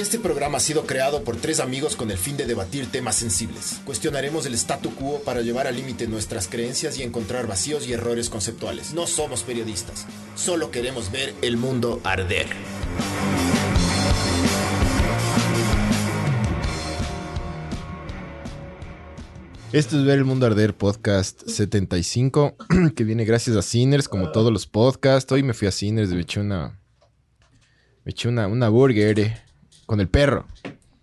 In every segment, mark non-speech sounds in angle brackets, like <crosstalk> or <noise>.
Este programa ha sido creado por tres amigos con el fin de debatir temas sensibles. Cuestionaremos el statu quo para llevar al límite nuestras creencias y encontrar vacíos y errores conceptuales. No somos periodistas, solo queremos ver el mundo arder. Esto es Ver el Mundo Arder Podcast 75, <clears throat> que viene gracias a Sinners, como todos los podcasts. Hoy me fui a Sinners, me eché una. Me eché una, una burger eh, con el perro.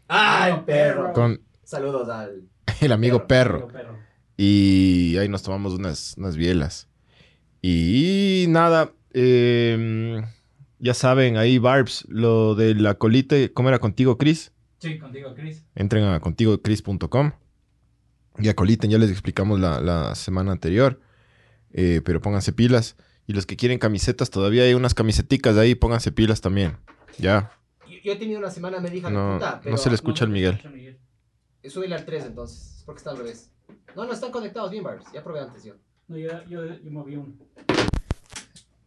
¡Ah, el perro! Con Saludos al... <laughs> el amigo perro. Y ahí nos tomamos unas, unas bielas. Y nada, eh, ya saben, ahí Barbs, lo de la colita, ¿cómo era contigo, Chris? Sí, contigo, Chris. Entren a contigocris.com. Y acoliten, ya les explicamos la, la semana anterior. Eh, pero pónganse pilas. Y los que quieren camisetas, todavía hay unas camiseticas ahí, pónganse pilas también. Ya. Yo, he tenido una semana media de No, puta, pero... no se le escucha al Miguel. Súbele al 3 entonces, porque está al revés. No, no, están conectados bien, Barbs. Ya probé antes yo. No, yo, yo, yo moví uno.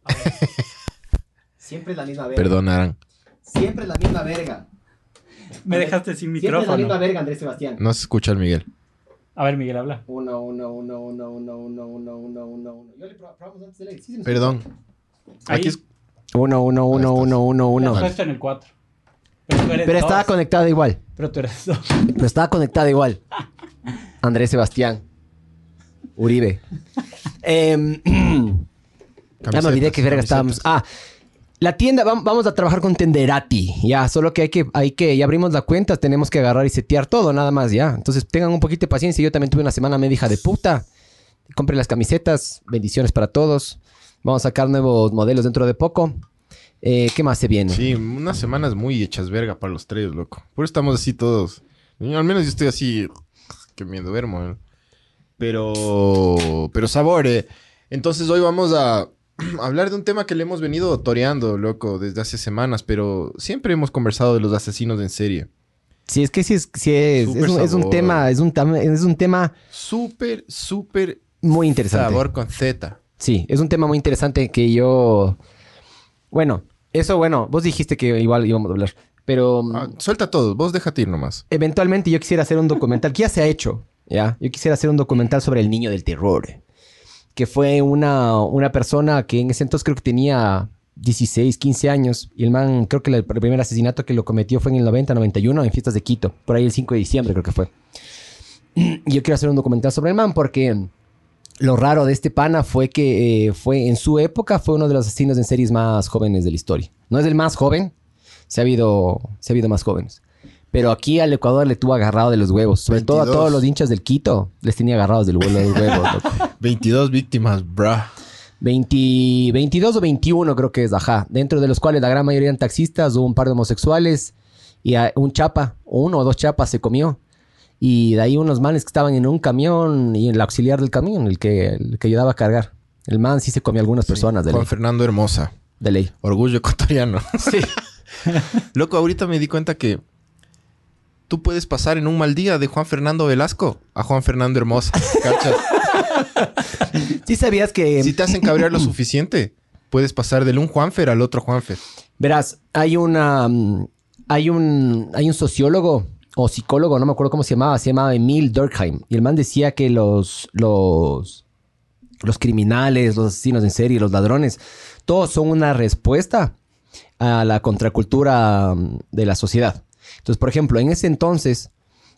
<laughs> Siempre es la misma verga. Perdón, Aran. Siempre es la misma verga. Me dejaste sin Siempre es la misma micrófono. verga, Andrés Sebastián. No se escucha al Miguel. A ver, Miguel, habla. Uno, uno, uno, uno, uno, uno, uno, uno, uno, uno. Yo le pro- probamos antes de ley. Sí, Perdón. Ahí. Aquí es- Uno, uno, uno, uno, uno, uno. Tú estás en el 4. Pero tú eres Pero estaba dos. conectado igual. Pero tú eres dos. Pero estaba conectado igual. <laughs> Andrés Sebastián. Uribe. Em, <clears throat> ya me olvidé que verga estábamos. Ah, la tienda, vam- vamos a trabajar con Tenderati. Ya, solo que hay que, hay que, ya abrimos la cuenta, tenemos que agarrar y setear todo, nada más, ya. Entonces tengan un poquito de paciencia. Yo también tuve una semana media hija de puta. Compren las camisetas, bendiciones para todos. Vamos a sacar nuevos modelos dentro de poco. Eh, ¿Qué más se viene? Sí, unas semanas muy hechas verga para los tres, loco. Por eso estamos así todos. Al menos yo estoy así, que me duermo. ¿eh? Pero, pero sabor, eh. Entonces hoy vamos a <clears throat> hablar de un tema que le hemos venido toreando, loco, desde hace semanas, pero siempre hemos conversado de los asesinos en serie. Sí, es que sí es, sí es, un, es un tema, es un, es un tema Súper, súper muy interesante. sabor con Z. Sí, es un tema muy interesante que yo... Bueno, eso bueno, vos dijiste que igual íbamos a hablar, pero mm, Ah, suelta todo, vos déjate ir nomás. eventualmente yo quisiera hacer un documental, que ya se ha hecho, ¿ya? Yo quisiera hacer un documental sobre el niño del terror, que fue una, una persona que en ese entonces creo que tenía 16, 15 años, y el man, creo que el primer asesinato que lo cometió fue en el 90, 91, en fiestas de Quito, por ahí el 5 de diciembre creo que fue. Y <clears throat> yo quiero hacer un documental sobre el man porque lo raro de este pana fue que eh, fue en su época fue uno de los asesinos en series más jóvenes de la historia. No es el más joven, se ha habido, se ha habido más jóvenes. Pero aquí al Ecuador le tuvo agarrado de los huevos. Sobre todo a 22. todos los hinchas del Quito. Les tenía agarrados del vuelo de los huevos. loco. <laughs> 22 víctimas, bruh. 20 22 o 21 creo que es, ajá. Dentro de los cuales la gran mayoría eran taxistas, hubo un par de homosexuales y un chapa, uno o dos chapas se comió. Y de ahí unos manes que estaban en un camión y en el auxiliar del camión, el que, el que ayudaba a cargar. El man sí se comió a algunas personas de ley. Juan Fernando Hermosa. De ley. Orgullo ecuatoriano. <laughs> Sí. <laughs> Loco, ahorita me di cuenta que tú puedes pasar en un mal día de Juan Fernando Velasco a Juan Fernando Hermosa. ¿Cachas? <laughs> Sí sabías que... si te hacen cabrear lo suficiente, puedes pasar del un Juanfer al otro Juanfer. Verás, hay una. mm, Hay un. Hay un sociólogo o psicólogo, no me acuerdo cómo se llamaba, se llamaba Emil Durkheim. Y el man decía que los. los. los criminales, los asesinos en serie, los ladrones, todos son una respuesta a la contracultura mm, de la sociedad. Entonces, por ejemplo, en ese entonces,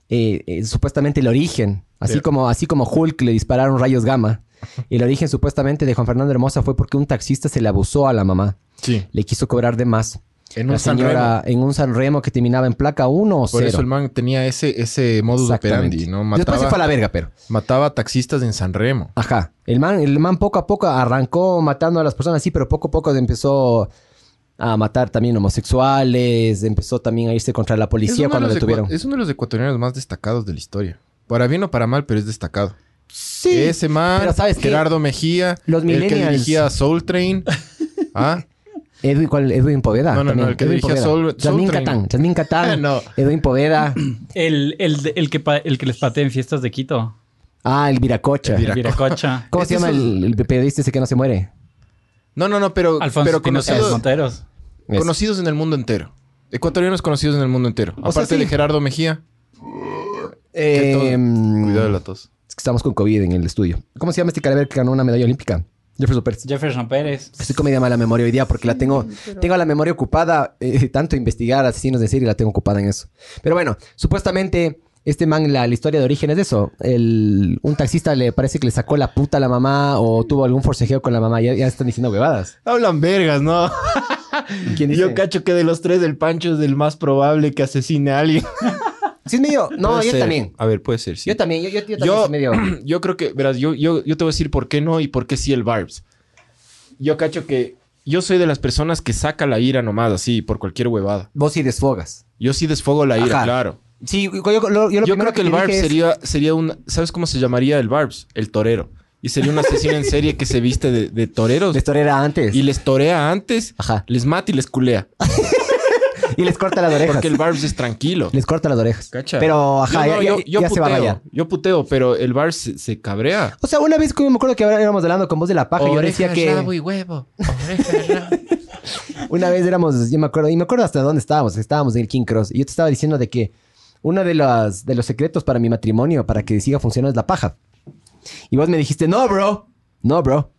eh, eh, supuestamente el origen, así como, así como Hulk le dispararon rayos gamma, el origen supuestamente de Juan Fernando Hermosa fue porque un taxista se le abusó a la mamá Sí. le quiso cobrar de más. En un San señora en un San Remo que terminaba en placa 1 o Por 0. eso el man tenía ese, ese modus operandi, ¿no? Después se fue a Mataba, la verga, pero. mataba taxistas en San Remo. Ajá. El man, el man poco a poco arrancó matando a las personas, sí, pero poco a poco empezó a matar también homosexuales, empezó también a irse contra la policía cuando los tuvieron. es uno de los ecuatorianos más destacados de la historia. Para bien o para mal, pero es destacado. Sí. Ese man, Pero ¿sabes qué? Gerardo Mejía, Los el que millennials- dirigía Soul Train. <laughs> ¿Ah? Edwin, ¿cuál? Edwin Poveda. No, no, no, el que Edwin dirigía Poveda. Soul- Soul. Catán. Yasmín Catán. <laughs> No. Edwin Poveda. <clears throat> El, el, el, que, el que les patea en fiestas de Quito. Ah, el Viracocha. El Vira- Viracocha. <laughs> ¿Cómo Este se llama el, el periodista ese que no se muere? No, no, no, pero, Alfonso pero Espinosa conocido- Monteros. Conocidos en el mundo entero. Ecuatorianos conocidos en el mundo entero. O sea, Aparte sí. de Gerardo Mejía. Eh, mm, Cuidado de la tos. Es que estamos con COVID en el estudio. ¿Cómo se llama este cadáver que ganó una medalla olímpica? Jefferson Pérez. Jefferson Pérez. Estoy con media mala memoria hoy día porque la tengo, tengo la memoria ocupada, eh, <laughs> tanto investigar asesinos de serie la tengo ocupada en eso. Pero bueno, supuestamente este man, la, la historia de origen es eso. El, un taxista le parece que le sacó la puta a la mamá o tuvo algún forcejeo con la mamá. Ya, ya están diciendo huevadas. Hablan vergas, ¿no? ¿Quién <laughs> dice? Yo cacho que de los tres el Pancho es el más probable que asesine a alguien. <laughs> Sí, es medio... No, Puede yo ser. también. A ver, puede ser, sí. Yo también, yo, yo, yo también Yo, soy medio... <clears throat> yo creo que, verás, yo, yo, yo te voy a decir por qué no y por qué sí el Barbs. Yo cacho que yo soy de las personas que saca la ira nomás, así, por cualquier huevada. Vos sí desfogas. Yo sí desfogo la ira, Ajá. claro. Sí, yo, yo- lo- yo lo Yo creo que el te Barbs es- sería, sería un... ¿Sabes cómo se llamaría el Barbs? El torero. Y sería un asesino en serie que se viste de, de toreros La historia era antes. y les torea antes, Ajá. les mata y les culea. <laughs> <laughs> Y les corta las orejas. Porque el Barbs es tranquilo. Les corta las orejas. ¿Cacha? Pero, ajá, Yo no, ya, yo- ya se va a puteo, rayar. Yo puteo, pero el Barbs se, se cabrea. O sea, una vez que me acuerdo que éramos hablando con voz de la paja, yo decía que y huevo. Oreja, rabo. <laughs> una vez éramos, yo me acuerdo, y me acuerdo hasta dónde estábamos, estábamos en el King Cross, y yo te estaba diciendo de que uno de los, de los secretos para mi matrimonio, para que siga funcionando, es la paja. Y vos me dijiste, no, bro, no, bro.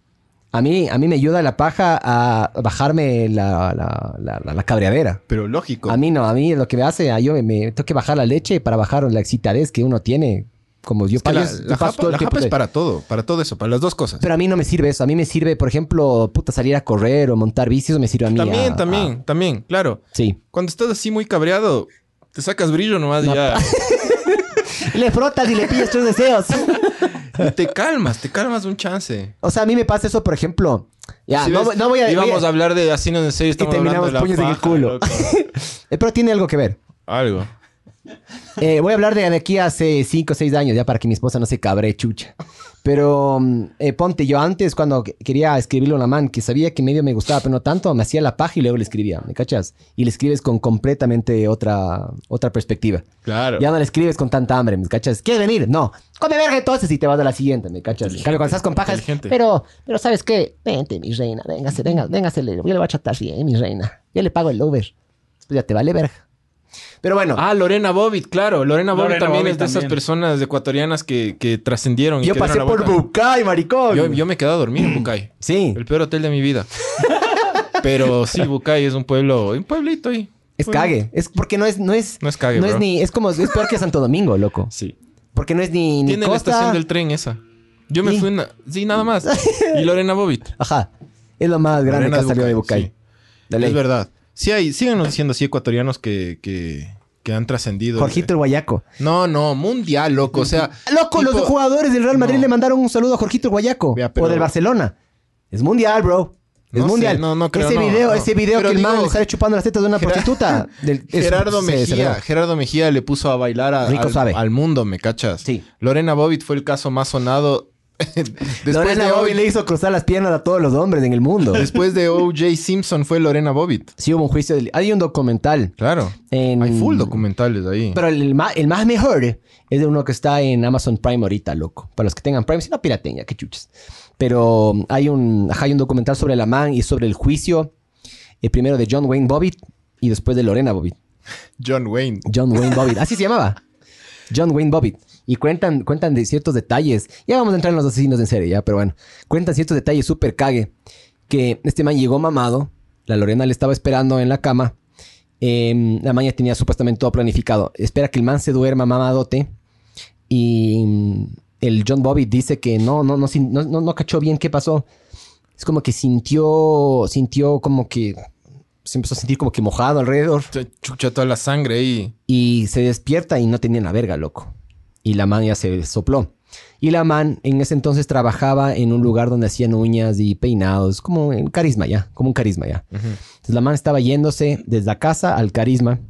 A mí, a mí me ayuda la paja a bajarme la, la, la, cabreadera. Pero lógico. A mí no, a mí lo que me hace, a yo me, me tengo que bajar la leche para bajar la excitadez que uno tiene. Como yo, Es que la, yo- la japa, todo la es para todo, para todo eso, para las dos cosas. Pero a mí no me sirve eso. A mí me sirve, por ejemplo, puta, salir a correr o montar bici. Eso me sirve a mí. también, a- también, a- también, claro. sí. Cuando estás así muy cabreado, te sacas brillo nomás y No. ya. <laughs> Le frotas y le pides tus deseos. <laughs> Y te calmas, te calmas un chance. o sea, a mí me pasa eso, por ejemplo. Ya, Si no, ves, no voy a... Íbamos voy a- a hablar de así no en serio, estamos hablando terminamos de la puños en el paja, culo. <laughs> Eh, pero tiene algo que ver. Algo. Eh, voy a hablar de, de aquí hace 5 o 6 años, ya para que mi esposa no se cabre, chucha. Pero mm, eh, ponte, yo antes cuando que- quería escribirle a una man que sabía que medio me gustaba, pero no tanto, me hacía la paja y luego le escribía, ¿me cachas? Y le escribes con completamente otra, otra perspectiva. Claro. Ya no le escribes con tanta hambre, ¿me cachas? ¿Quieres venir? No. Come verga entonces y te vas a la siguiente, ¿me cachas? En cambio, cuando estás con pajas, pero, pero ¿sabes qué? Vente, mi reina, véngase, venga, véngase, yo le voy a chatar bien, mi reina. Yo le pago el Uber. Después ya te vale verga. Pero bueno, Ah, Lorena Bobbitt, claro. Lorena Bobbitt Lorena también Bobbitt es de esas personas ecuatorianas que, que trascendieron. yo pasé por. Bucay, maricón. Yo, yo me he quedado a dormir en Bucay. <clears throat> Sí, El peor hotel de mi vida. Pero sí, Bucay es un pueblo, un pueblito ahí. es Pueblo. cague. Es porque no es, no es, No es cague, no es ni, es como, es peor que Santo Domingo, loco. Sí. Porque no es ni, ni Tiene la estación del tren esa. Yo me fui una... Sí, nada más. <laughs> Y Lorena Bobbitt. Ajá. Es lo más grande Lorena que ha salido de Bucay. sí. Es verdad. Sí hay, síganos diciendo así ecuatorianos que, que, que han trascendido. Jorgito el Guayaco. No, no, mundial, loco. O sea. Loco, los jugadores del Real Madrid No. le mandaron un saludo a Jorgito el Guayaco. Vea, pero- O del Barcelona. Es mundial, bro. Es No sé, mundial. no, no creo, ese video, no. ese video que el man le sale chupando las tetas de una Gerard- prostituta. del- es- Gerardo se- Mejía. Gerardo Mejía le puso a bailar a- Rico al, suave. al mundo, ¿me cachas? Sí. Lorena Bobbitt fue el caso más sonado. <laughs> después, Lorena de Bobbitt O- le hizo cruzar las piernas a todos los hombres en el mundo. <laughs> después de O.J. Simpson fue Lorena Bobbitt. sí hubo un juicio. del- Hay un documental. Claro. En- Hay full documentales ahí. Pero el, el más, el más mejor es de uno que está en Amazon Prime ahorita, loco. Para los que tengan Prime, si no piraten, ya, qué chuches. Pero hay un, hay un documental sobre la man y sobre el juicio. El primero de John Wayne Bobbitt y después de Lorena Bobbitt. John Wayne. John Wayne Bobbitt. Así se llamaba. <laughs> John Wayne Bobbitt. Y cuentan, cuentan de ciertos detalles. Ya vamos a entrar en los asesinos en serie, ya, pero bueno. Cuentan ciertos detalles súper cague. Que este man llegó mamado. La Lorena le estaba esperando en la cama. Em, la man ya tenía supuestamente todo planificado. Espera que el man se duerma mamadote. Y mm, el John Bobbitt dice que no, no, no, no, no, no cachó bien qué pasó. Es como que sintió, sintió como que... Se empezó a sentir como que mojado alrededor. Se chucha toda la sangre ahí. Y se despierta y no tenía la verga, loco. Y la man ya se sopló. Y la man en ese entonces trabajaba en un lugar donde hacían uñas y peinados, como en carisma ya, como un carisma ya. Entonces la man estaba yéndose desde la casa al carisma.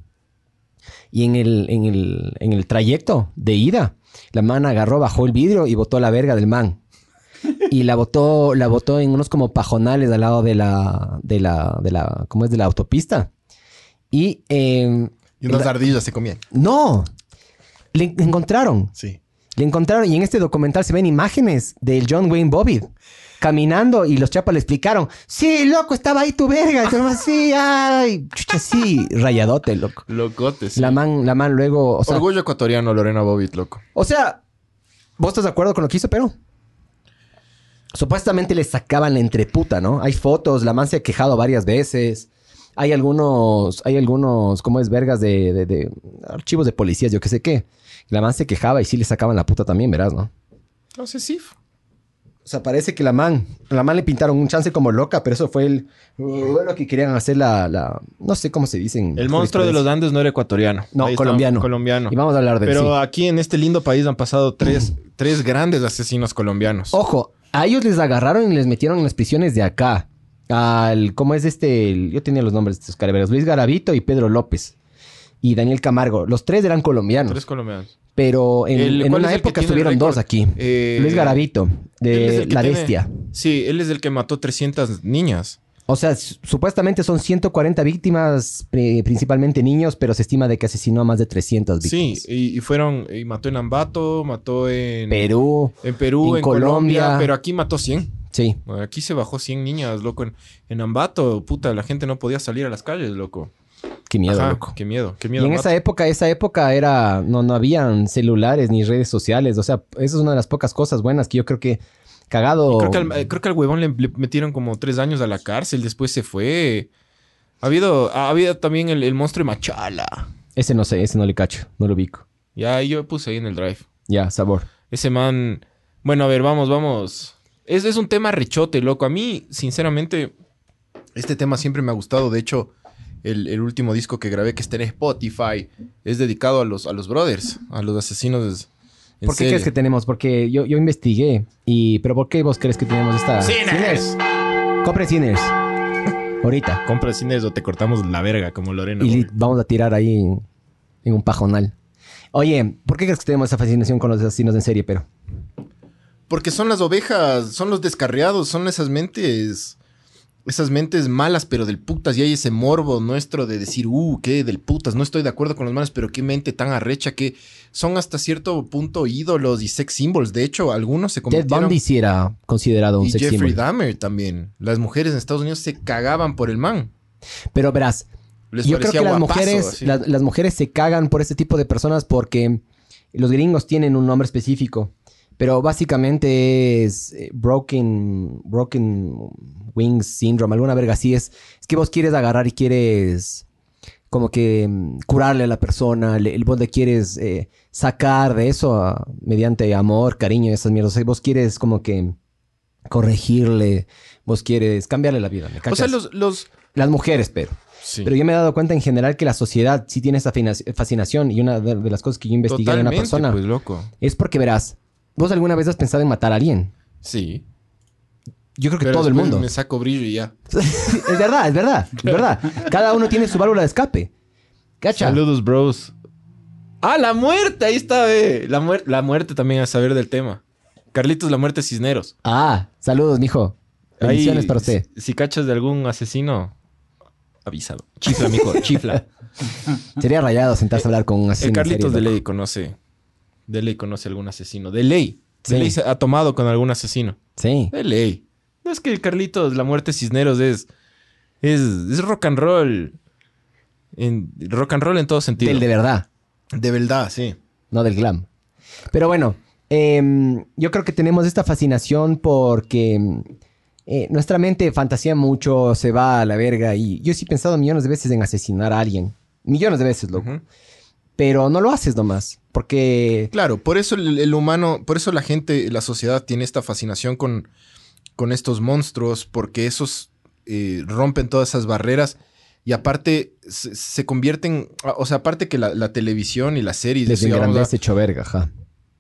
Y en el, en el, en el trayecto de ida, la man agarró, bajó el vidrio y botó la verga del man. Y la botó, la botó en unos como pajonales al lado de la, de la, de la, ¿cómo es? De la autopista. Y, eh, Y unas la- ardillas se comían. no. Le encontraron. Sí. Le encontraron, y en este documental se ven imágenes del John Wayne Bobbitt caminando y los chapas le explicaron, sí, loco, estaba ahí tu verga. Y hermano, sí, <laughs> ay, chucha, sí, rayadote, loco. Locotes. La man, la man luego, o sea, Orgullo ecuatoriano, Lorena Bobbitt, loco. o sea, ¿vos estás de acuerdo con lo que hizo Perú? Supuestamente le sacaban la entreputa, ¿no? Hay fotos, la man se ha quejado varias veces. Hay algunos, hay algunos, ¿cómo es? Vergas de, de- de archivos de policías, yo qué sé qué. La man se quejaba y sí le sacaban la puta también, verás, ¿no? No sé si. O sea, parece que la man, la man le pintaron un chance como loca, pero eso fue el, bueno, que querían hacer la, la, no sé cómo se dicen. El monstruo de los Andes no era ecuatoriano. No, Ahí está, colombiano. Colombiano. Y vamos a hablar de Pero sí. aquí en este lindo país han pasado tres, tres grandes asesinos colombianos. Ojo, a ellos les agarraron y les metieron en las prisiones de acá. Al, ¿cómo es este? El- yo tenía los nombres de estos caraberos. Luis Garavito y Pedro López. Y Daniel Camargo. Los tres eran colombianos. Tres colombianos. Pero en, El- en ¿cuál una época estuvieron dos aquí. Eh, Luis Garavito, de La tiene- Bestia. Sí, él es el que mató 300 niñas. O sea, su- supuestamente son 140 víctimas, pri- principalmente niños, pero se estima de que asesinó a más de 300 Sí, víctimas. y, y fueron, y mató en Ambato, mató en Perú, en, Perú, en en, Colombia, Colombia. pero aquí mató 100. Sí. Aquí se bajó 100 niñas, loco. En, en Ambato, puta, la gente no podía salir a las calles, loco. Qué miedo, Ajá, loco. Qué miedo, qué Y miedo. en Ambato. esa época, esa época era, no, no habían celulares ni redes sociales. O sea, esa es una de las pocas cosas buenas que yo creo que cagado. Creo que, al, eh, creo que al huevón le, le metieron como tres años a la cárcel, después se fue. Ha habido, ha habido también el, el monstruo de Machala. Ese no sé, ese no le cacho, no lo ubico. Ya, yo puse ahí en el drive. Ya, sabor. Ese man. Bueno, a ver, vamos, vamos. Es, es un tema rechote, loco. A mí, sinceramente, este tema siempre me ha gustado. De hecho, el, el último disco que grabé que está en Spotify es dedicado a los, a los brothers, a los asesinos. en ¿Por qué serie. crees que tenemos? Porque yo, yo investigué. Y, ¿Pero por qué vos crees que tenemos esta... ¡Cines! Compre Sinners. Ahorita. Compra cines o te cortamos la verga, como Lorena. Y vamos a tirar ahí en, en un pajonal. Oye, ¿por qué crees que tenemos esa fascinación con los asesinos en serie, pero? Porque son las ovejas, son los descarriados, son esas mentes. Esas mentes malas, pero del putas. Y hay ese morbo nuestro de decir, uh, qué del putas. No estoy de acuerdo con los malos, pero qué mente tan arrecha que son hasta cierto punto ídolos y sex symbols. De hecho, algunos se Ted convirtieron. Bundy sí era considerado un y sex Jeffrey symbol. Dahmer también. Las mujeres en Estados Unidos se cagaban por el man. Pero verás, Les Yo creo que las guapazo, mujeres, las mujeres se cagan por este tipo de personas porque los gringos tienen un nombre específico. Pero básicamente es eh, broken, broken wings syndrome, alguna verga así. Es, es que vos quieres agarrar y quieres como que mm, curarle a la persona, le, vos le quieres eh, sacar de eso ah, mediante amor, cariño y esas mierdas. O sea, vos quieres como que corregirle, vos quieres cambiarle la vida. ¿me O sea, cachas? los. los... Las mujeres, pero. Sí. Pero yo me he dado cuenta en general que la sociedad sí tiene esa fascinación y una de, de las cosas que yo investigué de una persona Pues loco. es porque verás, vos alguna vez has pensado en matar a alguien. Sí. Yo creo que Pero todo el mundo. Me saco brillo y ya. <laughs> es verdad, es verdad, es verdad. Cada uno tiene su válvula de escape. ¿Cacha? Saludos, bros. Ah, la muerte, ahí está, ve. La, muer- la muerte también a saber del tema. Carlitos, la muerte Cisneros. Ah, saludos, mijo. Ahí, Bendiciones para usted. Si, si cachas de algún asesino, avísalo. Chifla, mijo, chifla. <laughs> Sería rayado sentarse a hablar con un asesino. El Carlitos de loco. ley conoce. De ley conoce algún asesino. De ley. De Sí. ley se ha tomado con algún asesino. Sí. De ley. No es que el Carlitos, la muerte Cisneros es. Es, es rock and roll. En, rock and roll en todo sentido. Del de verdad, de verdad, sí. no del glam. Pero bueno, em, yo creo que tenemos esta fascinación porque em, eh, nuestra mente fantasea mucho, se va a la verga y yo sí he pensado millones de veces en asesinar a alguien. Millones de veces, loco. Pero no lo haces nomás. Porque Claro, por eso el, el humano, por eso la gente, la sociedad tiene esta fascinación con, con estos monstruos, porque esos eh, rompen todas esas barreras y aparte se, se convierten, o sea, aparte que la, la televisión y las series, les eso engrandece hecho verga, ajá.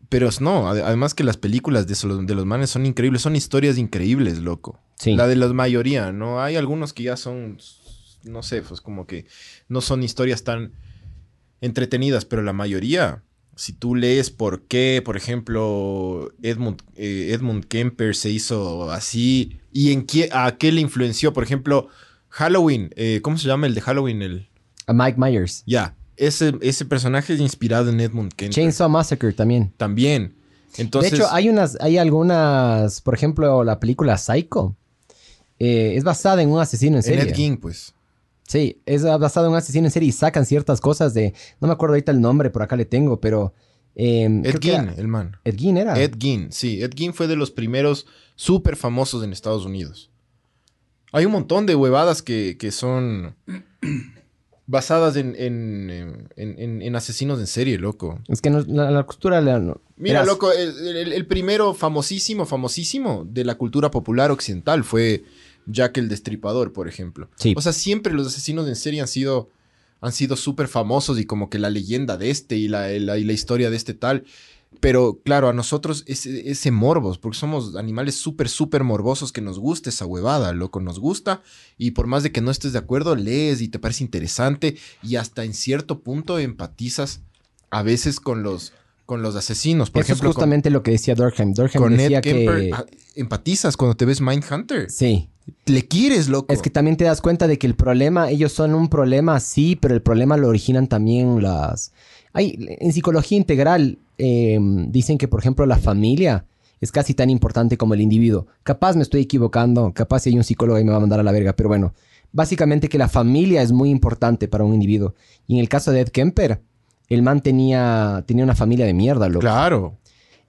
pero no, ade- además que las películas de, esos- de los manes son increíbles, son historias increíbles, loco. Sí. La de la mayoría, ¿no? Hay algunos que ya son, no sé, pues como que no son historias tan entretenidas, pero la mayoría, si tú lees por qué, por ejemplo, Edmund, eh, Edmund Kemper se hizo así y en qué, a qué le influenció, por ejemplo, Halloween, eh, ¿cómo se llama el de Halloween? El, A Mike Myers. ya, ese, ese personaje es inspirado en Edmund Kemper. Chainsaw Massacre también. También. Entonces, de hecho, hay unas, hay algunas, por ejemplo, la película Psycho. eh, es basada en un asesino en en serie. Ed Gein, pues. Sí, es basado en un asesino en serie y sacan ciertas cosas de. No me acuerdo ahorita el nombre, por acá le tengo, pero. eh, Ed Gein, el man. Ed Gein era. Ed Gein, sí. Ed Gein fue de los primeros súper famosos en Estados Unidos. Hay un montón de huevadas que, que son basadas en, en, en- en- asesinos en serie, loco. Es que no- la, la costura. la- no- Mira, loco, el, el- el primero famosísimo, famosísimo de la cultura popular occidental fue Jack el Destripador, por ejemplo. Sí. O sea, siempre los asesinos en serie han sido han sido súper famosos y como que la leyenda de este y la, la- y la historia de este tal. Pero claro, a nosotros ese, ese morbos, porque somos animales súper, súper morbosos que nos gusta esa huevada, loco, nos gusta. Y por más de que no estés de acuerdo, lees y te parece interesante y hasta en cierto punto empatizas a veces con los, con los asesinos. Por eso ejemplo, es justamente lo que decía Durkheim. Durkheim con, con decía Ed Kemper, que. ah, empatizas cuando te ves Mindhunter. Sí. Le quieres, loco. Es que también te das cuenta de que el problema, ellos son un problema, sí, pero el problema lo originan también las... Hay, en psicología integral eh, dicen que, por ejemplo, la familia es casi tan importante como el individuo. Capaz me estoy equivocando, capaz si hay un psicólogo y me va a mandar a la verga, pero bueno, básicamente que la familia es muy importante para un individuo. Y en el caso de Ed Kemper, el man tenía, tenía una familia de mierda, loco. Claro.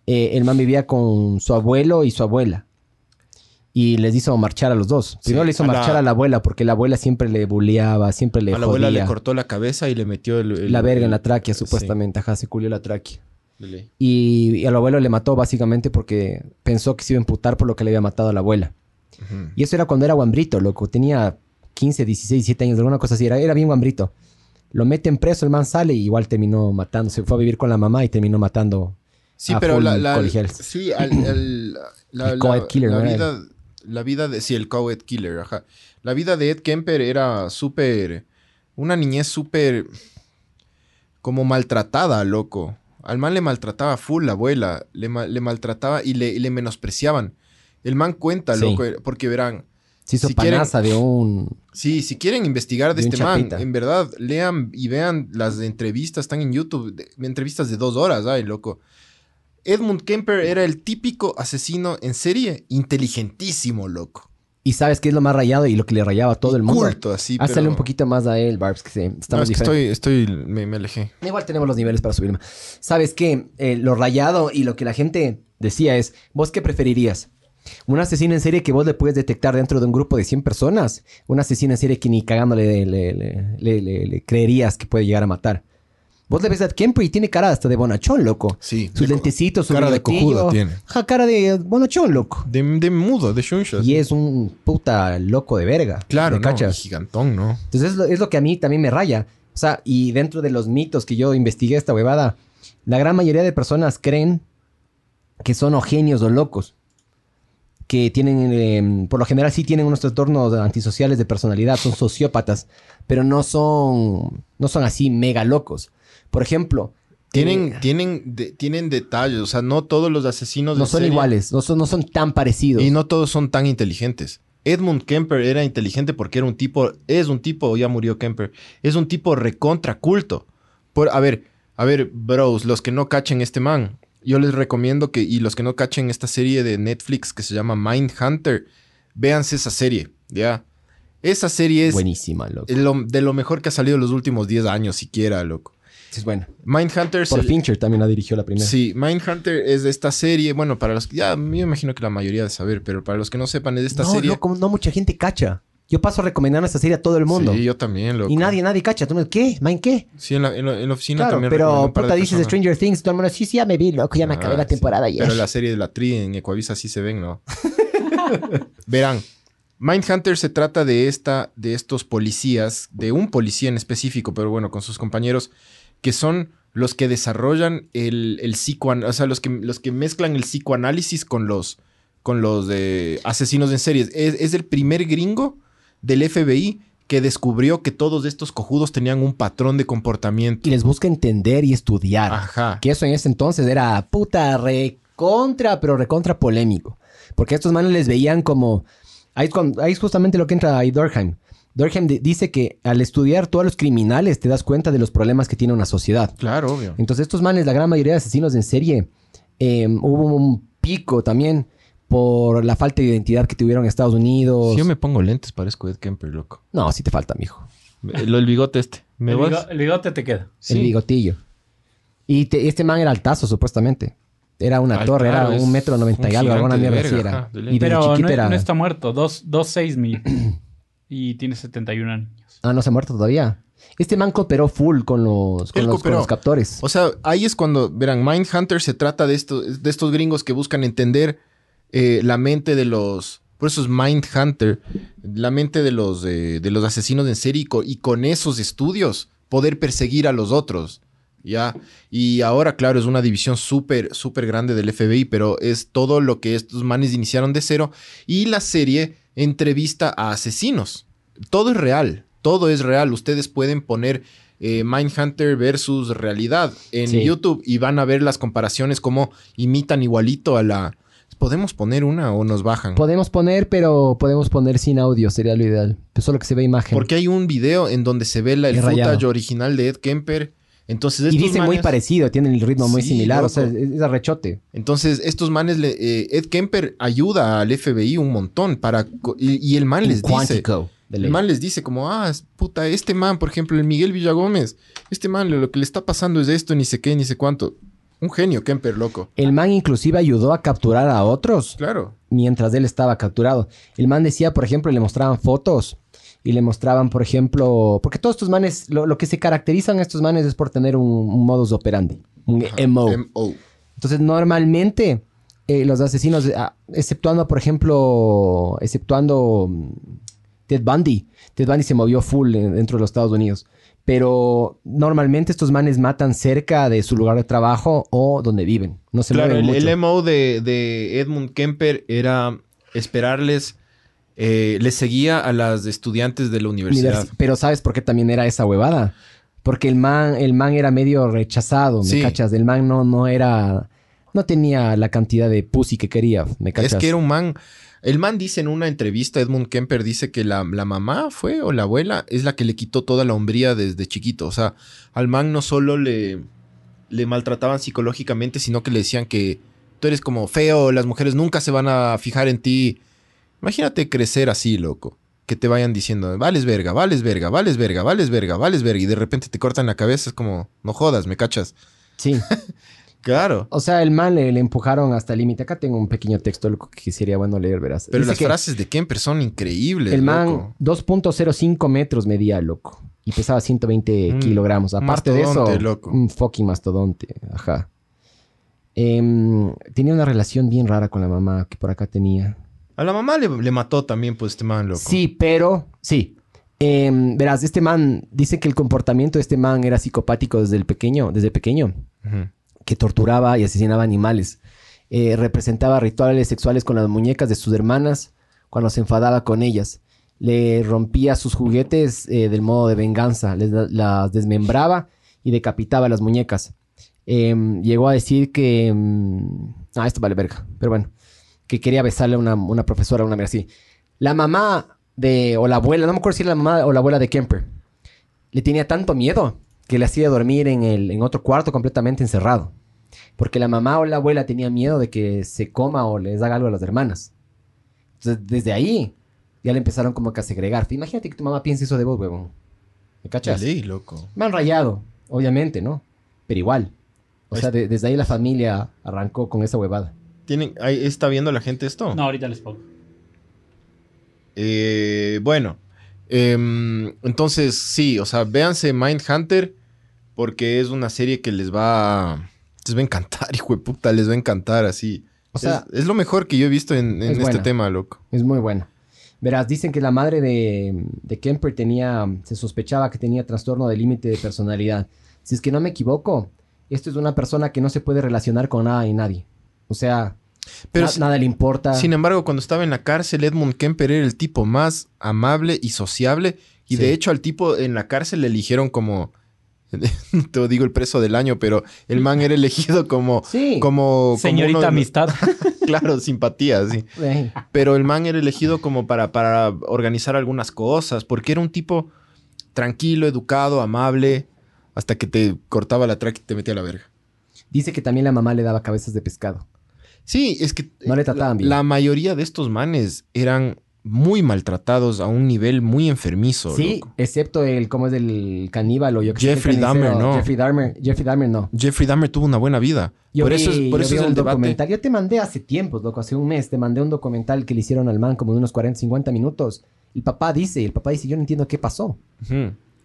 Eh, el man vivía con su abuelo y su abuela. Y les hizo marchar a los dos. Primero Sí, le hizo a la- marchar a la abuela porque la abuela siempre le bulleaba, siempre le a la abuela le cortó la cabeza y le metió el, el- la verga en la tráquea, sí. supuestamente. Ajá, se culió la tráquea. Y, y al abuelo le mató básicamente porque pensó que se iba a imputar por lo que le había matado a la abuela. Y eso era cuando era guambrito, loco. Tenía 15, 16, 17 años, alguna cosa así. Era, era bien guambrito. Lo meten preso, el man sale y igual terminó matando. Se fue a vivir con la mamá y terminó matando Sí, a pero la, la- sí, al- al- la, El la- co-ed killer, la ¿no era vida, la vida de, sí, el killer, ajá. La vida de Ed Kemper era súper, una niñez súper, como maltratada, loco. Al man le maltrataba full la abuela, le, le maltrataba y le, y le menospreciaban. El man cuenta, Sí. loco, porque verán, Se hizo Si quieren- de un... Sí, si quieren investigar de, este man, en verdad, lean y vean las entrevistas, están en YouTube, de- entrevistas de dos horas, ay, loco. Edmund Kemper era el típico asesino en serie, inteligentísimo, loco. Y sabes qué es lo más rayado y lo que le rayaba a todo Y el mundo. Culto, así, Hazle pero- un poquito más a él, Barbs, que se, No, estamos es que estoy, estoy, me, me alejé. Igual tenemos los niveles para subirme. ¿Sabes qué? Eh, lo rayado y lo que la gente decía es, ¿vos qué preferirías? ¿Un asesino en serie que vos le puedes detectar dentro de un grupo de 100 personas? ¿Un asesino en serie que ni cagándole le, le- le- le- le- le creerías que puede llegar a matar? Vos le ves a Kemper y tiene cara hasta de bonachón, loco. Sí. Sus lentecitos, su cara de cojudo tiene. Ja, cara de bonachón, loco. De, de mudo, de shunshas. Y es un puta loco de verga. Claro, ¿me no, cachas? gigantón, ¿no? Entonces es lo, es lo que a mí también me raya. O sea, y dentro de los mitos que yo investigué esta huevada, la gran mayoría de personas creen que son o genios o locos. Que tienen, eh, por lo general sí tienen unos trastornos antisociales de personalidad, son sociópatas, pero no son, no son así mega locos. Por ejemplo, Tienen, eh, tienen, de- tienen detalles, o sea, no todos los asesinos no son serie- iguales, no son, no son tan parecidos. Y no todos son tan inteligentes. Edmund Kemper era inteligente porque era un tipo, es un tipo, ya murió Kemper, es un tipo recontra culto. Por, a ver, a ver, bros, los que no cachen este man, yo les recomiendo que, y los que no cachen esta serie de Netflix que se llama Mindhunter, véanse esa serie, ¿ya? Esa serie es Buenísima, loco. lo- de lo mejor que ha salido en los últimos 10 años, siquiera, loco. Es buena. Mindhunter Por se- Fincher también la dirigió la primera. Sí, Mindhunter es de esta serie. Bueno, para los que ya me imagino que la mayoría de saber, pero para los que no sepan, es de esta no, serie. loco, no mucha gente cacha. Yo paso recomendando esta serie a todo el mundo. Sí, yo también, loco. Y nadie, nadie cacha. Tú me ¿qué? ¿Mind qué? Sí, en la, en la- en la oficina Claro, también. pero puta dices. Stranger Things, todo el mundo, sí, sí, ya me vi, loco, ya me acabé Ah, la sí. temporada ya. Pero la serie de la tri en Ecuavisa sí se ven, ¿no? <laughs> Verán, Mindhunter se trata de esta, de estos policías, de un policía en específico, pero bueno, con sus compañeros, que son los que desarrollan el, el psicoan- o sea, los que, los que mezclan el psicoanálisis con los, con los de asesinos en series. Es, es el primer gringo del FBI que descubrió que todos estos cojudos tenían un patrón de comportamiento. Y les busca entender y estudiar. Ajá. Que eso en ese entonces era puta recontra, pero recontra polémico. Porque a estos manes les veían como... Ahí es, cuando- ahí es justamente lo que entra ahí Durkheim. Durkheim di- dice que al estudiar todos los criminales te das cuenta de los problemas que tiene una sociedad. Claro, obvio. Entonces estos manes, la gran mayoría de asesinos en serie, eh, hubo un pico también por la falta de identidad que tuvieron en Estados Unidos. Si yo me pongo lentes, parezco Ed Kemper, loco. No, sí te falta, mijo. Lo del bigote este. ¿Me el, vas? bigo- el bigote te queda. El bigotillo. Y te- este man era altazo, supuestamente. Era una torre, era un metro noventa y algo, alguna mierda así era. y de Pero chiquito no, era... no está muerto. Dos, dos seis mil. <clears throat> y tiene 71 años. Ah, no se ha muerto todavía. Este man cooperó full con los, con los, con los captores. O sea, ahí es cuando, verán, Mindhunter se trata de, esto, de estos gringos que buscan entender eh, la mente de los... Por eso es Mindhunter, la mente de los, eh, de los asesinos en serie y co- y con esos estudios poder perseguir a los otros. ¿Ya? Y ahora, claro, es una división súper, súper grande del FBI, pero es todo lo que estos manes iniciaron de cero. Y la serie entrevista a asesinos. Todo es real, todo es real. Ustedes pueden poner eh, Mindhunter versus realidad en Sí. YouTube y van a ver las comparaciones, cómo imitan igualito a la... ¿Podemos poner una o nos bajan? Podemos poner, pero podemos poner sin audio, sería lo ideal. Solo que se ve imagen. Porque hay un video en donde se ve la, el footage original de Ed Kemper. Entonces, y estos dice muy manes- parecido, tienen el ritmo muy Sí, similar, o sea, es, arrechote. Entonces, estos manes, le- eh, Ed Kemper ayuda al FBI un montón para... Y, y el man les dice... Quantico. ley. El man les dice como, ah, puta, este man, por ejemplo, el Miguel Villagómez, este man lo, lo que le está pasando es esto, ni sé qué, ni sé cuánto. Un genio, Kemper, loco. El man inclusive ayudó a capturar a otros Claro. mientras él estaba capturado. El man decía, por ejemplo, le mostraban fotos y le mostraban, por ejemplo, porque todos estos manes, lo, lo que se caracterizan a estos manes es por tener un, un modus operandi, un MO. M.O. Entonces, normalmente, eh, los asesinos, ah, exceptuando, por ejemplo, exceptuando mm, Ted Bundy, Ted Bundy se movió full en- dentro de los Estados Unidos. Pero normalmente estos manes matan cerca de su lugar de trabajo o donde viven. No se Claro, mueven el, mucho. el MO de, de Edmund Kemper era esperarles, eh, les seguía a las estudiantes de la universidad. Universi- Pero ¿sabes por qué también era esa huevada? Porque el man, el man era medio rechazado, ¿me Sí. cachas? El man no, no era... No tenía la cantidad de pussy que quería, ¿me cachas? Es que era un man. El man dice en una entrevista, Edmund Kemper dice que la, la mamá fue o la abuela es la que le quitó toda la hombría desde chiquito. O sea, al man no solo le, le maltrataban psicológicamente, sino que le decían que tú eres como feo, las mujeres nunca se van a fijar en ti. Imagínate crecer así, loco. Que te vayan diciendo, vales verga, vales verga, vales verga, vales verga, vales verga. Y de repente te cortan la cabeza. Es como, no jodas, me cachas. Sí. <laughs> Claro. O sea, el man le, le empujaron hasta el límite. Acá tengo un pequeño texto loco, que sería bueno leer, verás. Pero Dice las que frases de Kemper son increíbles. El man loco. 2.05 metros medía, loco. Y pesaba 120 Un kilogramos. Aparte de eso, loco. un fucking mastodonte. Ajá. Em, tenía una relación bien rara con la mamá que por acá tenía. A la mamá le, le mató también, pues, este man, loco. Sí, pero sí. Em, verás, este man dice que el comportamiento de este man era psicopático desde el pequeño, desde pequeño, que torturaba y asesinaba animales. Eh, representaba rituales sexuales con las muñecas de sus hermanas cuando se enfadaba con ellas. Le rompía sus juguetes eh, del modo de venganza, les las desmembraba y decapitaba las muñecas. Em, llegó a decir que... em, ah, esto vale verga, pero bueno. Que quería besarle a una, una profesora, una mierda así. La mamá de... o la abuela, no me acuerdo si era la mamá o la abuela de Kemper. Le tenía tanto miedo que le hacía dormir en, el, en otro cuarto completamente encerrado. Porque la mamá o la abuela tenía miedo de que se coma o les haga algo a las hermanas. Entonces, desde ahí ya le empezaron como que a segregar. Imagínate que tu mamá piense eso de vos, huevón. ¿Me cachas? De ley, loco. Me han rayado, obviamente, ¿no? Pero igual. O sea, de- desde ahí la familia arrancó con esa huevada. ¿Tienen, ahí ¿Está viendo la gente esto? No, ahorita les pongo. Eh, bueno. em, entonces, sí, o sea, véanse Mindhunter porque es una serie que les va a... Les va a encantar, <laughs> hijo de puta, les va a encantar así. O sea, es, es lo mejor que yo he visto en, en es este buena. tema, loco. es muy bueno. Verás, dicen que la madre de, de Kemper tenía, se sospechaba que tenía trastorno de límite de personalidad. Si es que no me equivoco, esto es una persona que no se puede relacionar con nada y nadie. O sea, Pero na- si- nada le importa. Sin embargo, cuando estaba en la cárcel, Edmund Kemper era el tipo más amable y sociable. Y Sí. de hecho, al tipo en la cárcel le eligieron como. No <laughs> te digo el preso del año, pero el man era elegido como. Sí. como como Señorita uno amistad. <laughs> Claro, simpatía, sí. Pero el man era elegido como para, para organizar algunas cosas, porque era un tipo tranquilo, educado, amable, hasta que te cortaba la track y te metía a la verga. Dice que también la mamá le daba cabezas de pescado. Sí, es que No le trataban la, bien. la mayoría de estos manes eran muy maltratados a un nivel muy enfermizo. sí, loco. excepto el, ¿cómo es el caníbal o yo que Jeffrey. Dahmer, no. Jeffrey Dahmer, Jeffrey Dahmer no. Jeffrey Dahmer tuvo una buena vida. Yo por vi, eso es, por yo eso vi es un el debate. documental. Yo te mandé hace tiempos, loco, hace un mes. Te mandé un documental que le hicieron al man como de unos 40, 50 minutos. El papá dice, el papá dice, yo no entiendo qué pasó.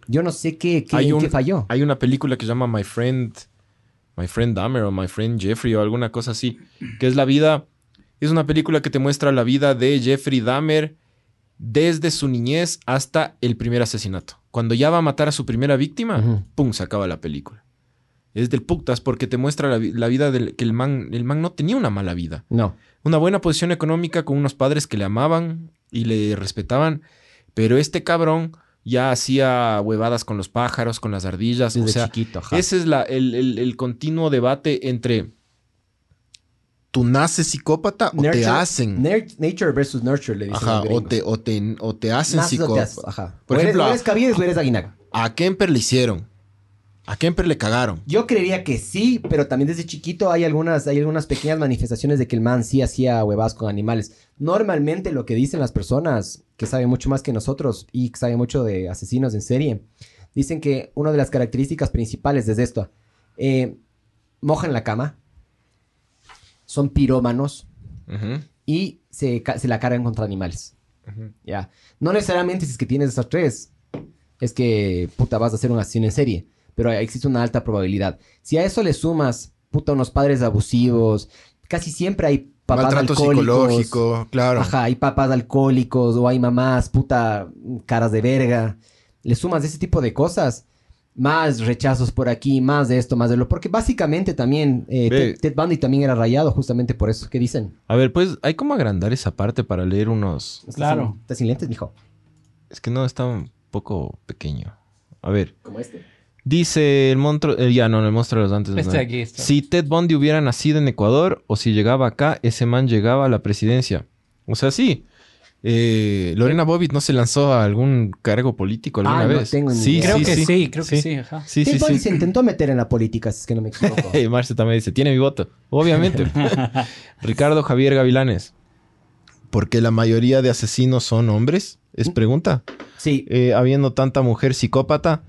Yo no sé qué, qué, Hay un- qué falló. Hay una película que se llama My Friend, My Friend Dahmer o My Friend Jeffrey o alguna cosa así, que es la vida, es una película que te muestra la vida de Jeffrey Dahmer desde su niñez hasta el primer asesinato. Cuando ya va a matar a su primera víctima. ¡pum! se acaba la película. Es del putas porque te muestra la, la vida del que el man, el man no tenía una mala vida. No. Una buena posición económica con unos padres que le amaban y le respetaban, pero este cabrón ya hacía huevadas con los pájaros, con las ardillas, Desde o sea, chiquito, ajá. ese es la, el, el- el continuo debate entre tú naces psicópata o te hacen. nature versus nurture, le dicen Ajá, o te, o, te, o te hacen Naces o te psicópata. haces, Ajá. Por o eres, ejemplo, o a- eres o eres Aguinaga. A Kemper le hicieron. A Kemper le cagaron. Yo creería que sí, pero también desde chiquito hay algunas, hay algunas pequeñas manifestaciones de que el man sí hacía huevas con animales. Normalmente lo que dicen las personas que saben mucho más que nosotros y que saben mucho de asesinos en serie, dicen que una de las características principales es esto. Eh, mojan la cama, son pirómanos Ujú, y se, la cargan contra animales. ujú. Ya. No necesariamente si es que tienes esas tres, es que puta vas a hacer una asesino en serie, pero existe una alta probabilidad. Si a eso le sumas puta unos padres abusivos, casi siempre hay papás Maltrato alcohólicos. psicológico, claro. Ajá, hay papás alcohólicos o hay mamás puta caras de verga. Le sumas ese tipo de cosas. Más rechazos por aquí, más de esto, más de lo. Porque básicamente también eh. Ted, Ted Bundy también era rayado justamente por eso. ¿Qué dicen? A ver, pues hay como agrandar esa parte para leer unos... ¿Estás Claro. sin- ¿Estás sin lentes, mijo? Es que no, está un poco pequeño. A ver. Como este. Dice el monstruo, eh, ya no, el monstruo de los antes. Este no. aquí está. Si Ted Bundy hubiera nacido en Ecuador o si llegaba acá, ese man llegaba a la presidencia. O sea, sí. Eh, Lorena Bobbitt no se lanzó a algún cargo político alguna Ah, no vez. tengo ni sí, idea. Creo sí, que sí, sí, creo que sí, ajá. Sí, Ted sí, Bundy sí. se intentó meter en la política, si es que no me equivoco. <laughs> Marce también dice, tiene mi voto. Obviamente. <laughs> Ricardo Javier Gavilanes. ¿Por qué la mayoría de asesinos son hombres? Es pregunta. sí, Eh, habiendo tanta mujer psicópata,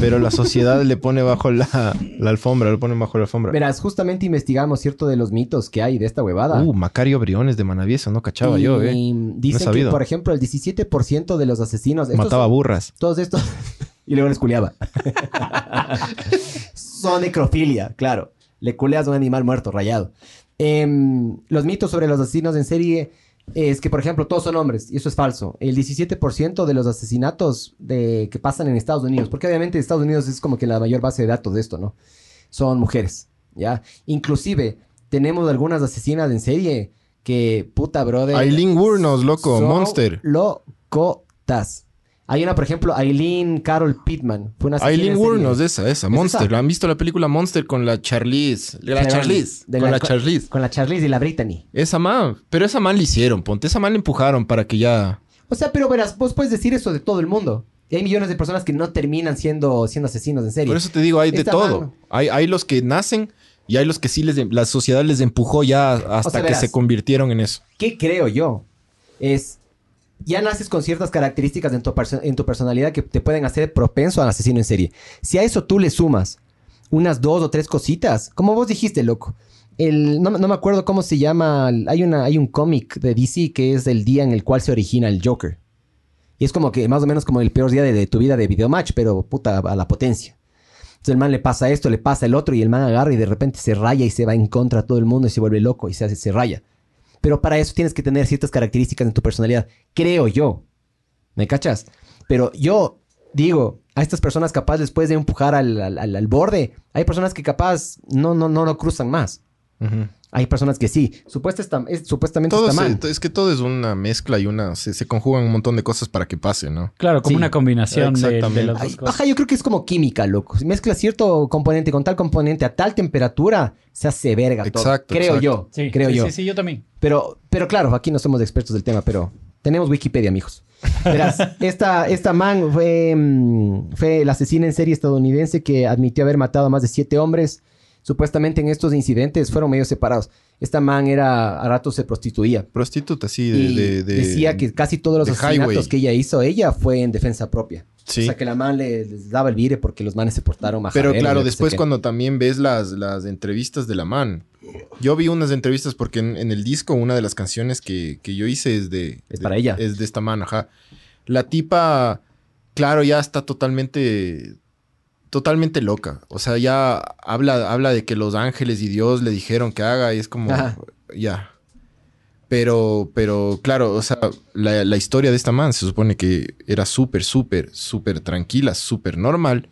pero la sociedad le pone bajo la, la alfombra, lo pone bajo la alfombra. verás, justamente investigamos cierto de los mitos que hay de esta huevada. Uh, Macario Briones de Manaví, eso no cachaba yo, eh. Dicen que, sabido. por ejemplo, el 17% de los asesinos... Mataba son- burras. Todos estos... <laughs> y luego les culeaba. <laughs> Son necrofilia, claro. Le culeas a un animal muerto, rayado. Em, los mitos sobre los asesinos en serie es que, por ejemplo, todos son hombres, y eso es falso. El 17% de los asesinatos de, que pasan en Estados Unidos, porque obviamente Estados Unidos es como que la mayor base de datos de esto, ¿no? Son mujeres, ¿ya? Inclusive, tenemos algunas asesinas en serie que, puta, brother... Aileen Wuornos, loco, son Monster. Locotas. Hay una, por ejemplo, Aileen Carol Pittman. Fue una Aileen. Wuornos, esa, esa, Monster. esa? ¿Han visto la película Monster con la Charlize? La Charlize. Con la- la Charlize. Con la Charlize y la Brittany. Esa man. Pero esa man le hicieron, ponte. Esa man le empujaron para que ya... O sea, pero verás, vos puedes decir eso de todo el mundo. Y hay millones de personas que no terminan siendo, siendo asesinos en serie. Por eso te digo, hay de todo. Hay, hay los que nacen y hay los que sí les... La sociedad les empujó ya hasta sea, que verás. se convirtieron en eso. ¿Qué creo yo? Es. Ya naces con ciertas características en tu, personalidad que te pueden hacer propenso al asesino en serie. Si a eso tú le sumas unas dos o tres cositas, como vos dijiste, loco. El, no, me acuerdo cómo se llama. Hay, un cómic de DC que es el día en el cual se origina el Joker. Y es como que más o menos como el peor día de, tu vida de videomatch, pero puta a la potencia. Entonces el man le pasa esto, le pasa el otro y el man agarra y de repente se raya y se va en contra de todo el mundo y se vuelve loco y se hace, se raya. Pero para eso tienes que tener ciertas características en tu personalidad. Creo yo. ¿Me cachas? Pero yo digo, a estas personas capaz después de empujar al, al- al- al borde, hay personas que capaz no, no, no lo cruzan más. Ujú. Hay personas que sí. Supuesta está- es- supuestamente Todo está se- mal. es que todo es una mezcla y una... Se, se conjugan un montón de cosas para que pase, ¿no? Claro, como Sí. una combinación de, de Exactamente. las Ay, dos cosas. Ajá, yo creo que es como química, loco. Si mezclas cierto componente con tal componente a tal temperatura, se hace verga todo. Exacto, Creo exacto. yo. Sí, creo sí, yo. Sí, sí, yo también. Pero, pero claro, aquí no somos expertos del tema, pero tenemos Wikipedia, amigos. Verás, <laughs> esta, esta man fue, mm, fue la asesina en serie estadounidense que admitió haber matado a más de siete hombres. Supuestamente en estos incidentes fueron medio separados. Esta man era, a ratos se prostituía. Prostituta, sí, de, Y de- de- decía que casi todos los asesinatos highway. que ella hizo, ella fue en defensa propia. Sí. O sea, que la man le- les daba el vire porque los manes se portaron más Pero claro, después cuando también ves las, las entrevistas de la man. Yo vi unas entrevistas porque en, en el disco una de las canciones que, que yo hice es de... Es para ella. Es de esta man, ajá. La tipa, claro, ya está totalmente... Totalmente loca. O sea, ya habla, habla de que los ángeles y Dios le dijeron que haga y es como... Ajá. Ya. Pero, pero, claro, o sea, la, la historia de esta man se supone que era súper, súper, súper tranquila, súper normal.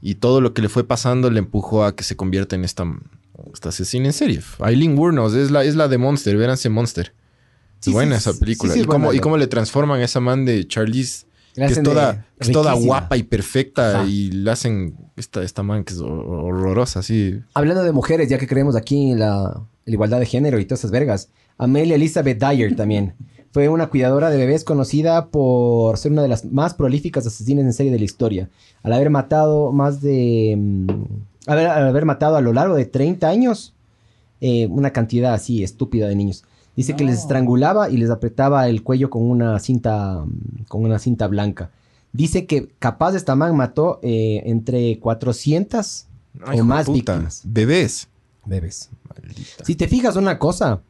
Y todo lo que le fue pasando le empujó a que se convierta en esta, esta asesina en serie. Aileen Wuornos es la, es la de Monster, véanse Monster. Sí, buena sí, esa película. sí, y, cómo, buena, y cómo le transforman a esa man de Charlize, Que es toda, es guapa y perfecta, Ajá. y le hacen esta, esta man que es hor- horrorosa, así. Hablando de mujeres, ya que creemos aquí en la, la igualdad de género y todas esas vergas, Amelia Elizabeth Dyer también. Fue una cuidadora de bebés conocida por ser una de las más prolíficas asesinas en serie de la historia. Al haber matado más de... mm, haber- al haber matado a lo largo de 30 años eh, una cantidad así estúpida de niños. Dice que les estrangulaba y les apretaba el cuello con una cinta, con una cinta blanca. Dice que capaz esta man mató eh, entre 400 Ay, o más puta. víctimas. Bebés. Bebés. Maldita. Si te fijas una cosa,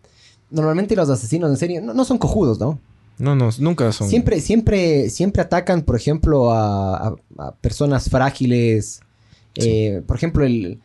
normalmente los asesinos en serie no, no son cojudos, ¿no? No, no, nunca son. Siempre, siempre, siempre atacan, por ejemplo, a, a- a personas frágiles, eh, por ejemplo, el,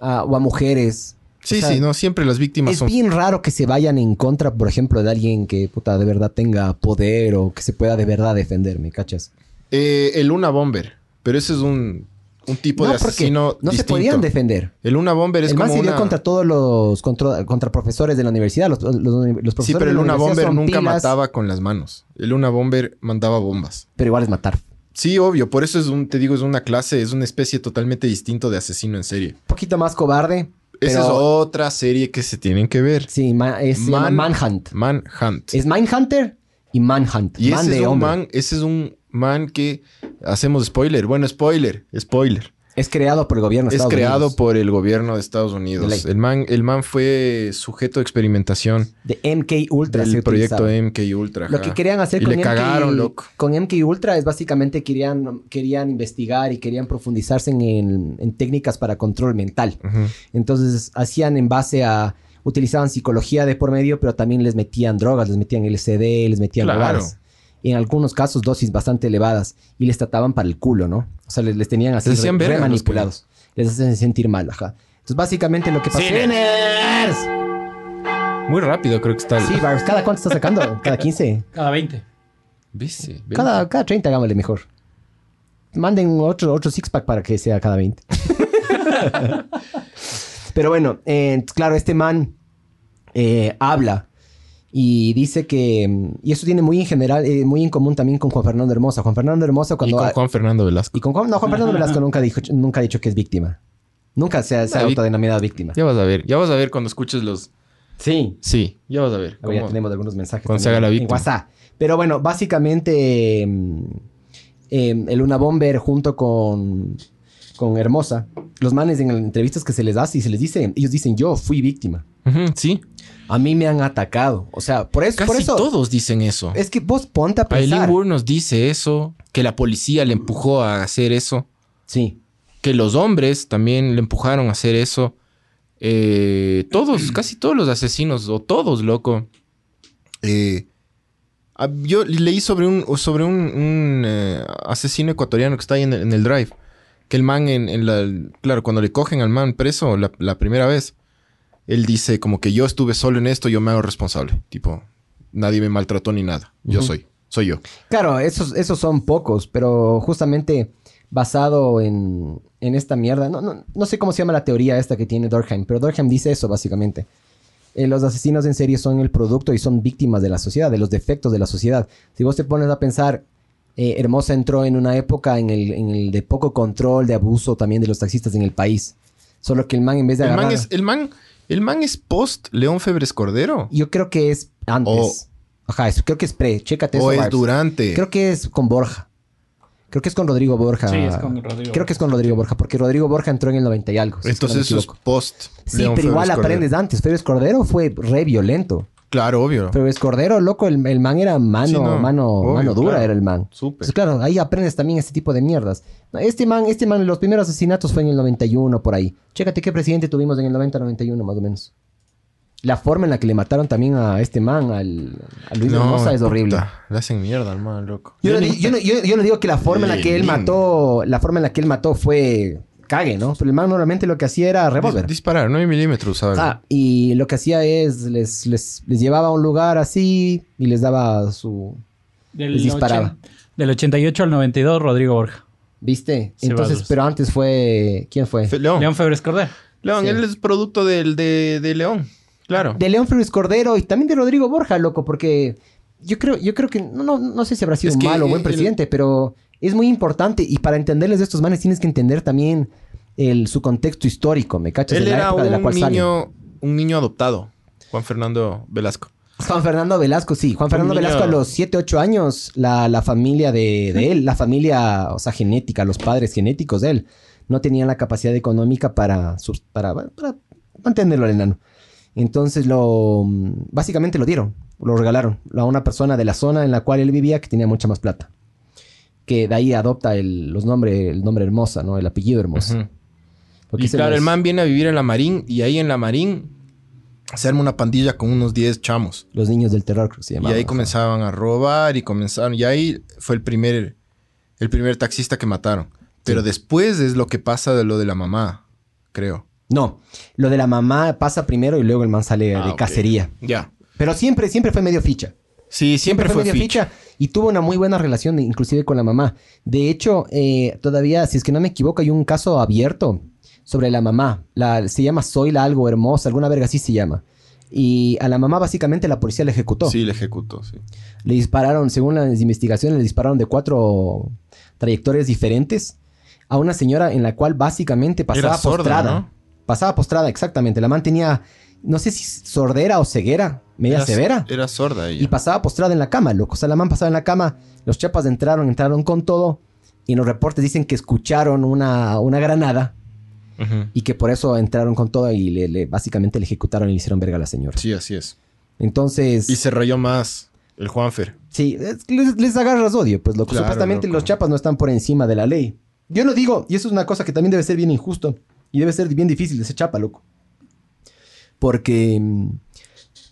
a- o a mujeres. Sí, O sea, sí, no, siempre las víctimas Es son. bien raro que se vayan en contra, por ejemplo, de alguien que puta, de verdad tenga poder o que se pueda de verdad defender, ¿me cachas? Eh, el Luna Bomber, pero ese es un, un tipo no, de asesino no se podían defender. El Luna Bomber es el como se dio una... contra todos los contra, contra profesores de la universidad. Los, los- los profesores Sí, pero el Luna Bomber nunca pilas, mataba con las manos. El Luna Bomber mandaba bombas. Pero igual es matar. Sí, obvio, por eso es un, te digo, es una clase, es una especie totalmente distinto de asesino en serie. Un poquito más cobarde. Esa es otra serie que se tienen que ver. Sí, ma- es, Man- Manhunt. Manhunt. Es Mindhunter y Manhunt. y man ese de es un hombre. man, ese es un man que hacemos spoiler. Bueno, spoiler, spoiler. Es creado por el gobierno de Es Estados creado Unidos. por el gobierno de Estados Unidos. El man, el man fue sujeto de experimentación De MK Ultra. del proyecto. MK Ultra. Lo que querían hacer y con le MK, cagaron, loco. con MK Ultra es básicamente querían, querían investigar y querían profundizarse en, en técnicas para control mental. Entonces hacían en base a... Utilizaban psicología de por medio, pero también les metían drogas, les metían LSD, les metían Claro. Y en algunos casos dosis bastante elevadas. Y les trataban para el culo, ¿no? O sea, les, les tenían así Les re- manipulados. Les hacen sentir mal, ajá. Entonces básicamente lo que pasó... Sinners. Muy rápido creo que está el... Sí, Barbs, ¿cada cuánto está sacando? <laughs> ¿Cada 15? Cada 20. ¿Viste? Cada, cada 30, hagámosle mejor. Manden otro, otro six-pack para que sea cada 20. <laughs> Pero bueno, eh, claro, este man eh, habla y dice que... mm, Y eso tiene muy en general, eh, muy en común también con Juan Fernando Hermosa. Juan Fernando Hermosa Y cuando... con Juan Fernando Velasco. y con Juan, no, Juan Fernando Velasco nunca, dijo, <laughs> nunca ha dicho que es víctima. Nunca se ha, se ha autodenominado víctima. Ya vas a ver, ya vas a ver cuando escuches los... Sí. Sí, ya vas a ver. A ver, ya tenemos algunos mensajes cuando se haga la en víctima. WhatsApp. Pero bueno, básicamente mm, eh, el Luna Bomber junto con, con Hermosa, los manes en las entrevistas que se les hace y se les dice, ellos dicen, yo fui víctima. Ujú, sí, A mí me han atacado. O sea, por eso... casi por eso todos dicen eso. Es que vos ponte a Aileen pensar. Moore nos dice eso, que la policía le empujó a hacer eso, Sí. que los hombres también le empujaron a hacer eso. Eh, todos, <clears throat> casi todos los asesinos, o todos, loco. Eh, ah, yo leí sobre un, sobre un, un, eh, asesino ecuatoriano que está ahí en el, en el drive. Que el man, en, en la, claro, cuando le cogen al man preso la, la primera vez, él dice como que yo estuve solo en esto, yo me hago responsable. Tipo, nadie me maltrató ni nada. Yo soy, soy yo. Claro, esos, esos son pocos, pero justamente basado en, en esta mierda. No, no, no sé cómo se llama la teoría esta que tiene Durkheim, pero Durkheim dice eso básicamente. Eh, los asesinos en serie son el producto y son víctimas de la sociedad, de los defectos de la sociedad. Si vos te pones a pensar, eh, Hermosa entró en una época en el, en el de poco control, de abuso también de los taxistas en el país. Solo que el man en vez de El man, agarrar... es, el, man, el man es post León Febres Cordero. Yo creo que es antes. O- Ajá, eso, creo que es pre. Chécate eso, O es Barbs. durante. Creo que es con Borja. Creo que es con Rodrigo Borja. Sí, es con Rodrigo Creo que es con Rodrigo Borja, porque Rodrigo Borja entró en el 90 y algo. si es que no me Entonces eso es post. Sí, León pero igual Febres aprendes Cordero. antes. Febres Cordero fue re violento. Claro, obvio. Febres Cordero, loco, el, el man era mano, Sí, no, mano, obvio, mano dura claro. era el man. Súper. Entonces, claro, ahí aprendes también este tipo de mierdas. No, Este man, este man, los primeros asesinatos fue en el 91, por ahí. Chécate qué presidente tuvimos en el 90-91, más o menos. La forma en la que le mataron también a este man, al, a Luis Hermosa, es horrible. puta, Le hacen mierda al man, loco. Yo no, yo, no, yo- yo no digo que la forma en la que él mató, la forma en la que él mató fue cague, ¿no? Pero el man normalmente lo que hacía era revólver. Dis- disparar, 9 milímetros usaba. el- Ah, y lo que hacía es les, les, les llevaba a un lugar así y les daba su... Del, Les disparaba. del 88 al 92, Rodrigo Borja. ¿Viste? Sí, Entonces, pero antes fue... ¿Quién fue? Fe- León. León Febres Cordero. León, Sí. él es producto del, de, de León. Claro. De León Félix Cordero y también de Rodrigo Borja, loco, porque yo creo, yo creo que... No, no, no sé si habrá sido Es un que mal o buen el- presidente, pero es muy importante y para entenderles de estos manes tienes que entender también el, su contexto histórico, ¿me cachas? Él De la era época de la un cual niño, un niño adoptado. Juan Fernando Velasco. Juan Fernando Velasco, sí. Juan Fernando niño- Velasco a los 7, 8 años, la, la familia de, de él, la familia, o sea, genética, los padres genéticos de él, no tenían la capacidad económica para, para, para mantenerlo al enano. Entonces lo, básicamente lo dieron, lo regalaron a una persona de la zona en la cual él vivía que tenía mucha más plata. Que de ahí adopta el, los nombres, el nombre Hermosa, ¿no? El apellido Hermosa. Porque Y claro, el man viene a vivir en la Marín y ahí en la Marín se arma una pandilla con unos 10 chamos. Los niños del terror, creo que se Y llamaban. ahí ajá. comenzaban a robar y comenzaron. Y ahí fue el primer, el primer taxista que mataron. Pero después es lo que pasa de lo de la mamá, creo. No, lo de la mamá pasa primero y luego el man sale Ah, de cacería. Ya. Pero siempre, siempre fue medio ficha. Sí, siempre, fue, medio ficha. Y tuvo una muy buena relación, inclusive con la mamá. De hecho, eh, todavía, si es que no me equivoco, hay un caso abierto sobre la mamá. La, se llama Zoila algo hermosa, alguna verga así se llama. Y a la mamá básicamente la policía la ejecutó. Sí, le ejecutó, sí. Le dispararon, según las investigaciones, le dispararon de cuatro trayectorias diferentes a una señora en la cual básicamente pasaba Era sorda, postrada. ¿no? Pasaba postrada, exactamente. La man tenía, no sé si sordera o ceguera, media Era- severa. Era sorda ella. Y pasaba postrada en la cama, loco. O sea, la man pasaba en la cama, los chapas entraron, entraron con todo. Y en los reportes dicen que escucharon una, una granada y que por eso entraron con todo y le, le- básicamente le ejecutaron y le hicieron verga a la señora. Sí, así es. Entonces, Y se rayó más el Juanfer. sí, es- les, les agarras odio, pues loco. Claro, Supuestamente loco. los chapas no están por encima de la ley. Yo no digo, y eso es una cosa que también debe ser bien injusto y debe ser bien difícil de ser chapa, loco. Porque mm,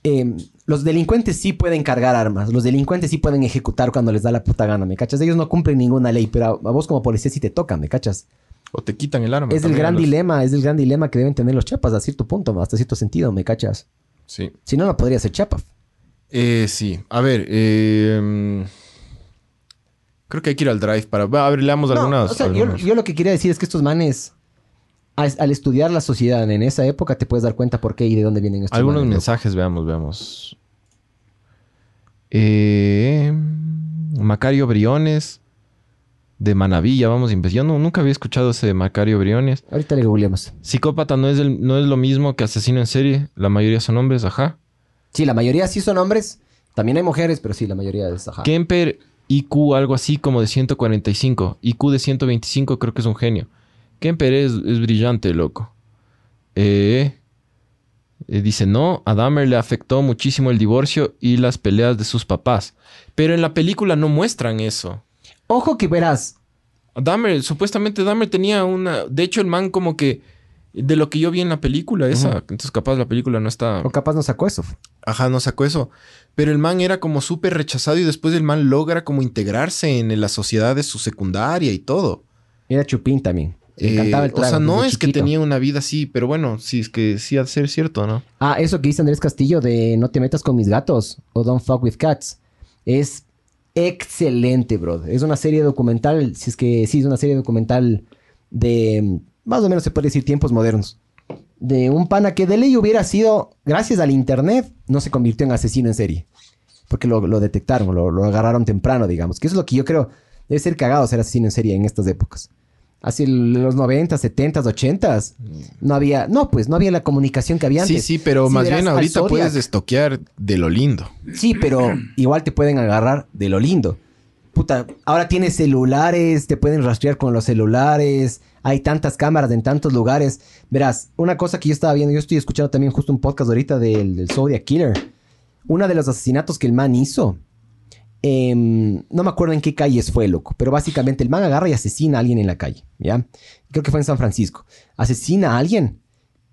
em, los delincuentes sí pueden cargar armas, los delincuentes sí pueden ejecutar cuando les da la puta gana, ¿me cachas? Ellos no cumplen ninguna ley, pero a, a vos como policía sí te toca, ¿me cachas? O te quitan el arma. Es el gran los- dilema, es el gran dilema que deben tener los chapas a cierto punto, hasta cierto sentido, ¿me cachas? Sí. Si no, no podría ser chapa. Eh, sí. A ver, eh, mm, creo que hay que ir al drive para... A ver, leamos No, algunas. o sea, yo lo que quería decir es que estos manes, al, al estudiar la sociedad en esa época, te puedes dar cuenta por qué y de dónde vienen estos Algunos manes, loco. mensajes, veamos, veamos. Eh, Macario Briones de Manavilla, vamos. Yo no- nunca había escuchado ese de Macario Briones. Ahorita le googleamos. Psicópata no es, el- no es lo mismo que asesino en serie. La mayoría son hombres, ajá. Sí, la mayoría sí son hombres. También hay mujeres, pero sí, la mayoría es ajá. Kemper IQ algo así como de 145. IQ de 125 creo que es un genio. Kemper es, es brillante, loco. Eh, eh, dice, no, a Dahmer le afectó muchísimo el divorcio y las peleas de sus papás. Pero en la película no muestran eso. Ojo que verás. Dahmer, supuestamente Dahmer tenía una... De hecho, el man como que... De lo que yo vi en la película esa. Entonces capaz la película no está... O capaz no sacó eso. Ajá, no sacó eso. Pero el man era como súper rechazado y después el man logra como integrarse en la sociedad de su secundaria y todo. Era chupín también. Le Eh, encantaba el o sea, no es que tenía una vida así, pero bueno, sí es que sí ha de ser cierto, ¿no? Ah, eso que dice Andrés Castillo de no te metas con mis gatos o don't fuck with cats. Es excelente, bro. Es una serie documental, si es que sí, es una serie documental de más o menos se puede decir tiempos modernos. De un pana que de ley hubiera sido, gracias al internet, no se convirtió en asesino en serie. Porque lo, lo detectaron, lo, lo agarraron temprano, digamos. Que eso es lo que yo creo. Debe ser cagado ser asesino en serie en estas épocas. Así los 90, 70, 80 no había, no, pues no había la comunicación que había antes. Sí, sí, pero Si más bien ahorita Zodiac- puedes estoquear de lo lindo. Sí, pero <clears throat> igual te pueden agarrar de lo lindo. puta, ahora tienes celulares, te pueden rastrear con los celulares, hay tantas cámaras en tantos lugares. Verás, una cosa que yo estaba viendo, yo estoy escuchando también justo un podcast ahorita del, del Zodiac Killer. Uno de los asesinatos que el man hizo, em, no me acuerdo en qué calles fue, loco, pero básicamente el man agarra y asesina a alguien en la calle, ¿ya? Creo que fue en San Francisco. Asesina a alguien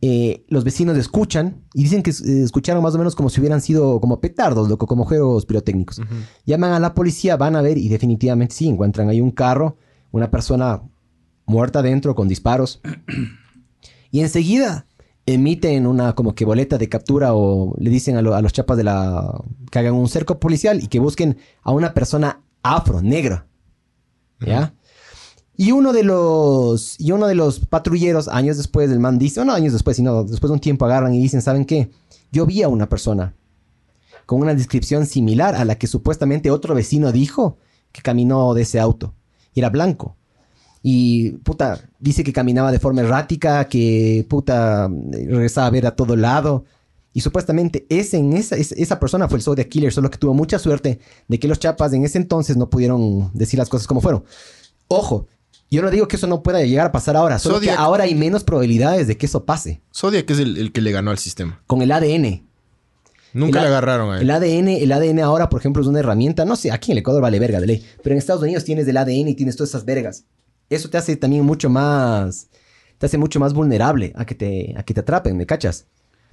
eh, los vecinos escuchan y dicen que eh, escucharon más o menos como si hubieran sido como petardos, loco, como juegos pirotécnicos. Llaman a la policía, van a ver y definitivamente sí, encuentran ahí un carro, una persona muerta dentro con disparos. <clears throat> y enseguida emiten una como que boleta de captura o le dicen a, lo- a los chapas de la... que hagan un cerco policial y que busquen a una persona afro, negra. ¿Ya? Y uno de los y uno de los patrulleros años después del man dice, no años después, sino después de un tiempo agarran y dicen, ¿saben qué? Yo vi a una persona con una descripción similar a la que supuestamente otro vecino dijo que caminó de ese auto. Y era blanco. Y puta, dice que caminaba de forma errática, que puta, regresaba a ver a todo lado. Y supuestamente ese, en esa, esa, persona fue el Zodiac Killer, solo que tuvo mucha suerte de que los chapas en ese entonces no pudieron decir las cosas como fueron. Ojo, yo no digo que eso no pueda llegar a pasar ahora, solo Zodiac- que ahora hay menos probabilidades de que eso pase. Zodiac es el, el que le ganó al sistema. Con el ADN. Nunca El le agarraron a él. El ADN, el ADN ahora, por ejemplo, es una herramienta. No sé, aquí en el Ecuador vale verga de ley. Pero en Estados Unidos tienes el ADN y tienes todas esas vergas. Eso te hace también mucho más. Te hace mucho más vulnerable a que te, a que te atrapen, ¿me cachas?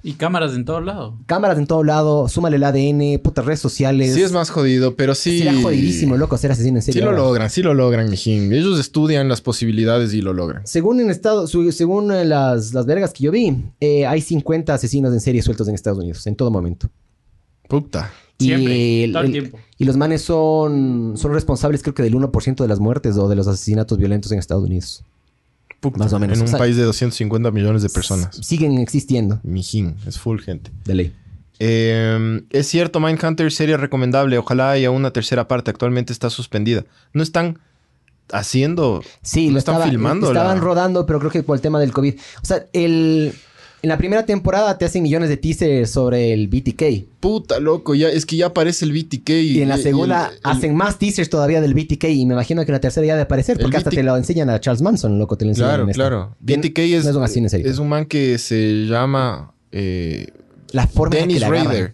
Y cámaras en todo lado. Cámaras en todo lado, súmale el ADN, putas redes sociales. Sí es más jodido, pero sí... Será jodidísimo, loco, ser asesino en Sí serio. lo ahora. logran, sí lo logran, mijín. Ellos estudian las posibilidades y lo logran. Según en Estado, su- según eh, las, las vergas que yo vi, eh, hay 50 asesinos en serie sueltos en Estados Unidos, en todo momento. Puta. Siempre, y, el- todo el el- tiempo. y los manes son, son responsables, creo que del 1% de las muertes o de los asesinatos violentos en Estados Unidos. Puta. Más o menos. En O un sea, país de 250 millones de personas. Siguen existiendo, Mijín, es full gente. de ley. Eh, es cierto, Mindhunter, serie recomendable. Ojalá haya una tercera parte. Actualmente está suspendida. No están haciendo. Sí, No lo están estaba- filmando Estaban la- rodando, pero creo que por el tema del COVID. O sea, el, en la primera temporada te hacen millones de teasers sobre el BTK. Puta, loco. Ya, es que ya aparece el BTK. Y, en la segunda el- el- hacen más teasers todavía del BTK. Y me imagino que en la tercera ya debe aparecer, porque hasta te lo enseñan a Charles Manson, loco, te lo enseñan. Claro, en claro. Que BTK es, no es un en es un man que se llama eh, La forma en la que Dennis le agarran. Rader.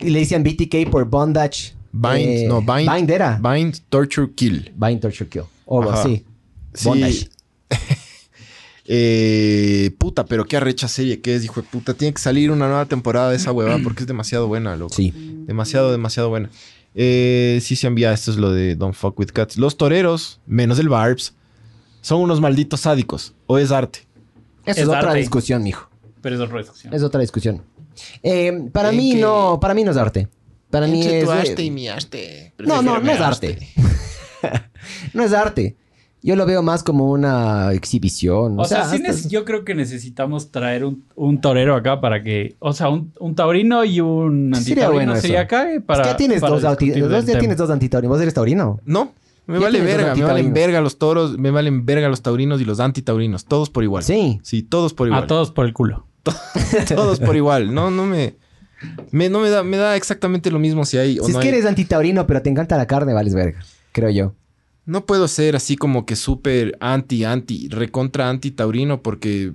Y le decían BTK por bondage. Bind, eh, no, bind, Bind era. Bind, Torture, Kill. Bind, torture, kill. O algo así. Sí. Eh, puta, pero qué arrecha serie que es, hijo de puta. Tiene que salir una nueva temporada de esa huevada <clears throat> porque es demasiado buena, loco. Sí. Demasiado, demasiado buena. Eh, sí se envía, esto es lo de Don't Fuck With Cats. Los toreros, menos el Barbs, son unos malditos sádicos. O es arte. Eso es, Es otra arte. discusión, mijo. Pero es otra discusión. Es otra discusión. Eh, para mí que- no, para mí no es arte. Para mí es. tu arte y mi arte. No, no, <laughs> no es arte. no es arte. Yo lo veo más como una exhibición. O, sea, sí hasta- yo creo que necesitamos traer un, un torero acá para que... O sea, un, un taurino y un Sería antitaurino bueno sería acá eh, Es para que ya tienes para dos, anti- dos- ya tienes dos antitaurinos. Vos eres taurino. No, me vale verga. Me valen verga los toros, me valen verga los taurinos y los antitaurinos. Todos por igual. Sí. Sí, todos por igual. A todos por el culo. <laughs> todos por igual. No, no me, me- no me da, me da exactamente lo mismo si hay o Si no es que hay. eres antitaurino, pero te encanta la carne, vales verga. Creo yo. No puedo ser así como que súper anti, anti, recontra anti taurino porque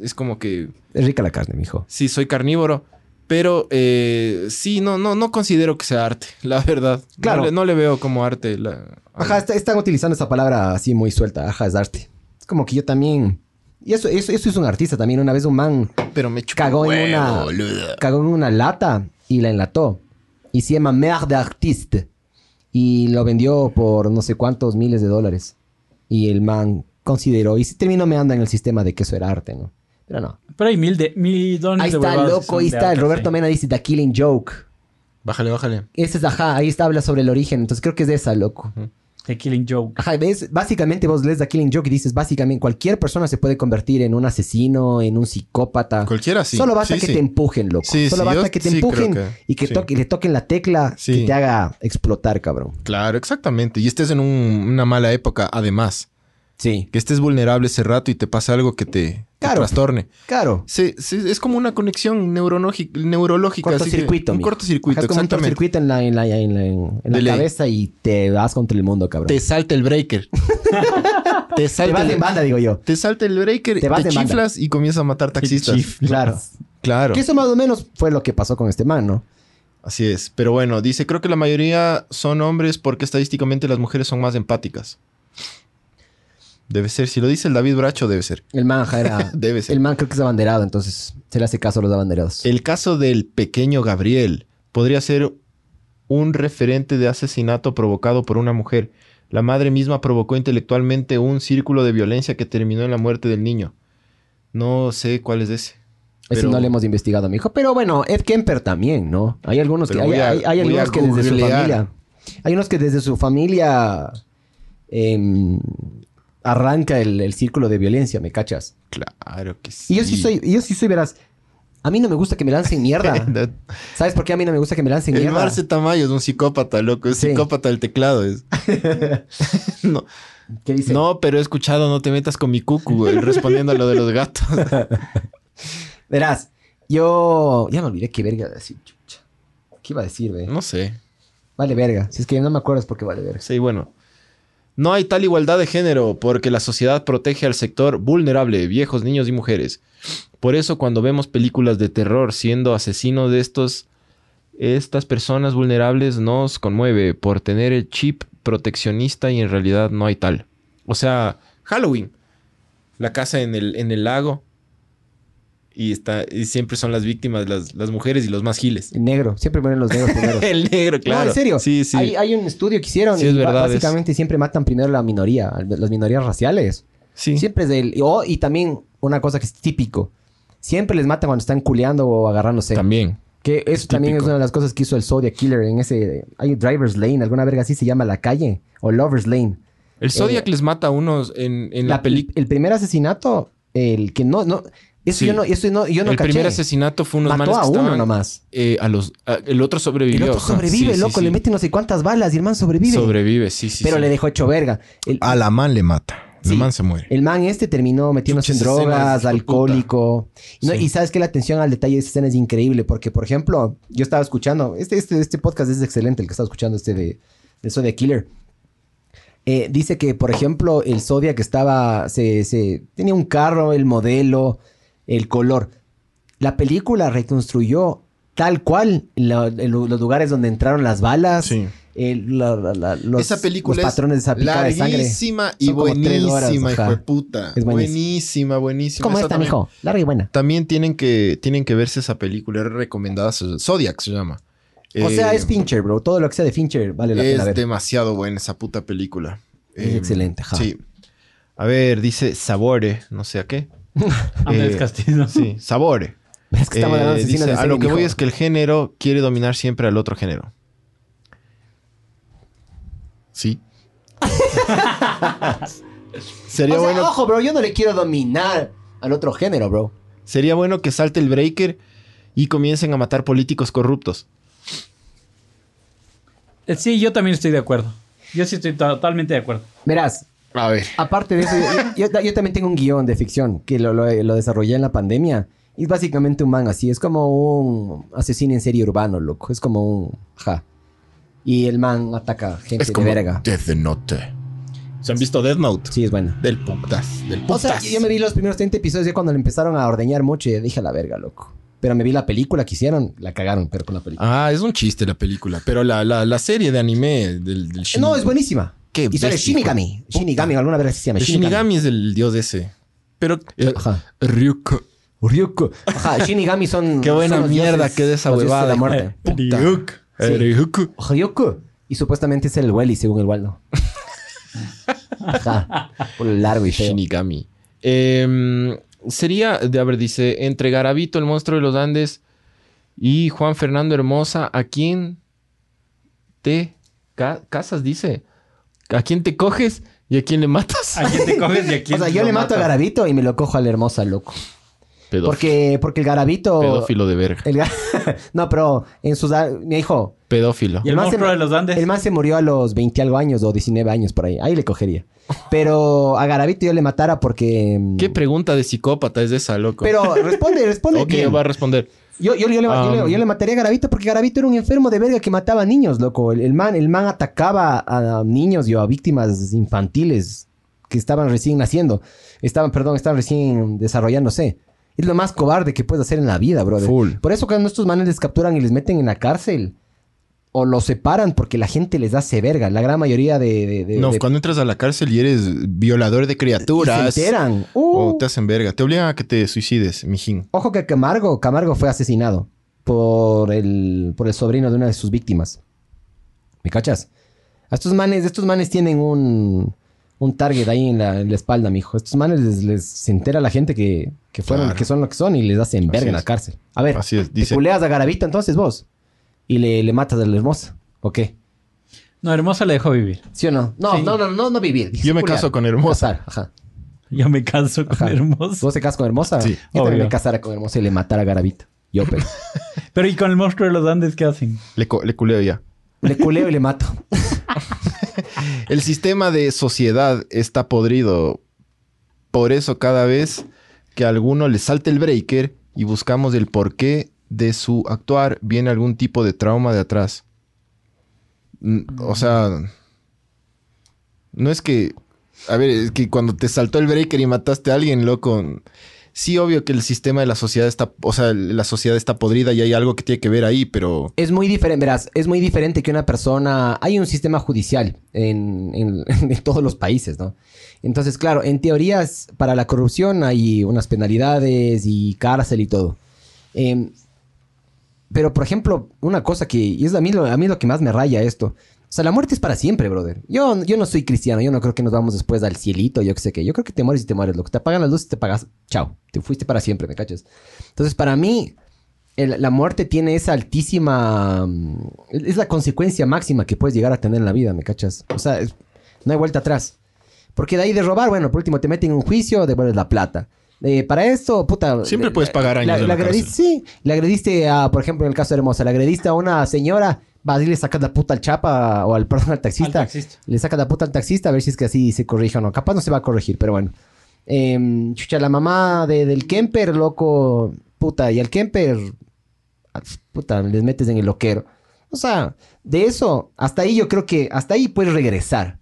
es como que Es rica la carne, mijo. sí soy carnívoro. Pero eh, sí, no, no, no considero que sea arte, <laughs> la verdad. Claro. No le, no le veo como arte. la- Ajá, está- están utilizando esa palabra así muy suelta. Ajá, es arte. Es como que yo también. Y eso, eso, eso es un artista también. Una vez un man Pero me cagó en una boludo. cagó en una lata y la enlató. Y se llama Merde Artiste. Y lo vendió por no sé cuántos miles de dólares. Y el man consideró y se terminó meando en el sistema de que eso era arte, ¿no? Pero no. Pero hay mil, de, mil dones Ahí de está, que loco, ahí de está. arte, Roberto sí. Mena dice The Killing Joke. Bájale, bájale. Ese es, ajá, ahí está, habla sobre el origen. Entonces creo que es de esa, loco. The Killing Joke. Ajá, ves, básicamente vos lees The Killing Joke y dices, básicamente cualquier persona se puede convertir en un asesino, en un psicópata. Cualquiera sí. Solo basta Sí, que sí. te empujen, loco. Sí, Solo sí, basta yo que te empujen que- y que sí. toque- le toquen la tecla Sí. que te haga explotar, cabrón. Claro, exactamente. Y estés en un- una mala época, además. Sí. Que estés vulnerable ese rato y te pase algo que te, te Claro. trastorne. Claro. Es como una conexión neurológica. Cortocircuito. Un cortocircuito, como un exactamente. cortocircuito en la, en la, en la, en la De ley. cabeza y te vas contra el mundo, cabrón. Te salta el breaker. <laughs> te salta vas el, en banda, digo yo. Te salta el breaker, Te te, banda. chiflas y comienzas a matar taxistas. Claro. Claro. Que eso más o menos fue lo que pasó con este man, ¿no? Así es. Pero bueno, dice, creo que la mayoría son hombres porque estadísticamente las mujeres son más empáticas. Debe ser. Si lo dice el David Bracho, debe ser. El man era... <laughs> Debe ser. el man creo que es abanderado, entonces se le hace caso a los abanderados. El caso del pequeño Gabriel podría ser un referente de asesinato provocado por una mujer. La madre misma provocó intelectualmente un círculo de violencia que terminó en la muerte del niño. No sé cuál es ese. Ese pero- no le hemos investigado, mijo. Pero bueno, Ed Kemper también, ¿no? Hay algunos que, hay, a- hay- hay algunos que desde su familia. Hay unos que desde su familia em, arranca el, el círculo de violencia, ¿me cachas? Claro que sí. Y yo sí soy, yo sí soy, verás. A mí no me gusta que me lancen mierda. <laughs> ¿Sabes por qué a mí no me gusta que me lancen El mierda? Marce Tamayo es un psicópata, loco. Es Sí. psicópata del teclado. Es. <laughs> no, ¿Qué dice? no, pero he escuchado No te metas con mi cucu, güey, respondiendo a lo de los gatos. <laughs> Verás, yo ya me olvidé qué verga decir, chucha. ¿Qué iba a decir, güey? no sé. Vale verga. Si es que no me acuerdo es porque vale verga. Sí, bueno. No hay tal igualdad de género porque la sociedad protege al sector vulnerable, viejos, niños y mujeres. Por eso cuando vemos películas de terror siendo asesinos de estos, estas personas vulnerables nos conmueve por tener el chip proteccionista y en realidad no hay tal. O sea, Halloween, la casa en el, en el lago y, está, y siempre son las víctimas las, las mujeres y los más giles. El negro. Siempre ponen los negros primero. <laughs> el negro, claro. No, en serio. Sí, sí. Hay, hay un estudio que hicieron Sí, es verdad, básicamente siempre matan primero la minoría, las minorías raciales. sí. Siempre es del... o- y también una cosa que es típico. Siempre les matan cuando están culeando o agarrándose. También. Que eso también es una de las cosas que hizo el Zodiac Killer en ese... Hay Driver's Lane, alguna verga así se llama la calle. O Lover's Lane. El Zodiac Eh, les mata a unos en, en la, La- película. el, el primer asesinato, el que no... no eso Sí. yo no... Eso no yo no el caché. primer asesinato fue unos Mató manes a que uno estaban, nomás. eh, a los, a- el otro sobrevivió. El otro sobrevive, Sí, loco. sí. Le mete no sé cuántas balas y el man sobrevive. Sobrevive, sí, sí. pero sí. le dejó hecho verga. El, A la man le mata. Sí. La man se muere. el man este terminó metiéndose en drogas, de alcohólico. Y, no- Sí. y sabes que la atención al detalle de esa escena es increíble. Porque, por ejemplo, yo estaba escuchando... Este, este, este podcast es excelente, el que estaba escuchando este de, de Zodiac Killer. Eh, dice que, por ejemplo, el Zodiac estaba... Se, se, tenía un carro, el modelo, el color. La película reconstruyó tal cual la- el- los lugares donde entraron las balas. Sí. el- la- la- la- los, Esa película los patrones de esa es de sangre. larguísima y como horas, buenísima, hijo de puta. Es buenísima. buenísima, buenísima. ¿Cómo Esa está, también- mijo? Larga y buena. También tienen que, tienen que verse esa película. Es recomendada. Zodiac se llama. O sea, Eh, es Fincher, bro. Todo lo que sea de Fincher vale la Es pena ver. demasiado buena esa puta película. Es excelente, ja. Sí. A ver, dice Sabore, no sé a qué. Andrés Eh, Castillo. Sí, Sabore. Es que estamos Eh, hablando de asesinos dice, de a lo que voy es que el género quiere dominar siempre al otro género. Sí. <laughs> sería, O sea, bueno, ojo, bro. Yo no le quiero dominar al otro género, bro. sería bueno que salte el breaker y comiencen a matar políticos corruptos. Eh, Sí, yo también estoy de acuerdo. Yo sí estoy totalmente de acuerdo. Verás, A ver. aparte de eso, yo, yo- yo también tengo un guion de ficción que lo, lo- lo desarrollé en la pandemia. Y es básicamente un man así. Es como un asesino en serie urbano, loco. Es como un... Ja. Y el man ataca gente Es como de verga. Death Note. ¿Se han visto Death Note? Sí, es buena. Del putas. Del O putas. sea, yo me vi los primeros 30 episodios ya cuando le empezaron a ordeñar mucho y dije a la verga, loco. Pero me vi la película que hicieron, la cagaron, pero con la película. Ah, es un chiste la película. Pero la, la, la serie de anime del, del no, es buenísima. Qué y sale Shinigami. puta. Shinigami, alguna vez se llama El Shinigami es el dios ese. Pero. eh, Ajá. Ryuko. Ryuko. Ajá, Shinigami son. Qué buena son mierda que de esa huevada. de la muerte. Sí. Ryuko. Ryuko. Y supuestamente es el Welly, según el Waldo. Ajá. Por el largo y feo. Shinigami. Em, sería, de, a ver, dice, entre Garabito, el monstruo de los Andes, y Juan Fernando Hermosa, ¿a quién te ca- casas? Dice. ¿A quién te coges y a quién le matas? ¿A quién te coges y a <laughs> quién O sea, yo le mato a matas? Garabito y me lo cojo a la hermosa, loco. Pedófilo. Porque, porque el Garabito. Pedófilo de verga. El <laughs> no, pero en sus... Mi hijo, Pedófilo. Y el man se- monstruo de los Andes. El man se murió a los 20 algo años o 19 años por ahí. Ahí le cogería. Pero a Garavito yo le matara porque... mm, ¿Qué pregunta de psicópata es esa, loco? Pero responde, <laughs> responde ok, bien. va a responder. Yo, yo, yo le, yo le- Um, yo le mataría a Garavito porque Garavito era un enfermo de verga que mataba niños, loco. El, el man, el man atacaba a niños y a víctimas infantiles que estaban recién naciendo. Estaban, perdón, estaban recién desarrollándose. Es lo más cobarde que puedes hacer en la vida, brother. Full. Por eso cuando estos manes les capturan y les meten en la cárcel o los separan porque la gente les hace verga. La gran mayoría de... de- de- No, de- cuando entras a la cárcel y eres violador de criaturas. se enteran. O Uh. te hacen verga. Te obligan a que te suicides, mijín. Ojo que Camargo, Camargo fue asesinado por el, por el sobrino de una de sus víctimas. ¿Me cachas? Estos manes, estos manes tienen un, un target ahí en la, en la espalda, mijo. Estos manes les, les- se entera la gente que, que fueron, Claro. que son lo que son y les hacen verga en la cárcel. A ver, Así es, te culeas a Garavito entonces vos y le, le matas a la hermosa. ¿O qué? No, Hermosa le dejó vivir. ¿Sí o no? No, Sí. no, no, no, no vivir. Yo me caso con hermosa. Casar, ajá. Yo me canso con Ajá. Hermosa. ¿Vos te casas con hermosa? Sí. Yo también Obvio. me casara con hermosa y le matara a Garavito. Yo, pero. <laughs> Pero ¿y con el monstruo de los Andes qué hacen? Le, co- le culeo ya. le culeo y le mato. <laughs> El sistema de sociedad está podrido. Por eso cada vez que a alguno le salta el breaker y buscamos el porqué de su actuar, viene algún tipo de trauma de atrás. O sea, no es que... A ver, es que cuando te saltó el breaker y mataste a alguien, loco... Sí, obvio que el sistema de la sociedad está... O sea, la sociedad está podrida y hay algo que tiene que ver ahí, pero... Es muy diferente, verás, es muy diferente que una persona... Hay un sistema judicial en, <laughs> en- todos los países, ¿no? Entonces, claro, en teorías para la corrupción hay unas penalidades y cárcel y todo. Em, pero, por ejemplo, una cosa que... Y es a mí, lo, a mí lo que más me raya esto. O sea, la muerte es para siempre, brother. Yo, yo no soy cristiano. Yo no creo que nos vamos después al cielito. Yo qué sé qué. Yo creo que te mueres y te mueres. Lo que te apagan las luces te pagas. Chao. Te fuiste para siempre, ¿me cachas? Entonces, para mí, la muerte tiene esa altísima... mm, Es la consecuencia máxima que puedes llegar a tener en la vida, ¿me cachas? O sea, no hay vuelta atrás. Porque de ahí de robar, bueno, por último te meten en un juicio, devuelves la plata. Eh, para esto, puta... Siempre puedes pagar años la- en la la agrediste-. Sí, le agrediste a, por ejemplo, en el caso de Hermosa, le agrediste a una señora, vas y le sacas la puta al chapa o al, perdón, al taxista. Al taxista. Le sacas la puta al taxista a ver si es que así se corrige o no. Capaz no se va a corregir, pero bueno. Em, chucha, la mamá de- del Kemper, loco, puta, y al Kemper, ah, puta, les metes en el loquero. O sea, de eso, hasta ahí yo creo que, hasta ahí puedes regresar.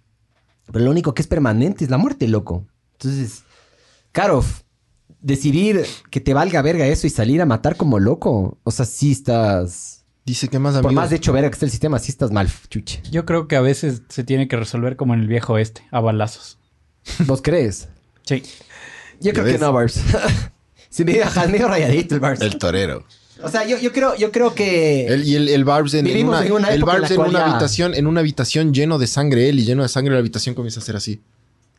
Pero lo único que es permanente es la muerte, loco. Entonces, Karov, decidir que te valga verga eso y salir a matar como loco, o sea, sí estás... Dice que más Por amigos... más de hecho verga que esté el sistema, sí estás mal, chuche. Yo creo que a veces se tiene que resolver como en el viejo oeste, a balazos. <laughs> ¿Vos crees? Sí. Yo creo ves. que no, Barbs. <laughs> sí, me medio rayadito el Barbs. El torero. O sea, yo, yo creo, yo creo que... El, y el, el Barbs en, una, en una el en Barbs en una ya- habitación, en una habitación lleno de sangre, él y lleno de sangre la habitación comienza a hacer así.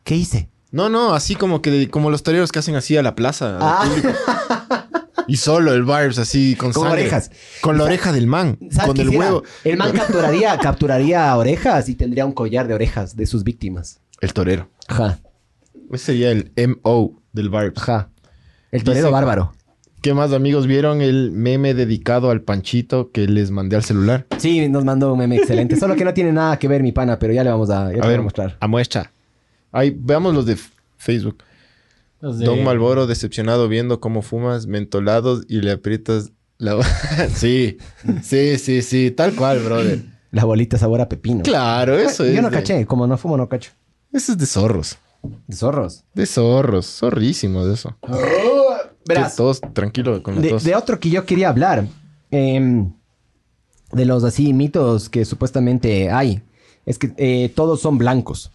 ¿Qué hice? No, no, así como que como los toreros que hacen así a la plaza. Ah. Y solo el Barbs así con, Con sangre. orejas. Con la oreja del man. ¿Sabes Con el huevo. El man capturaría, capturaría orejas y tendría un collar de orejas de sus víctimas. El torero. Ajá, Ese sería el MO del Barbs. ajá. El torero Dice- bárbaro. ¿Qué más amigos vieron el meme dedicado al Panchito que les mandé al celular? Sí, nos mandó un meme excelente. Solo que no tiene nada que ver mi pana, pero ya le vamos a, ya A ver, a mostrar. a muestra. Ahí, veamos los de Facebook. Los de- Don Malboro decepcionado viendo cómo fumas mentolados y le aprietas la... <laughs> sí, sí, sí, sí, tal cual, brother. La bolita sabor a pepino. Claro, eso es. Yo no de- caché, como no fumo, no cacho. Eso es de zorros. De zorros. De zorros. Zorrísimo de eso. Verás, Que todos tranquilo con la de, tos. de otro que yo quería hablar, em, de los así mitos que supuestamente hay, es que eh, todos son blancos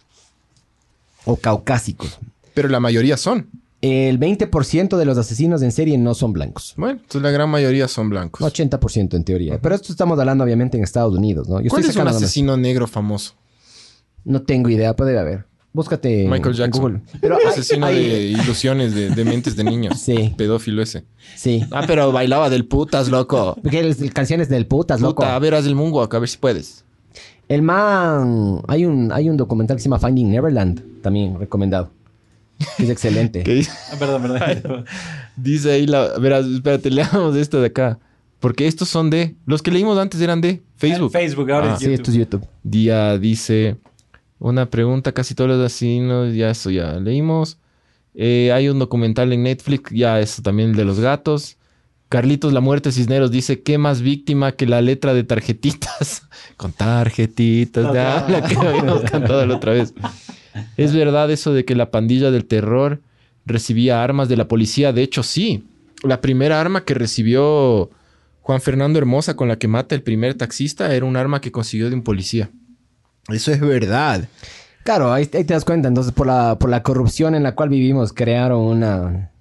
o caucásicos. Pero la mayoría son. El 20% de los asesinos en serie no son blancos. Bueno, entonces la gran mayoría son blancos. 80% en teoría. Pero esto estamos hablando obviamente en Estados Unidos, ¿no? Yo ¿Cuál estoy es un asesino negro famoso? No tengo idea, puede haber. Búscate Michael Jackson. Google. Pero asesino hay- de ilusiones, de, de mentes de niños. <laughs> Sí. Pedófilo ese. Sí. Ah, pero bailaba del putas, loco. Porque es- canciones del putas, loco. A ver, haz el moonwalk, a ver si puedes. El man... Hay un, hay un documental que se llama Finding Neverland, también recomendado. Que es excelente. <laughs> ¿Qué dice? Ah, perdón, perdón. <laughs> Dice ahí la... Verás, espérate, leamos esto de acá. Porque estos son de... Los que leímos antes eran de Facebook. Facebook, ahora Ah. es Sí, YouTube. esto es YouTube. Día dice... Una pregunta, casi todos los vecinos, ya eso ya leímos. Eh, hay un documental en Netflix, ya eso también el de los gatos. Carlitos La Muerte Cisneros dice, ¿qué más víctima que la letra de tarjetitas? <laughs> Con tarjetitas, ya, la que habíamos cantado la otra vez. ¿Es verdad eso de que la pandilla del terror recibía armas de la policía? De hecho, sí. La primera arma que recibió Juan Fernando Hermosa con la que mata el primer taxista era un arma que consiguió de un policía. Eso es verdad. Claro, ahí, ahí te das cuenta. Entonces, por la, por la corrupción en la cual vivimos, crearon una,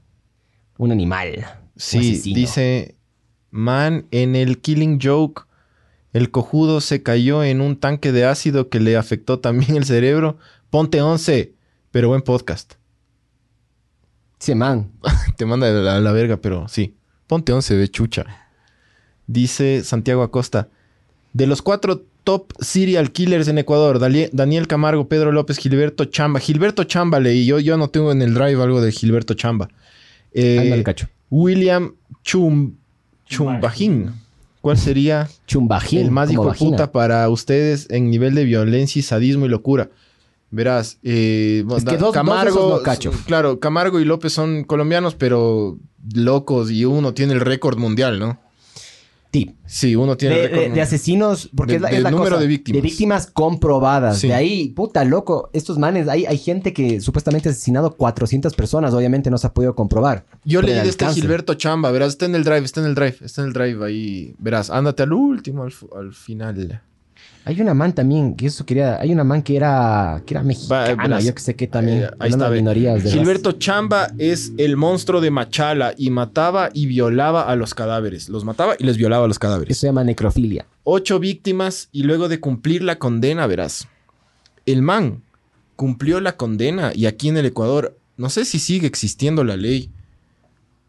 un animal. Sí, asesino. dice, man, en el Killing Joke, el cojudo se cayó en un tanque de ácido que le afectó también el cerebro. Ponte 11, pero buen podcast. Sí, man. <laughs> Te manda a la, a la verga, pero sí. Ponte 11, ve chucha. Dice Santiago Acosta, de los cuatro top serial killers en Ecuador, Daniel Camargo, Pedro López, Gilberto Chamba. Gilberto Chamba leí, yo, yo no tengo en el drive algo de Gilberto Chamba. Eh, Ándale, cacho. William Chum, Chumbajín. ¿Cuál sería Chumbajín. el más hijo de puta para ustedes en nivel de violencia y sadismo y locura? Verás, eh, Es que dos- Camargo, esos no cacho. claro, Camargo y López son colombianos, pero locos y uno tiene el récord mundial, ¿no? Sí. Sí, uno tiene De, de- asesinos, porque De- es la, es del la número cosa. de víctimas. De víctimas comprobadas. Sí. De ahí, puta, loco, estos manes, hay, hay gente que supuestamente ha asesinado 400 personas, obviamente no se ha podido comprobar. Yo leí de este. Gilberto Chamba, verás, está en el drive, está en el drive, está en el drive ahí. Verás, ándate al último, al final. Hay una man también, que eso quería, hay una man que era, que era mexicana, verás. yo que sé qué también. Eh, ahí está, de minorías. De Gilberto Chamba es el monstruo de Machala y mataba y violaba a los cadáveres. Los mataba y les violaba a los cadáveres. Eso se llama necrofilia. Ocho víctimas y luego de cumplir la condena, verás. El man cumplió la condena y aquí en el Ecuador, no sé si sigue existiendo la ley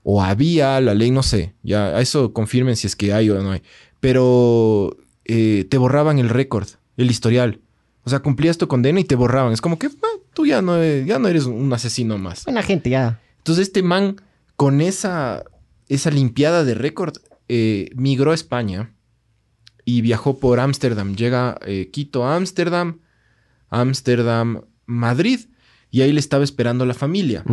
o había la ley, no sé. Ya, a eso confirmen si es que hay o no hay. Pero eh, te borraban el récord, el historial. O sea, cumplías tu condena y te borraban. Es como que ah, tú ya no, e- ya no eres un asesino más. Buena gente ya. Entonces este man, con esa, esa limpiada de récord, eh, migró a España y viajó por Ámsterdam. Llega eh, Quito a Ámsterdam, Ámsterdam, Madrid, y ahí le estaba esperando la familia.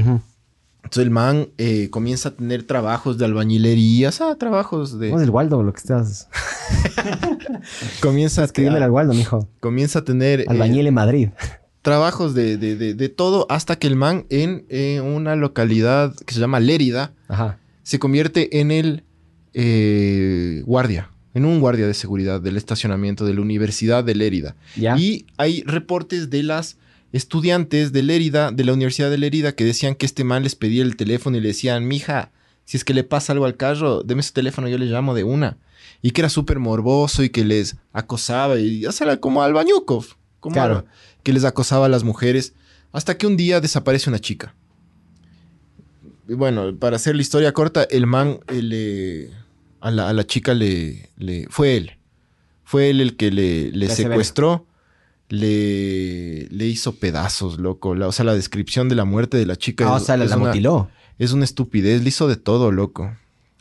Entonces el man eh, comienza a tener trabajos de albañilería, o sea, trabajos de... ¿Cómo es el Waldo lo que estás? <laughs> Comienza, a, Escríbeme al Waldo, mijo. comienza a tener... eh, Albañil en Madrid. trabajos de, de- de- de todo hasta que el man en eh, una localidad que se llama Lérida Ajá. se convierte en el eh, guardia, en un guardia de seguridad del estacionamiento de la Universidad de Lérida. Ya. Y hay reportes de las estudiantes de Lérida, de la Universidad de Lérida, que decían que este man les pedía el teléfono y le decían, mija, si es que le pasa algo al carro, deme su teléfono, yo le llamo de una. Y que era súper morboso y que les acosaba, y o sea, como al Bañukov, como Claro. que les acosaba a las mujeres, hasta que un día desaparece una chica. Y bueno, para hacer la historia corta, el man eh, le, a, la, a la chica le, le... Fue él. Fue él el que le, le secuestró, le, le hizo pedazos, loco. La- o sea, la descripción de la muerte de la chica Ah, o es, sea, la, es la una, mutiló. es una estupidez. Le hizo de todo, loco.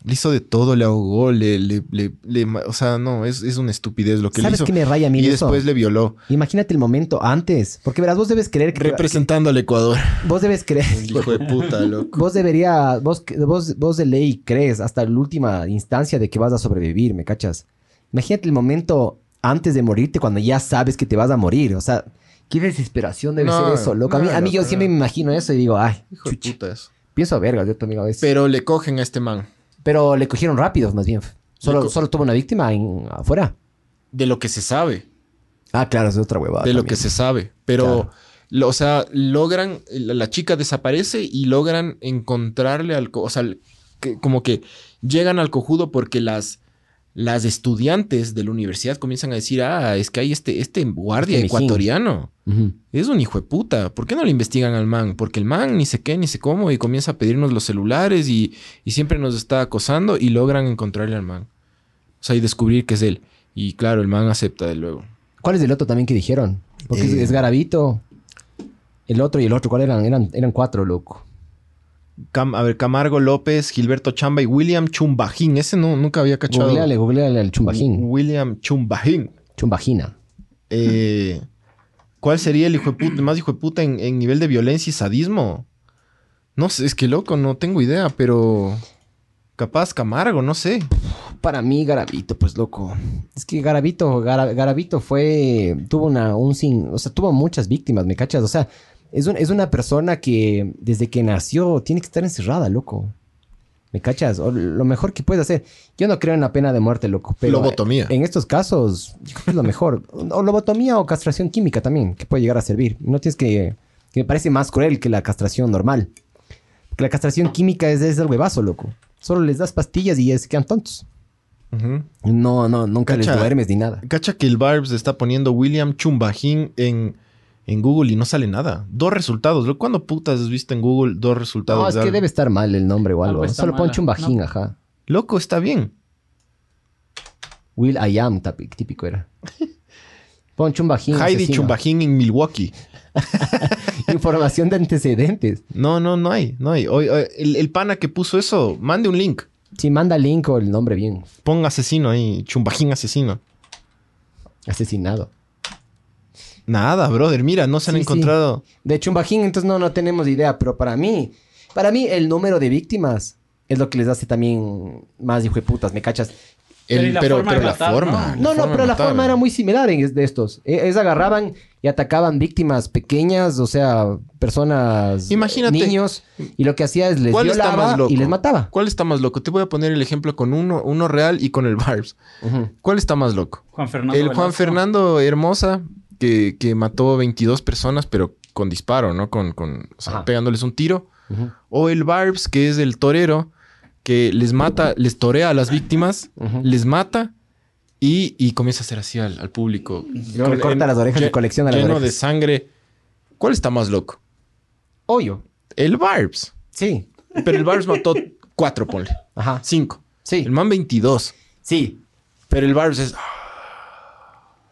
Le hizo de todo, le ahogó, le... le, le- o sea, no, es, es una estupidez lo que le ¿Sabes hizo. qué me raya a mí y eso? después le violó. Imagínate el momento antes. Porque verás, vos debes creer que... Representando al Ecuador. Vos debes creer... <laughs> El hijo de puta, <laughs> loco. Vos deberías... Vos, vos, vos de ley crees hasta la última instancia de que vas a sobrevivir, ¿me cachas? Imagínate el momento antes de morirte cuando ya sabes que te vas a morir. O sea, qué desesperación debe No, ser eso, loco. A mí, no, a mí yo siempre me imagino eso y digo, ay, Hijo de puta eso. Pienso a vergas, yo también a veces. Pero le cogen a este man. Pero le cogieron rápido, más bien. Solo, co- solo tuvo una víctima en, afuera. De lo que se sabe. Ah, claro, es otra huevada. de lo también. que se sabe. Pero, Claro. lo- o sea, logran, la, la chica desaparece y logran encontrarle al, co- o sea, que- como que llegan al cojudo porque las, las estudiantes de la universidad comienzan a decir, ah, es que hay este, este guardia Este ecuatoriano. Es un hijo de puta. ¿Por qué no le investigan al man? Porque el man ni sé qué, ni sé cómo, y comienza a pedirnos los celulares y, y siempre nos está acosando y logran encontrarle al man. O sea, y descubrir que es él. Y claro, el man acepta de luego. ¿Cuál es el otro también que dijeron? Porque es- Eh. es Garavito. El otro y el otro, ¿cuál eran? Eran, eran cuatro, loco. Cam- a ver, Camargo López, Gilberto Chamba y William Chumbajín. Ese no, nunca había cachado. Googleale, googleale al chumbajín. William Chumbajín. Chumbagina. Eh, ¿Cuál sería el hijo de puta, más hijo de puta en, en nivel de violencia y sadismo? No sé, es que loco, no tengo idea, pero capaz Camargo, no sé. Para mí, Garavito, pues loco. Es que Garavito, Gara- Garavito fue. Tuvo una. Un sin. O sea, tuvo muchas víctimas, ¿me cachas? O sea, es, un- es una persona que desde que nació tiene que estar encerrada, loco. ¿Me cachas? O lo mejor que puedes hacer. Yo no creo en la pena de muerte, loco. Pero Lobotomía. En estos casos, yo creo que es lo mejor. O lobotomía o castración química también, que puede llegar a servir. No tienes que. que me parece más cruel que la castración normal. Porque la castración química es, es el huevazo, loco. Solo les das pastillas y ya se quedan tontos. No, no, nunca les Cacha. duermes ni nada. Cacha que el Barbs está poniendo William Chumbajín en, en Google y no sale nada. Dos resultados. Lo- ¿Cuándo putas has visto en Google dos resultados? No, es de que algo? debe estar mal el nombre o algo. Algo está Solo pon mal, chumbajín, ¿no? ajá. Loco, está bien. Will I am, típico era. <laughs> Pon chumbajín. Heidi asesino. Chumbajín en Milwaukee. <laughs> Información de antecedentes. No, no, no hay, no hay. Hoy- hoy- el, el pana que puso eso, mande un link. Si manda link o el nombre bien. Pon asesino ahí, Chumbajín asesino. Asesinado. Nada, brother. Mira, no se han Sí, sí. encontrado. De chumbajín, entonces no, no tenemos idea. Pero para mí, para mí, el número de víctimas es lo que les hace también más hijo de putas, ¿me cachas? Pero El- la pero forma pero de la matar, forma. ¿no? la No, forma pero la matar. forma era muy similar en de estos. E- Es agarraban y atacaban víctimas pequeñas, o sea, personas, Imagínate. niños, y lo que hacía es les ¿Cuál está violaba más loco? y les mataba. ¿Cuál está más loco? Te voy a poner el ejemplo con uno, uno real y con el Barbs. ¿Cuál está más loco? Juan Fernando. El Juan Velasco. Fernando Hermosa, que, que mató 22 personas, pero con disparo, ¿no? Con, con o sea, pegándoles un tiro. O el Barbs, que es el torero, que les mata, les torea a las víctimas, les mata y, y comienza a hacer así al, al público. Le corta las orejas y colecciona las Lleno de sangre. ¿Cuál está más loco? Obvio. El Barbs. Sí. Pero el Barbs mató cuatro, ponle. Ajá. Cinco. Sí. El man 22. Sí. Pero el Barbs es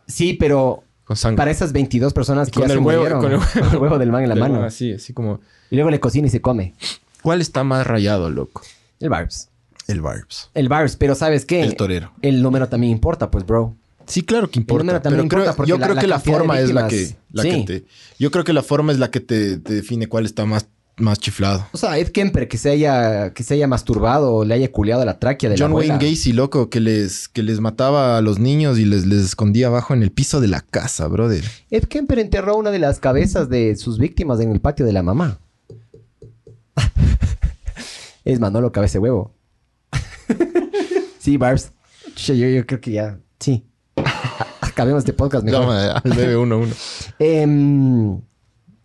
Sí, pero con sangre. para esas 22 personas que Con ya el se huevo- murieron, con el huevo. <laughs> el huevo del man en la Del mano. man Así, así como... Y luego le cocina y se come. ¿Cuál está más rayado, loco? El Barbs. El Barbs. El Barbs, pero ¿sabes qué? El torero. El número también importa, pues, bro. Sí, claro que importa. número también pero creo- importa porque yo la- creo la que la forma es la que, la Sí. que te... Yo creo que la forma es la que te, te define cuál está más, más chiflado. O sea, Ed Kemper que se haya, que se haya masturbado o le haya culeado la tráquea de John la abuela. Wayne Gacy, loco, que les, que les mataba a los niños y les, les escondía abajo en el piso de la casa, brother. Ed Kemper enterró una de las cabezas de sus víctimas en el patio de la mamá. <laughs> es Manolo Cabeza de Huevo. <laughs> sí, Barbs. Yo, yo creo que ya. Sí. <laughs> Acabemos este podcast mejor. Llama al 911. Em,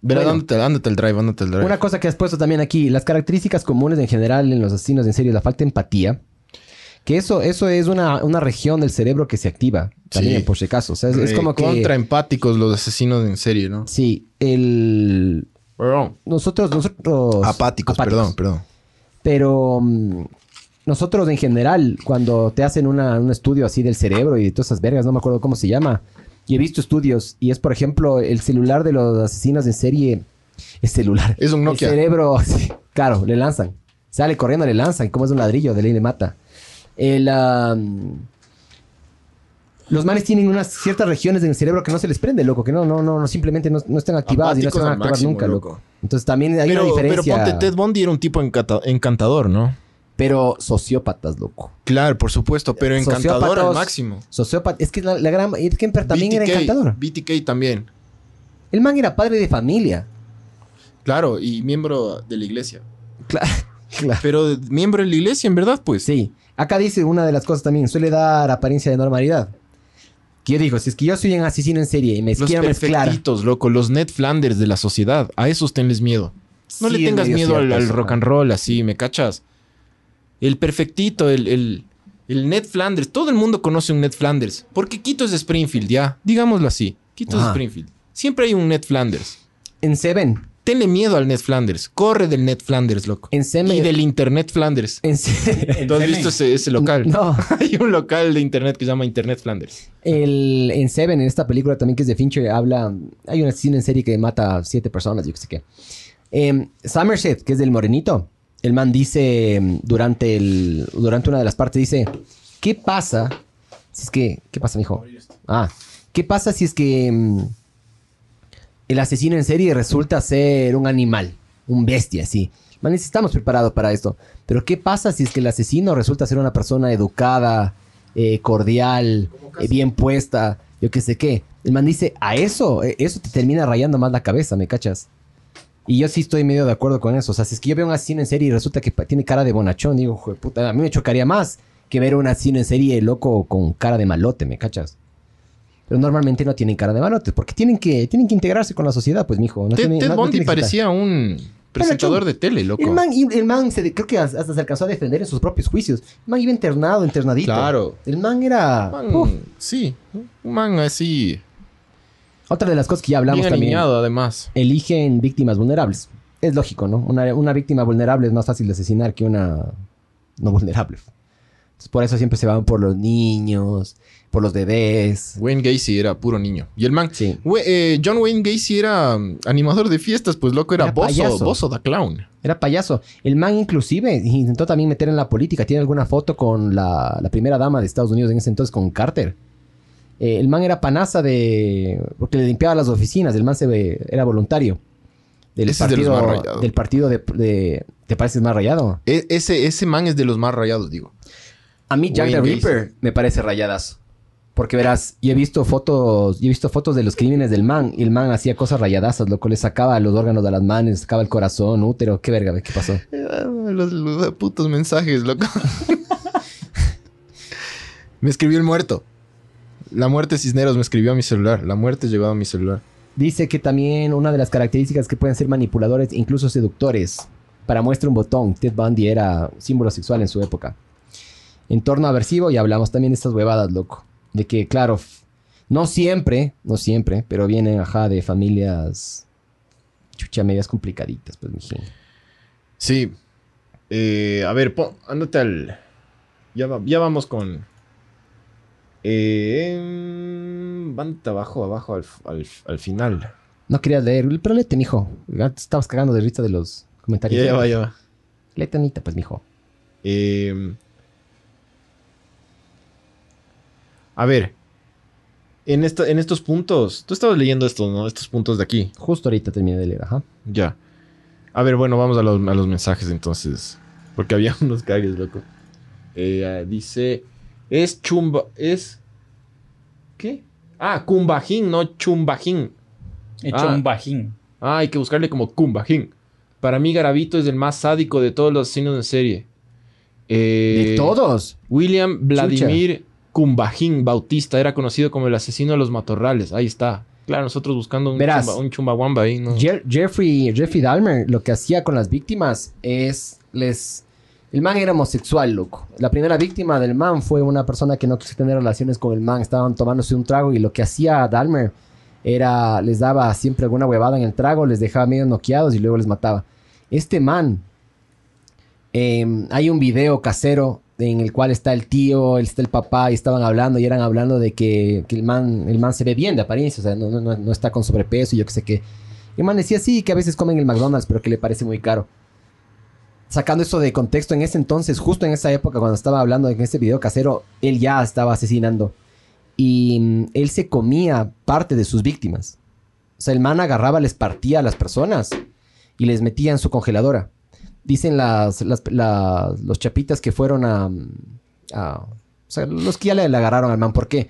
Verá, Bueno. ándate, ándate el drive, ándate el drive. Una cosa que has puesto también aquí, las características comunes en general en los asesinos en serie, la falta de empatía. Que eso, eso es una, una región del cerebro que se activa también, Sí. por si acaso. O sea, es, es Eh, como que. Contra empáticos los asesinos en serie, ¿no? Sí, el. Perdón. Nosotros, nosotros. Apáticos, perdón, perdón. Pero mm, nosotros en general, cuando te hacen una- un estudio así del cerebro y de todas esas vergas, no me acuerdo cómo se llama. Y he visto estudios y es, por ejemplo, el celular de los asesinos en serie. Es celular. Es un Nokia. El cerebro, <laughs> sí, claro, le lanzan. Sale corriendo, le lanzan. Como es un ladrillo, de ley le mata. El, am, los manes tienen unas ciertas regiones en el cerebro que no se les prende, loco. Que no, no, no, no simplemente no, no están activadas y no se van a activar máximo, nunca, loco. loco. Entonces también hay Pero, una pero diferencia. ponte, Ted Bundy era un tipo encanta- encantador, ¿no? Pero sociópatas, loco. Claro, por supuesto, pero encantador al máximo. Sociópata. Es que la, la gran... Ed Kemper también era BTK, encantador. BTK también. El man era padre de familia. Claro, y miembro de la iglesia. Claro. <laughs> claro. Pero miembro de la iglesia, en verdad, pues. Sí. Acá dice una de las cosas también. Suele dar apariencia de normalidad. Que yo digo, si es que yo soy un asesino en serie y me Los quiero mezclar... perfectitos, loco. Los Ned Flanders de la sociedad. A esos tenles miedo. No Sí, le es tengas miedo al, cierto al rock and roll así, ¿me cachas? El perfectito, el, el, el Ned Flanders. Todo el mundo conoce un Ned Flanders. Porque Quito es de Springfield, ya. Digámoslo así. Quito es de. Springfield. Siempre hay un Ned Flanders. En Seven. Tenle miedo al Ned Flanders. Corre del Ned Flanders, loco. En Seven... Y del Internet Flanders. En Se- <laughs> ¿Tú has visto ese, ese local? No. <laughs> Hay un local de internet que se llama Internet Flanders. El, en Seven, en esta película también que es de Fincher, habla... Hay un asesino en serie que mata a siete personas, yo qué sé qué. Em, Somerset, que es del morenito. El man dice mm, durante, el, durante una de las partes, dice, ¿qué pasa si es que... ¿Qué pasa, mijo? Ah, ¿qué pasa si es que mm, el asesino en serie resulta ser un animal, un bestia, sí? Man, estamos preparados para esto. Pero ¿qué pasa si es que el asesino resulta ser una persona educada, eh, cordial, eh, bien puesta, yo qué sé qué? El man dice, a eso, eh, eso te termina rayando más la cabeza, ¿me cachas? Y yo sí estoy medio de acuerdo con eso. O sea, si es que yo veo un asesino en serie y resulta que tiene cara de bonachón, digo, "Jue puta, a mí me chocaría más que ver un asesino en serie loco con cara de malote, ¿me cachas? Pero normalmente no tienen cara de malote, porque tienen que, tienen que integrarse con la sociedad, pues, mijo. No Ted, tienen- Ted no- no Bundy parecía un presentador de tele, loco. El man, el man se creo que as- hasta se alcanzó a defender en sus propios juicios. El man iba internado, internadito. Claro. El man era... Man, uf. sí, un man así, Otra de las cosas que ya hablamos bien también. además. eligen víctimas vulnerables. Es lógico, ¿no? Una, una víctima vulnerable es más fácil de asesinar que una no vulnerable. Entonces, por eso siempre se van por los niños, por los bebés. Wayne Gacy era puro niño. Y el man, Sí. we- eh, John Wayne Gacy era mm, animador de fiestas, pues loco, era, Era Bozo, payaso. Bozo the Clown. Era payaso. El man inclusive intentó también meter en la política. Tiene alguna foto con la, la primera dama de Estados Unidos en ese entonces, con Carter. Eh, el man era panaza de... Porque le limpiaba las oficinas. El man se ve- era voluntario. Del Ese es de los partido, más rayados. del partido de, de- ¿Te pareces más rayado? E- ese, ese man es de los más rayados, digo. A mí Jack the Ripper me parece rayadas. Porque verás, yo he visto fotos, yo he visto fotos de los crímenes del man y el man hacía cosas rayadasas, loco, le sacaba los órganos de las manos, sacaba el corazón, útero, qué verga, qué pasó. <laughs> Los, los putos mensajes, loco. <laughs> me escribió el muerto. La muerte Cisneros me escribió a mi celular. La muerte llegó a mi celular. Dice que también una de las características que pueden ser manipuladores, incluso seductores. Para muestra un botón, Ted Bundy era símbolo sexual en su época. Entorno aversivo y hablamos también de estas huevadas, loco. De que, claro, no siempre, no siempre, pero vienen, ajá, de familias chucha medias complicaditas, pues, mijín. Sí. Eh, a ver, pon- ándate al. Ya, va- ya vamos con. Eh, em, ándate abajo, abajo, al, al- al final. No querías leer, pero léete, mijo. Ya te estabas cagando de risa de los comentarios. Ya, va, ya va. Léete, Anita, pues, mijo. Eh, a ver. En, esta- en estos puntos. Tú estabas leyendo estos, ¿no? Estos puntos de aquí. Justo ahorita terminé de leer, ajá. Ya. A ver, bueno, vamos a los, a los mensajes entonces. Porque había <laughs> unos cagues, loco. Eh, dice. Es chumba. Es. ¿Qué? Ah, cumbajín, no chumbajín. Hecho Ah. un bajín. Ah, hay que buscarle como cumbajín. Para mí, Garavito es el más sádico de todos los asesinos en serie. Eh, De todos. William Vladimir Cumbajín Bautista era conocido como el asesino de los matorrales. Ahí está. Claro, nosotros buscando un, Verás. chumba, un chumbawamba ahí, ¿no? Jeffrey, Jeffrey Dahmer lo que hacía con las víctimas es les el man era homosexual, loco. La primera víctima del man fue una persona que no quiso tener relaciones con el man, estaban tomándose un trago y lo que hacía Dahmer era les daba siempre alguna huevada en el trago, les dejaba medio noqueados y luego les mataba. Este man eh, hay un video casero en el cual está el tío, está el papá y estaban hablando y eran hablando de que, el, man, el man se ve bien de apariencia, o sea, no, no- no- está con sobrepeso y yo qué sé qué. El man decía sí, que a veces comen el McDonald's, pero que le parece muy caro. Sacando eso de contexto, en ese entonces, justo en esa época, cuando estaba hablando en ese video casero, él ya estaba asesinando. Y mm, él se comía parte de sus víctimas. O sea, el man agarraba, les partía a las personas y les metía en su congeladora. Dicen las, las- la- los chapitas que fueron a, a- O sea, los que ya le, agarraron al man. ¿Por qué?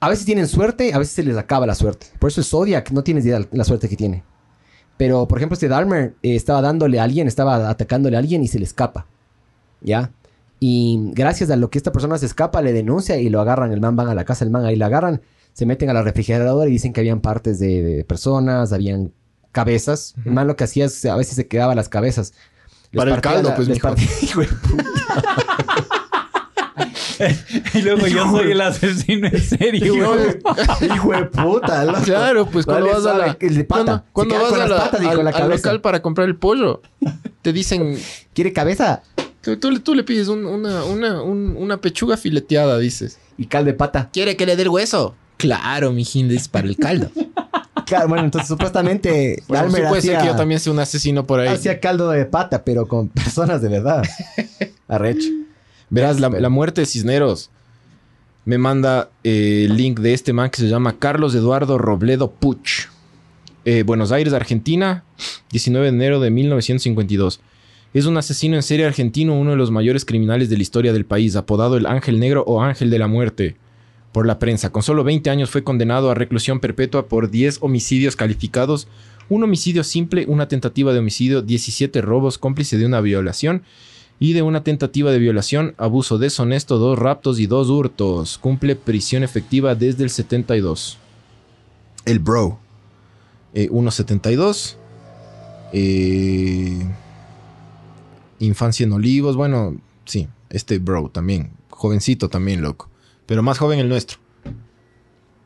A veces tienen suerte, a veces se les acaba la suerte. Por eso el Zodiac no tienes idea de la suerte que tiene. Pero, por ejemplo, este Dahmer eh, estaba dándole a alguien, estaba atacándole a alguien y se le escapa. ¿Ya? Y gracias a lo que esta persona se escapa, le denuncia y lo agarran. El man van a la casa, el man ahí la agarran, se meten a la refrigeradora y dicen que habían partes de, de personas, habían cabezas. El man lo que hacía es a veces se quedaba las cabezas. Les Para el caldo, pues, les mijo. partía- <laughs> Hijo de puta. <laughs> Y luego yo soy el asesino en serie, güey. Hijo de puta, loco. Claro, pues cuando Vale, vas a la, el de pata. cuando, vas a la- patas al, la al local para comprar el pollo, te dicen, <laughs> ¿Quiere cabeza? tú, tú le- tú le pides un- una, una, un- una pechuga fileteada, dices. Y cal de pata. ¿Quiere que le dé el hueso? Claro, mijín, es para el caldo. <laughs> Claro, bueno, entonces supuestamente Bueno, sí puede ser que yo también sea un asesino por ahí. hacía caldo de pata, pero con personas de verdad. Arrecho. Verás, la, muerte de Cisneros me manda eh, el link de este man que se llama Carlos Eduardo Robledo Puch. Eh, Buenos Aires, Argentina, 19 de enero de 1952. Es un asesino en serie argentino, uno de los mayores criminales de la historia del país, apodado el Ángel Negro o Ángel de la Muerte por la prensa. Con solo 20 años fue condenado a reclusión perpetua por 10 homicidios calificados, un homicidio simple, una tentativa de homicidio, 17 robos, cómplice de una violación y de una tentativa de violación, abuso deshonesto, dos raptos y dos hurtos. Cumple prisión efectiva desde el 72. El bro. Eh, 1.72. Eh, infancia en Olivos. Bueno, sí, este bro también. Jovencito también, loco. Pero más joven el nuestro.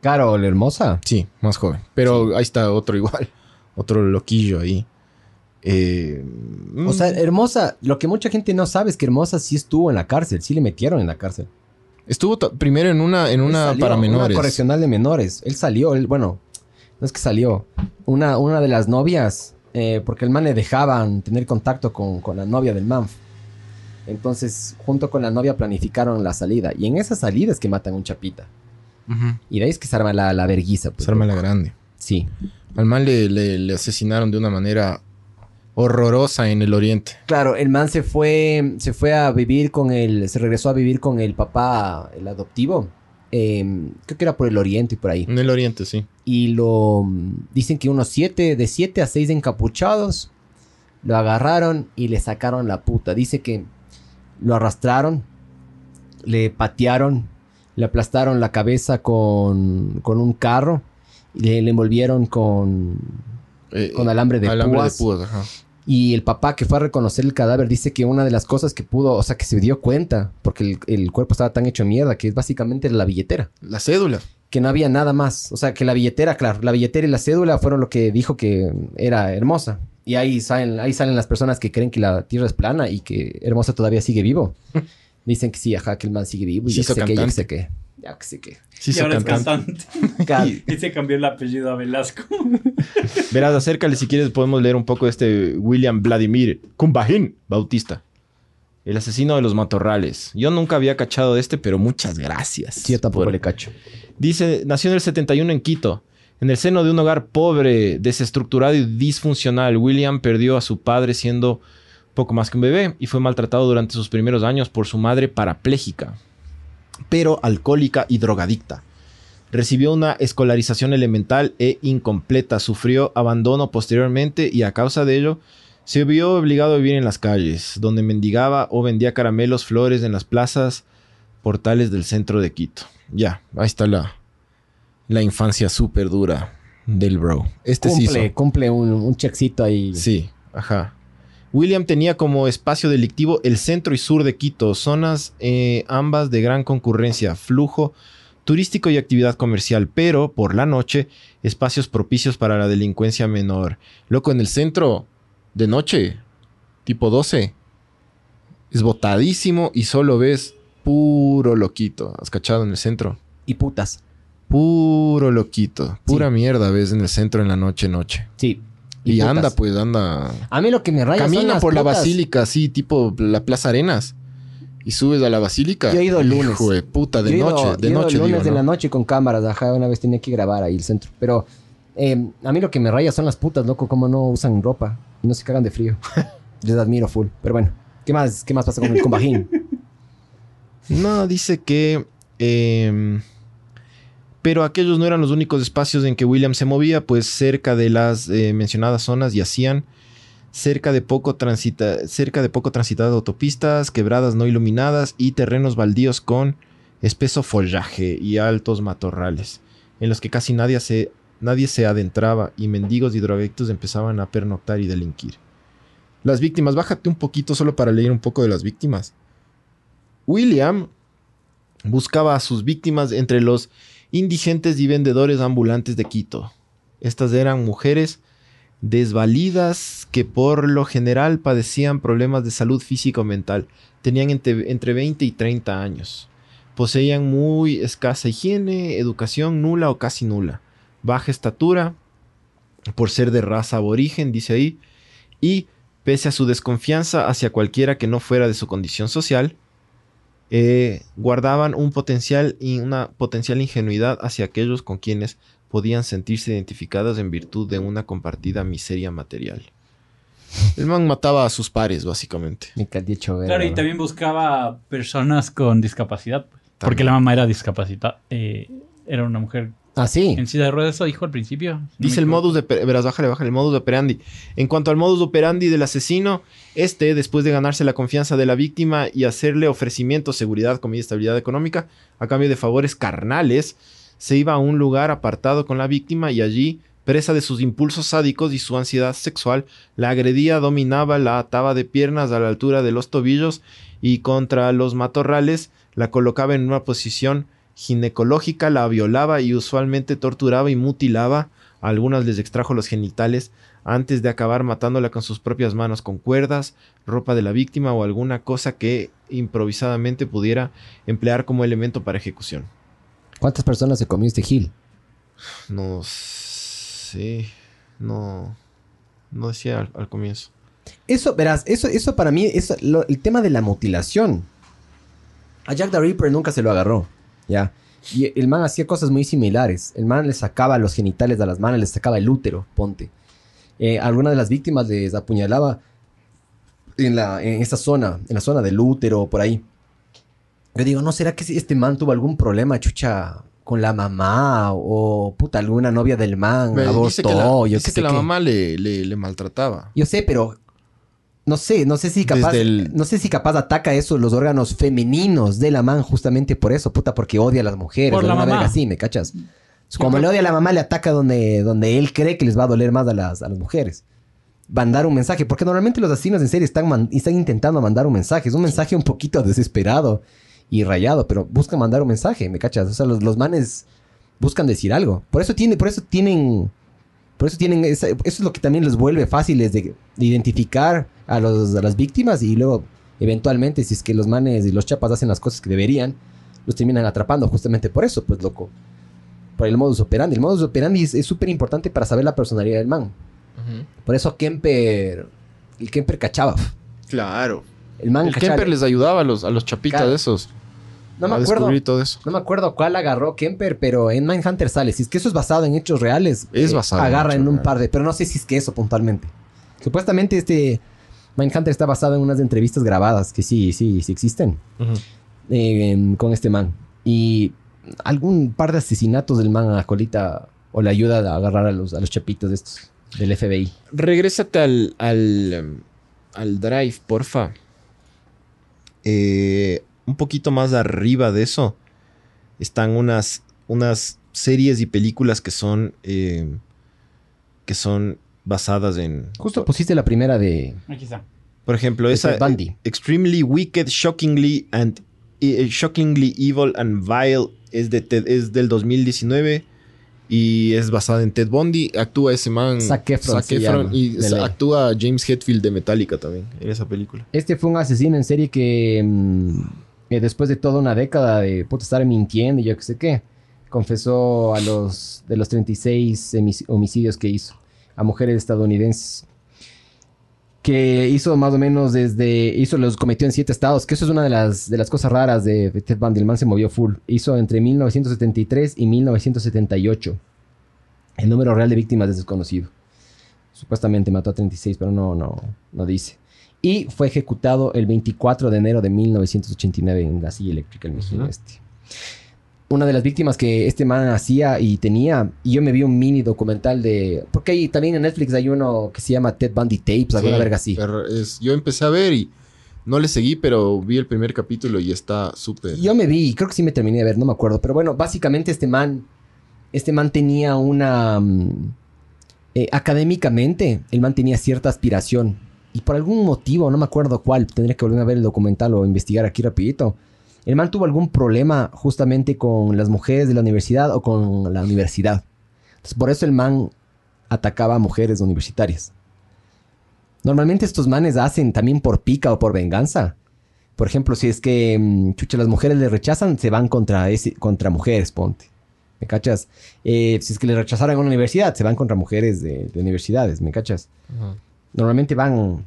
Carol, hermosa. Sí, más joven. Pero ahí está otro igual. <laughs> Otro loquillo ahí. Eh, O sea, mm, hermosa, lo que mucha gente no sabe es que hermosa sí estuvo en la cárcel, sí le metieron en la cárcel. estuvo primero en una, en una salió, para menores. Una correccional de menores. Él salió, él, bueno, no es que salió. Una, una de las novias, eh, porque el man le dejaban tener contacto con, con la novia del man. Entonces, junto con la novia planificaron la salida. Y en esa salida es que matan un chapita. Y de ahí es que se arma la, la verguiza. pues, Se arma la grande. Sí. Al man le, le- le asesinaron de una manera horrorosa en el oriente. Claro, el man se fue, se fue a vivir con el, se regresó a vivir con el papá, el adoptivo. eh, creo que era por el oriente y por ahí. En el oriente, sí. Y lo dicen que unos siete, de siete a seis encapuchados, lo agarraron y le sacaron la puta. Dice que lo arrastraron, le patearon, le aplastaron la cabeza con, con un carro, y le, le envolvieron con, Eh, con alambre de alambre púas. de púas, ajá. Y el papá que fue a reconocer el cadáver dice que una de las cosas que pudo, o sea, que se dio cuenta, porque el, el cuerpo estaba tan hecho mierda, que es básicamente la billetera. La cédula. Que no había nada más. O sea, que la billetera, claro, la billetera y la cédula fueron lo que dijo que era hermosa. Y ahí salen, ahí salen las personas que creen que la tierra es plana y que hermosa todavía sigue vivo. <laughs> Dicen que sí, ajá, que el man sigue vivo. Y hizo que sé que cantante. sé qué. Ya que sé qué. Sí, y se ahora es cantante. <laughs> <laughs> y se cambió el apellido a Velasco. <laughs> Verás, acércale si quieres, podemos leer un poco de este William Vladimir Kumbahin Bautista. El asesino de los matorrales. Yo nunca había cachado de este, pero muchas gracias. Sí, yo tampoco por- le cacho. Dice, nació en el 71 en Quito. En el seno de un hogar pobre, desestructurado y disfuncional, William perdió a su padre siendo poco más que un bebé y fue maltratado durante sus primeros años por su madre parapléjica, pero alcohólica y drogadicta. Recibió una escolarización elemental e incompleta, sufrió abandono posteriormente y a causa de ello se vio obligado a vivir en las calles, donde mendigaba o vendía caramelos, flores en las plazas, portales del centro de Quito. Ya, ahí está la, la infancia súper dura del bro. Este sí Cumple, hizo. cumple un, un checkcito ahí. Sí, ajá. William tenía como espacio delictivo el centro y sur de Quito, zonas eh, ambas de gran concurrencia, flujo turístico y actividad comercial, pero por la noche espacios propicios para la delincuencia menor. Loco, en el centro de noche, tipo 12, es botadísimo y solo ves puro loquito. ¿Has cachado en el centro? Y putas. Puro loquito. Pura Sí. mierda ves en el centro en la noche, noche. Sí. Y, anda, pues, anda. A mí lo que me raya son Camina las por la basílica, así, tipo la Plaza Arenas. Y subes a la basílica. Yo he ido el lunes. Hijo de puta, de Yo ido- noche, yo he de ido noche, el lunes digo, de ¿no? la noche con cámaras, ajá, una vez tenía que grabar ahí el centro. Pero eh, a mí lo que me raya son las putas, loco, como no usan ropa y no se cagan de frío. <laughs> Les admiro full. Pero bueno, ¿qué más, qué más pasa con el combajín? <laughs> No, dice que... em, pero aquellos no eran los únicos espacios en que William se movía, pues cerca de las eh, mencionadas zonas yacían cerca de poco transita, cerca de poco transitadas autopistas, quebradas no iluminadas y terrenos baldíos con espeso follaje y altos matorrales, en los que casi nadie se, nadie se adentraba y mendigos y drogadictos empezaban a pernoctar y delinquir. Las víctimas, bájate un poquito solo para leer un poco de las víctimas. William buscaba a sus víctimas entre los indigentes y vendedores ambulantes de Quito. Estas eran mujeres desvalidas que por lo general padecían problemas de salud física o mental. Tenían entre, entre 20 y 30 años. Poseían muy escasa higiene, educación nula o casi nula, baja estatura por ser de raza aborigen, dice ahí, y pese a su desconfianza hacia cualquiera que no fuera de su condición social, eh, guardaban un potencial y una potencial ingenuidad hacia aquellos con quienes podían sentirse identificados en virtud de una compartida miseria material. El man mataba a sus pares, básicamente. Claro, y también buscaba personas con discapacidad. pues. Porque la mamá era discapacitada. eh, era una mujer Ah, sí. en silla de ruedas, eso dijo al principio. no Dice el modus de... Verás, bájale, bájale, el modus operandi. En cuanto al modus operandi del asesino, este, después de ganarse la confianza de la víctima y hacerle ofrecimientos, seguridad, comida y estabilidad económica, a cambio de favores carnales, se iba a un lugar apartado con la víctima y allí, presa de sus impulsos sádicos y su ansiedad sexual, la agredía, dominaba, la ataba de piernas a la altura de los tobillos y contra los matorrales la colocaba en una posición ginecológica, la violaba y usualmente torturaba y mutilaba. A algunas les extrajo los genitales antes de acabar matándola con sus propias manos con cuerdas, ropa de la víctima o alguna cosa que improvisadamente pudiera emplear como elemento para ejecución. ¿Cuántas personas se comió este Gil? No sé, no, no decía al, al comienzo. Eso, verás, eso, eso para mí, eso, lo- el tema de la mutilación. A Jack the Ripper nunca se lo agarró, ¿ya? Y el man hacía cosas muy similares. El man le sacaba los genitales a las manos, les sacaba el útero, ponte. Eh, alguna de las víctimas les apuñalaba en, la, en esa zona, en la zona del útero, por ahí. Yo digo, ¿no será que este man tuvo algún problema, chucha, con la mamá o puta, alguna novia del man Ve, abortó? dice que la, yo dice que la mamá le, le, le maltrataba. Yo sé, pero no sé, no sé si capaz, el- no sé si capaz ataca eso los órganos femeninos de la man justamente por eso, puta, porque odia a las mujeres, Por la una mamá. verga así, ¿me cachas? Como le odia a la mamá, le ataca donde, donde él cree que les va a doler más a las, a las mujeres. Mandar un mensaje, porque normalmente los asesinos en serie están, man- están intentando mandar un mensaje. Es un mensaje un poquito desesperado y rayado, pero buscan mandar un mensaje, ¿me cachas? O sea, los, los manes buscan decir algo. Por eso, tiene, por eso tienen por eso tienen esa- eso es lo que también les vuelve fáciles de, de identificar a, los, a las víctimas y luego eventualmente si es que los manes y los chapas hacen las cosas que deberían, los terminan atrapando justamente por eso, pues loco. Por el modus operandi. El modus operandi es es súper importante para saber la personalidad del man. Por eso Kemper, el Kemper cachaba. Claro. El man El cachaba. Kemper les ayudaba a los, a los chapitas Claro. de esos. No me acuerdo. descubrir todo eso. No me acuerdo cuál agarró Kemper, pero en Mindhunter sale. Si es que eso es basado en hechos reales, Es basado en agarra en un par de. Pero no sé si es que eso puntualmente. Supuestamente este Mindhunter está basado en unas entrevistas grabadas que sí, sí, sí existen eh, em, con este man. Y algún par de asesinatos del man a colita o le ayuda a agarrar a los, a los chapitos de estos del FBI. Regrésate al, al, em, al drive, porfa. Eh, un poquito más arriba de eso están unas, unas series y películas que son eh, que son basadas en Justo pusiste la primera de, Aquí está. por ejemplo de esa Ted Bundy. Extremely Wicked, Shockingly and eh, Shockingly Evil and Vile es de Ted- es del 2019 y es basada en Ted Bundy. Actúa ese man Zac Efron y actúa James Hetfield de Metallica también en esa película. Este fue un asesino en serie que mm, eh, después de toda una década de puta, estar mintiendo y yo qué sé qué, confesó a los de los 36 hemis- homicidios que hizo a mujeres estadounidenses. Que hizo más o menos desde. Hizo, los cometió en siete estados. Que eso es una de las, de las cosas raras de, Ted Bundy. El man se movió full. Hizo entre 1973 y 1978. El número real de víctimas es desconocido. Supuestamente mató a 36, pero no, no, no dice. Y fue ejecutado el 24 de enero de 1989 en la silla eléctrica, el mismo Ujú. este. Una de las víctimas que este man hacía y tenía, y yo me vi un mini documental de. Porque ahí también en Netflix hay uno que se llama Ted Bundy Tapes, alguna Sí, verga así. pero es- yo empecé a ver y no le seguí, pero vi el primer capítulo y está súper. Yo me vi, creo que sí me terminé de ver, no me acuerdo. Pero bueno, básicamente este man, este man tenía una... mm, eh, académicamente, el man tenía cierta aspiración. Y por algún motivo, no me acuerdo cuál, tendría que volver a ver el documental o investigar aquí rapidito. El man tuvo algún problema justamente con las mujeres de la universidad o con la universidad. Entonces, por eso el man atacaba a mujeres universitarias. Normalmente estos manes hacen también por pica o por venganza. Por ejemplo, si es que mm, chucha, las mujeres le rechazan, se van contra, ese, contra mujeres, ponte. ¿Me cachas? Eh, si es que le rechazaron en una universidad, se van contra mujeres de, de universidades, ¿me cachas? Normalmente van...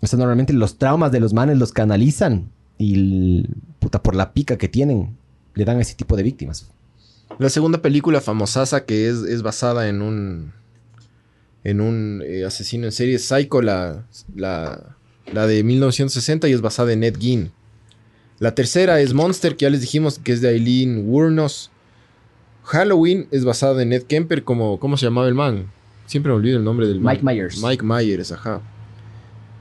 O sea, normalmente los traumas de los manes los canalizan y, puta, por la pica que tienen, le dan a ese tipo de víctimas. La segunda película famosasa que es, es basada en un en un eh, asesino en serie es Psycho, la, la, la de 1960 y es basada en Ed Gein. La tercera es Monster, que ya les dijimos que es de Eileen Wuornos. Halloween es basada en Ed Kemper, como, ¿cómo se llamaba el man? Siempre me olvido el nombre del man. Mike Myers. Mike Myers, ajá.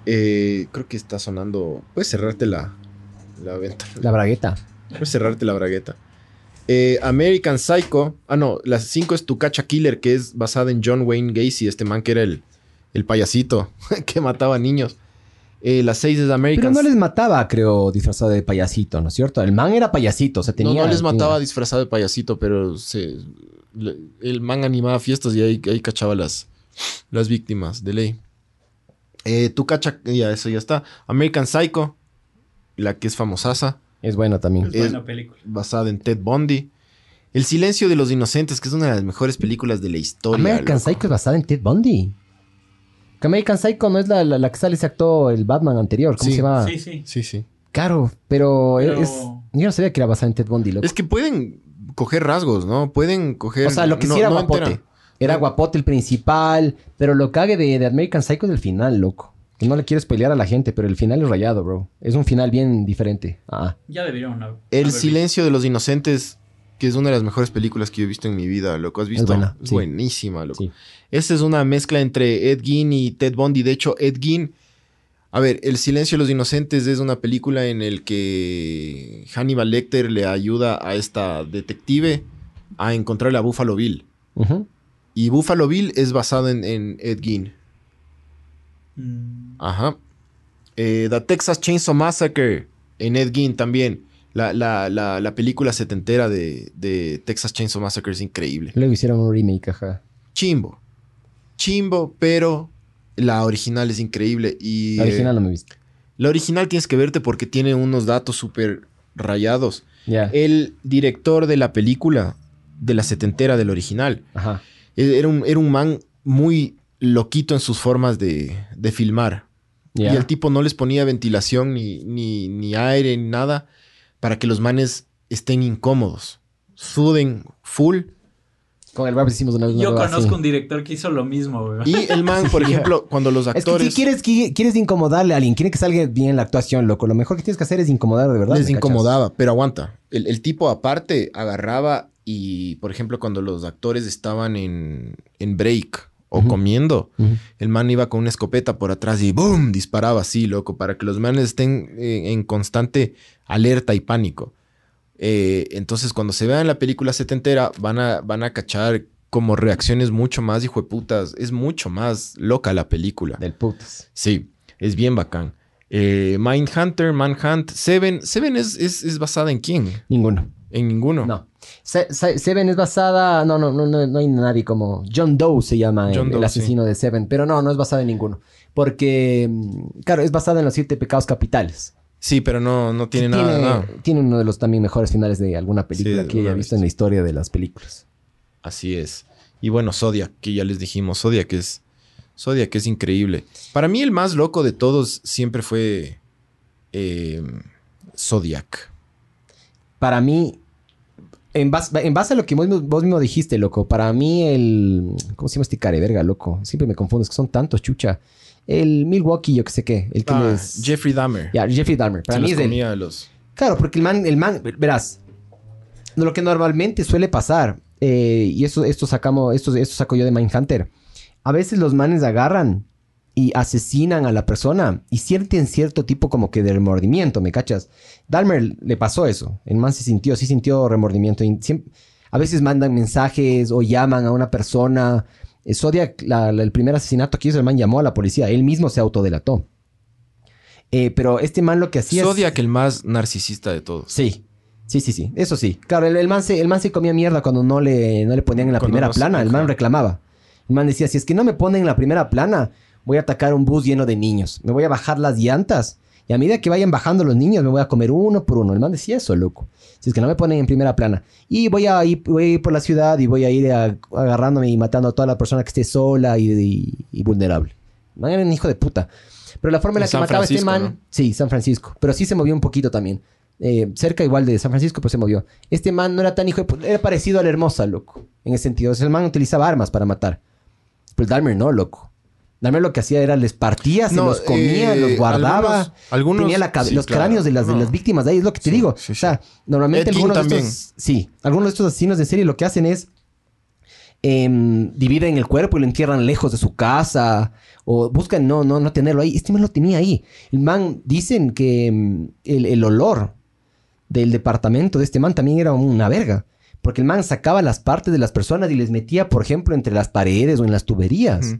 Eh, creo que está sonando... Puedes cerrarte la, la ventana. La bragueta. Puedes cerrarte la bragueta. Eh, American Psycho. Ah, no. La 5 es Tucacha Killer, que es basada en John Wayne Gacy, este man que era el, el payasito <laughs> que mataba niños. Eh, la 6 es American Pero no les mataba, creo, disfrazado de payasito, ¿no es cierto? El man era payasito, o sea, No, tenía... no les mataba tenía- disfrazado de payasito, pero se, le- el man animaba fiestas y ahí, ahí cachaba las, las víctimas de ley. Eh, Tucacha, ya eso ya está. American Psycho, la que es famosasa. Es bueno también. Es Es- buena película. basada en Ted Bundy. El silencio de los inocentes, que es una de las mejores películas de la historia. American loco. Psycho es basada en Ted Bundy. Que American Psycho no es la, la, la que sale ese actor, el Batman anterior. ¿Cómo Sí. se llama? Sí, sí. Sí, sí. Claro, pero, Pero- es... Yo no sabía que era basada en Ted Bundy, loco. Es que pueden coger rasgos, ¿no? Pueden coger. O sea, lo que no- sí era no guapote. entera. Era guapote el principal, pero lo cague de, de American Psycho es el final, loco. Que no le quiero spoilear a la gente, pero el final es rayado, bro. Es un final bien diferente. Ah. Ya deberían haber El silencio de los inocentes, que es una de las mejores películas que yo he visto en mi vida, loco. ¿Has visto? buena, Es sí. buenísima, loco. Sí. Esta es una mezcla entre Ed Gein y Ted Bundy. De hecho, Ed Gein. A ver, El silencio de los inocentes es una película en el que Hannibal Lecter le ayuda a esta detective a encontrar a Buffalo Bill. Y Buffalo Bill es basado en, en Ed Gein. Mm, Ajá. Eh, The Texas Chainsaw Massacre en Ed Gein también. La, la, la, la película setentera de, de Texas Chainsaw Massacre es increíble. Luego hicieron un remake, ajá. Chimbo. Chimbo, pero la original es increíble. Y, La original eh, no me he visto. la original tienes que verte porque tiene unos datos súper rayados. Ya. El director de la película, de la setentera del original, Ajá. e- era un, era un man muy loquito en sus formas de, de filmar. Y el tipo no les ponía ventilación ni, ni, ni aire ni nada para que los manes estén incómodos. Suden full. Con el hicimos una, una Yo conozco así. un director que hizo lo mismo, güey. Y el man, <laughs> por ejemplo, cuando los Es que actores si quieres, qui- quieres incomodarle a alguien, quiere que salga bien la actuación, loco. Lo mejor que tienes que hacer es incomodar de verdad. les incomodaba, pero aguanta. El, el tipo aparte agarraba y, por ejemplo, cuando los actores estaban en, en break o comiendo, el man iba con una escopeta por atrás y ¡boom! disparaba así, loco, para que los manes estén eh, en constante alerta y pánico. Eh, entonces, cuando se vean la película setentera, van a, van a cachar como reacciones mucho más hijueputas. Es mucho más loca la película. Del putas. Sí, es bien bacán. Eh, Mindhunter, Manhunt, Seven. Seven es, es, es basada en quién? Ninguno. En ninguno. No. Se- Se- Seven es basada. No, no, no, no, no hay nadie como. John Doe se llama el, John el Doe, asesino de Seven. Pero no, no es basada en ninguno. Porque, mm, claro, es basada en los siete pecados capitales. Sí, pero no, no tiene tiene, nada. tiene uno de los también mejores finales de alguna película Sí, que haya visto vez. en la historia de las películas. Así es. Y bueno, Zodiac, que ya les dijimos. Zodiac es. Zodiac es increíble. Para mí, el más loco de todos siempre fue. eh, Zodiac. Para mí, en base, en base a lo que vos, vos mismo dijiste, loco, para mí el... ¿Cómo se llama este care, verga, loco? Siempre me confundo, es que son tantos, chucha. El Milwaukee, yo que sé qué. El que Ah, les... Jeffrey Dahmer. Ya, Jeffrey Dahmer. Para Se mí los es comía los. Claro, porque el man, el man, verás, lo que normalmente suele pasar, eh, y eso, esto sacamos, esto, esto saco yo de Mindhunter, a veces los manes agarran y asesinan a la persona y sienten cierto tipo como que de remordimiento, ¿me cachas? Dahmer le pasó eso, el man se sintió, sí sintió remordimiento. y a veces mandan mensajes o llaman a una persona. Eh, Zodiac, la- la- el primer asesinato que hizo, el man llamó a la policía, él mismo se autodelató. Eh, pero este man lo que hacía es- Zodiac, el más narcisista de todos. Sí. Sí, sí, sí. Eso sí. Claro, el, el man, se, el man se comía mierda cuando no le, no le ponían en la Cuando primera no se- plana. El man reclamaba. El man decía, si es que no me ponen en la primera plana, voy a atacar un bus lleno de niños. Me voy a bajar las llantas Y a medida que vayan bajando los niños, me voy a comer uno por uno. El man decía eso, loco. Si es que no me ponen en primera plana. Y voy a ir, voy a ir por la ciudad y voy a ir a- agarrándome y matando a toda la persona que esté sola y, y- y vulnerable. El man era un hijo de puta. Pero la forma en la que mataba este Francisco, man... ¿no? Sí, San Francisco. Pero sí se movió un poquito también. Eh, cerca igual de San Francisco, pues se movió. Este man no era tan hijo de puta. Era parecido a la hermosa, loco. En ese sentido. O sea, el man utilizaba armas para matar. Pero Dahmer no, loco. Dahmer lo que hacía era les partía, se No, los comía, eh, los guardaba. algunos- algunos- tenía la cabe- sí, los claro. cráneos de las, de las víctimas de ahí, es lo que te Sí, digo. sí, O sea, normalmente Ed algunos de también. estos... Sí, algunos de estos asesinos de serie lo que hacen es... em, dividen el cuerpo y lo entierran lejos de su casa. O buscan no, no, no tenerlo ahí. Este man lo tenía ahí. El man, dicen que em, el, el olor del departamento de este man también era una verga. Porque el man sacaba las partes de las personas y les metía, por ejemplo, entre las paredes o en las tuberías.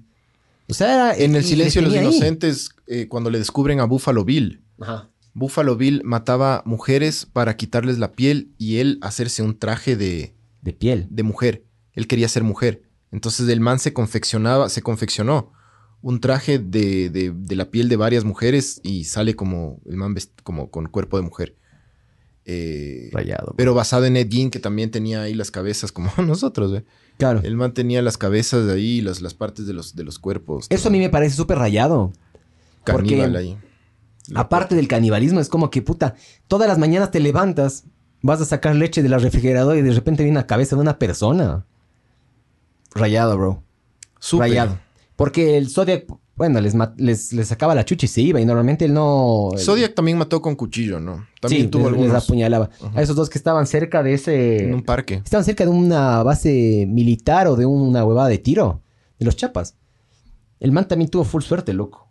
O sea, era- En el silencio de los inocentes, eh, cuando le descubren a Buffalo Bill, Ajá. Buffalo Bill mataba mujeres para quitarles la piel y él hacerse un traje de, De piel. de mujer. Él quería ser mujer. Entonces el man se confeccionaba, se confeccionó un traje de, de- de la piel de varias mujeres y sale como el man como con cuerpo de mujer. Eh, Rayado. pero basado en Ed Gein, que también tenía ahí las cabezas como <laughs> nosotros. ¿eh? Claro. El man tenía las cabezas de ahí, las, las partes de los, de los cuerpos. Eso a mí me parece súper rayado. Caníbal porque- ahí. Aparte del canibalismo, es como que, puta, todas las mañanas te levantas, vas a sacar leche de la refrigeradora y de repente viene la cabeza de una persona. Rayado, bro. Súper. Rayado. Porque el Zodiac, bueno, les, les, les sacaba la chucha y se iba. Y normalmente él no... el- Zodiac también mató con cuchillo, ¿no? También sí, tuvo les, les apuñalaba. A esos dos que estaban cerca de ese... en un parque. Estaban cerca de una base militar o de una huevada de tiro. De los chapas. El man también tuvo full suerte, loco.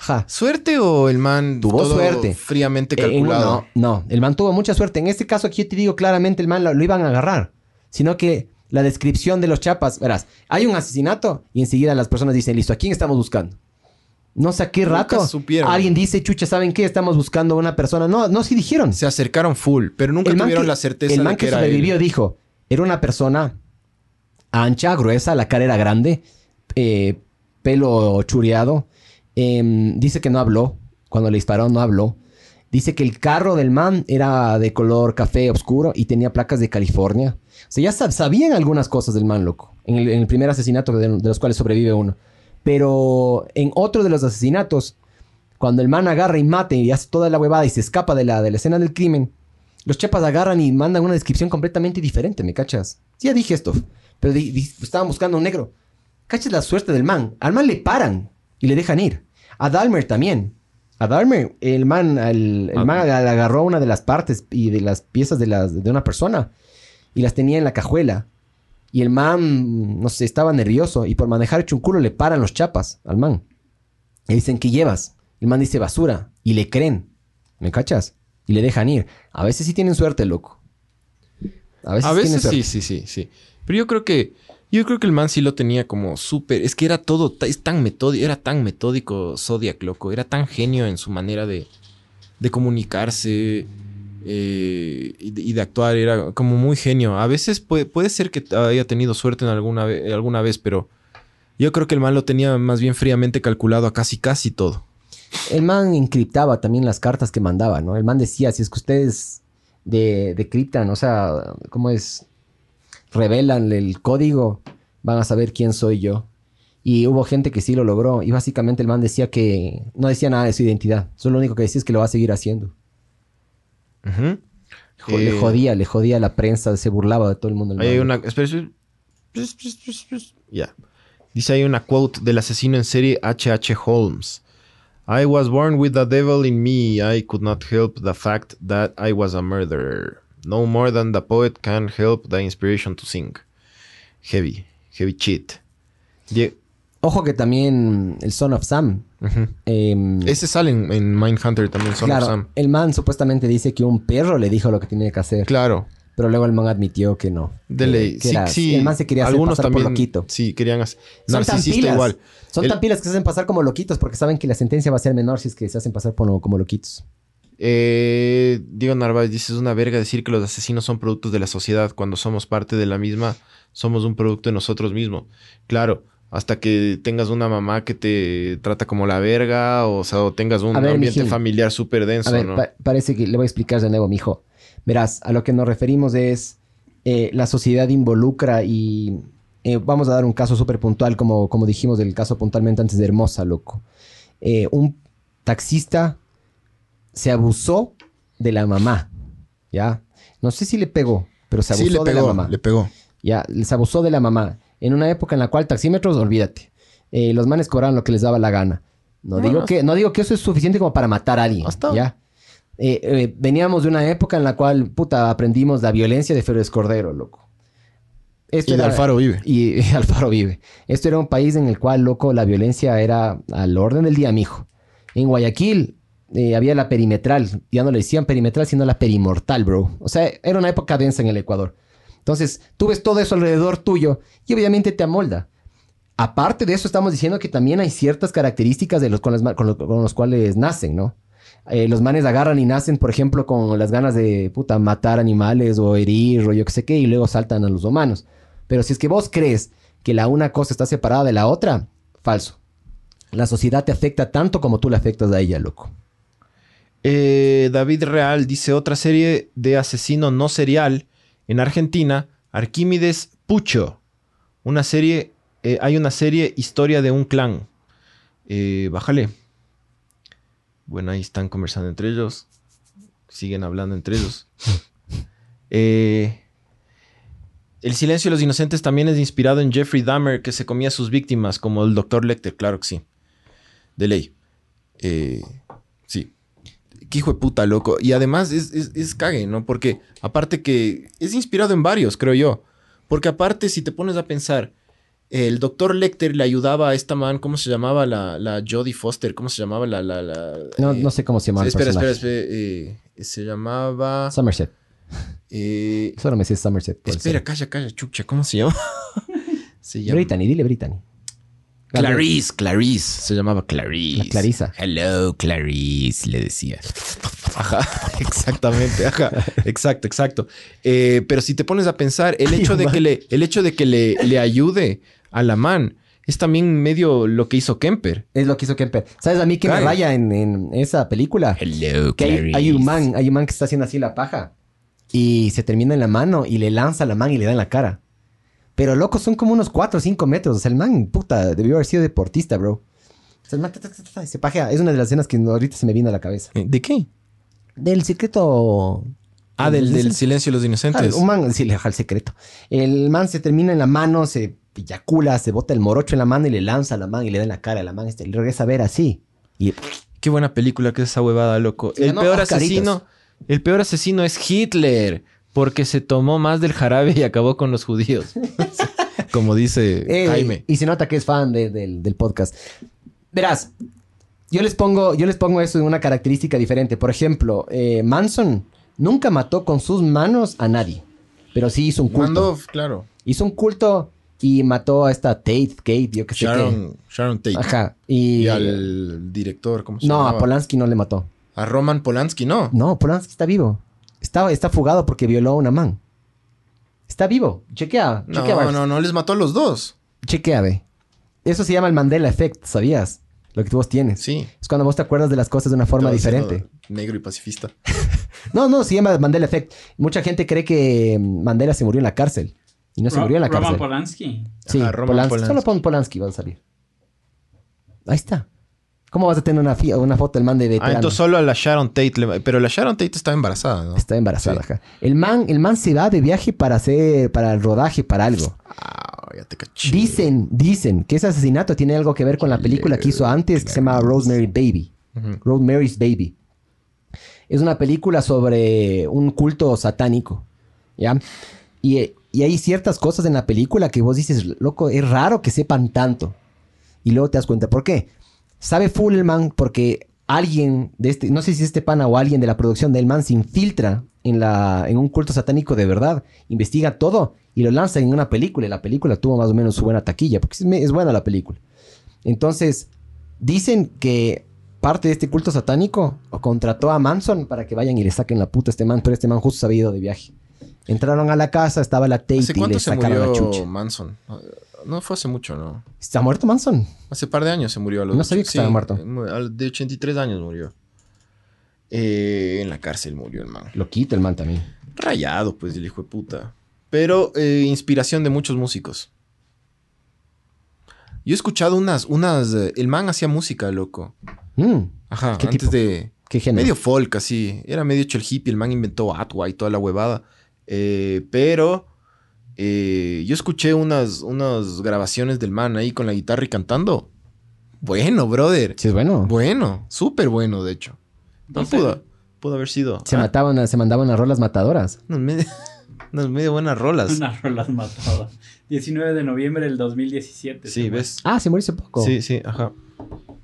Ja. ¿Suerte o el man Tuvo todo suerte. fríamente Eh, calculado? no, no, el man tuvo mucha suerte. En este caso aquí yo te digo claramente el man lo, lo iban a agarrar. Sino que la descripción de los chapas, verás, hay un asesinato y enseguida las personas dicen, listo, ¿a quién estamos buscando? No sé a qué Nunca rato. supieron. Alguien dice, chucha, ¿saben qué? Estamos buscando a una persona. No, no, sí dijeron. Se acercaron full, pero nunca el tuvieron que- la certeza El man de que, que era sobrevivió él. dijo, era una persona ancha, gruesa, la cara era grande, eh, pelo chureado. Em, dice que no habló. Cuando le dispararon no habló. Dice que el carro del man era de color café oscuro y tenía placas de California. O sea, ya sab- sabían algunas cosas del man, loco. En el, en el primer asesinato de, de los cuales sobrevive uno. Pero en otro de los asesinatos, cuando el man agarra y mata y hace toda la huevada y se escapa de la, de la escena del crimen, los chapas agarran y mandan una descripción completamente diferente, ¿me cachas? Sí, ya dije esto. Pero di- di- estaban buscando a un negro. ¿Cachas la suerte del man? Al man le paran y le dejan ir. A Dalmer también. A Dalmer, el man, el, el man ag- agarró una de las partes y de las piezas de, las, de una persona y las tenía en la cajuela. Y el man, no sé, estaba nervioso y por manejar hecho un culo le paran los chapas al man. Y dicen, ¿qué llevas? El man dice basura y le creen. ¿Me cachas? Y le dejan ir. A veces sí tienen suerte, loco. A veces, A veces sí, sí, sí, sí. Pero yo creo que yo creo que el man sí lo tenía como súper, es que era todo es tan metódico, era tan metódico Zodiac, loco, era tan genio en su manera de de comunicarse eh, y, de, actuar, era como muy genio. A veces puede, puede ser que haya tenido suerte en alguna, alguna vez, pero yo creo que el man lo tenía más bien fríamente calculado a casi casi todo. El man encriptaba también las cartas que mandaba, ¿no? El man decía, si es que ustedes de, decriptan, o sea, ¿cómo es? Revelan el código, van a saber quién soy yo. Y hubo gente que sí lo logró. Y básicamente el man decía que no decía nada de su identidad. Solo lo único que decía es que lo va a seguir haciendo. Le Eh, jodía, le jodía a la prensa, se burlaba de todo el mundo. el hay una. espera. Ya. Dice ahí una quote del asesino en serie H.H. Holmes. I was born with the devil in me. I could not help the fact that I was a murderer. No more than the poet can help the inspiration to sing. Heavy. Heavy cheat. Ojo que también el Son of Sam. Ujú. em, Ese sale en, en Mindhunter también, Son claro, of Sam. el man supuestamente dice que un perro le dijo lo que tenía que hacer. Claro. Pero luego el man admitió que no. De ley. que Sí, era- sí. El man se quería hacer Algunos pasar también. por loquito. Sí, querían hacer. Son tan Narcisista pilas. igual. Son El- tan pilas que se hacen pasar como loquitos porque saben que la sentencia va a ser menor si es que se hacen pasar por, como loquitos. Eh, Diego Narváez dice, es una verga decir que los asesinos son productos de la sociedad. Cuando somos parte de la misma, somos un producto de nosotros mismos. Claro, hasta que tengas una mamá que te trata como la verga, o, sea, o tengas un ver, ambiente mijín. familiar súper denso, A ver, ¿no? pa- parece que le voy a explicar de nuevo, mijo. Verás, a lo que nos referimos es eh, la sociedad involucra y eh, vamos a dar un caso súper puntual, como, como dijimos del caso puntualmente antes de Hermosa, loco. Eh, un taxista se abusó de la mamá, ¿ya? No sé si le pegó, pero se abusó Sí, le de la pegó, mamá. le pegó. Ya, les abusó de la mamá. En una época en la cual taxímetros, olvídate. Eh, los manes cobraban lo que les daba la gana. No, No, digo, no. que, no digo que eso es suficiente como para matar a alguien. Hasta- ¿ya? Eh, eh, veníamos de una época en la cual, puta, aprendimos la violencia de Férez Cordero, loco. Esto Y de era- Alfaro vive. <laughs> Y, y <laughs> Alfaro vive. Esto era un país en el cual, loco, la violencia era al orden del día, mijo. En Guayaquil eh, había la perimetral. Ya no le decían perimetral, sino la perimortal, bro. O sea, era una época densa en el Ecuador. Entonces, tú ves todo eso alrededor tuyo y obviamente te amolda. Aparte de eso, estamos diciendo que también hay ciertas características de los, con, las ma- con lo- con los cuales nacen, ¿no? Eh, los manes agarran y nacen, por ejemplo, con las ganas de puta, matar animales o herir o yo qué sé qué, y luego saltan a los humanos. Pero si es que vos crees que la una cosa está separada de la otra, falso. La sociedad te afecta tanto como tú le afectas a ella, loco. Eh, David Real dice otra serie de asesino no serial en Argentina, Arquímedes Pucho. Una serie, eh, hay una serie Historia de un clan. Eh, bájale. Bueno, ahí están conversando entre ellos. Siguen hablando entre ellos. <laughs> Eh, el silencio de los inocentes también es inspirado en Jeffrey Dahmer, que se comía a sus víctimas, como el Dr. Lecter, claro que sí. De ley. Eh. Qué hijo de puta, loco. Y además es, es, es cague, ¿no? Porque aparte que es inspirado en varios, creo yo. Porque aparte, si te pones a pensar, el doctor Lecter le ayudaba a esta man, ¿cómo se llamaba? La, la Jodie Foster, ¿cómo se llamaba? La, la, la, No, eh, no sé cómo se llama el espera, espera, espera. eh, se llamaba... Somerset. eh, Solo me sé Somerset. espera, calla, calla, chucha, ¿cómo se llama? <laughs> se llama... Brittany, dile Brittany. Clarice, Clarice. Se llamaba Clarice. La Clarisa. Hello, Clarice, le decía. Ajá, <laughs> exactamente, ajá. Exacto, exacto. Eh, pero si te pones a pensar, el <laughs> hecho de que le, el hecho de que le, le ayude a la man es también medio lo que hizo Kemper. Es lo que hizo Kemper. ¿Sabes a mí que me raya en, en esa película? Hello, Que hay, hay un man, hay un man que está haciendo así la paja y se termina en la mano y le lanza la man y le da en la cara. Pero loco, son como unos 4 o 5 metros. O sea, el man, puta, debió haber sido deportista, bro. O sea, el man ta, ta, ta, ta, se pajea. Es una de las escenas que ahorita se me vino a la cabeza. ¿De qué? Del secreto. Ah, del, del silencio de los Ah, inocentes. un man, sí, le deja el secreto. El man se termina en la mano, se eyacula, se bota el morocho en la mano y le lanza a la man y le da en la cara. La man este, le regresa a ver así. Y Qué buena película que es esa huevada, loco. El peor Oscaritos. asesino, el peor asesino es Hitler, porque se tomó más del jarabe y acabó con los judíos. <laughs> Como dice Eh, Jaime. Y se nota que es fan de- del, del podcast. Verás, yo les pongo, yo les pongo eso en una característica diferente. Por ejemplo, eh, Manson nunca mató con sus manos a nadie. Pero sí hizo un culto. Claro. Hizo un culto y mató a esta Tate, Kate, yo qué sé Sharon, Sharon Tate. qué. Ajá. Y, Y al director, ¿cómo se no, llama? a Polanski no le mató. A Roman Polanski, no. No, Polanski está vivo. Está, está fugado porque violó a una man. Está vivo. Chequea. No, chequea, Barbs. no, no, les mató a los dos. Chequea, ve. Eso se llama el Mandela Effect, ¿sabías? Lo que vos tienes. Sí. Es cuando vos te acuerdas de las cosas de una forma diferente. Negro y pacifista. <laughs> No, no, se llama Mandela Effect. Mucha gente cree que mm, Mandela se murió en la cárcel. Y no se murió en la Roman cárcel. Polanski. Sí, Ajá, Roman Polanski. Polanski. Solo pon Polanski, va a salir. Ahí está. ¿Cómo vas a tener una, foto del man de Ah, veterano? entonces solo a la Sharon Tate. le- Pero la Sharon Tate estaba embarazada, ¿no? Está embarazada. Sí. ajá. El man, el man se va de viaje para hacer, para el rodaje, para algo. Ah, ya te caché. Dicen, dicen que ese asesinato tiene algo que ver con la película que hizo antes que se llama Rosemary Baby. Rosemary's Baby. Es una película sobre un culto satánico. ¿Ya? Y, y hay ciertas cosas en la película que vos dices, loco, es raro que sepan tanto. Y luego te das cuenta por qué. Sabe full el man porque alguien de este, no sé si es este pana o alguien de la producción del man se infiltra en, la, en un culto satánico de verdad, investiga todo y lo lanza en una película. Y la película tuvo más o menos su buena taquilla, porque es, es buena la película. Entonces, dicen que parte de este culto satánico contrató a Manson para que vayan y le saquen la puta a este man, pero este man justo se había ido de viaje. Entraron a la casa, estaba la Tate ¿Hace y le sacaron la chucha. Manson? No fue hace mucho, ¿no? ¿Está muerto Manson? Hace par de años se murió a los No sabía que estaba muerto. De 83 años murió. Eh, en la cárcel murió el man. Lo quita el man también. Rayado, pues, el hijo de puta. Pero eh, inspiración de muchos músicos. Yo he escuchado unas, unas... eh, el man hacía música, loco. Mm, Ajá, ¿Qué antes tipo? de... ¿Qué género? Medio folk, así. Era medio hecho el hippie. El man inventó Atwa y toda la huevada. Eh, pero eh, yo escuché unas, unas grabaciones del man ahí con la guitarra y cantando. Bueno, brother. Sí, es bueno. Bueno, súper bueno, de hecho. No pudo, pudo haber sido. Se Ah, mataban, se mandaban a rolas matadoras. unas medio, <laughs> unas medio buenas rolas. Unas rolas matadas. 19 de noviembre del 2017. Sí, ¿ves? Ah, se murió hace poco. Sí, sí, ajá.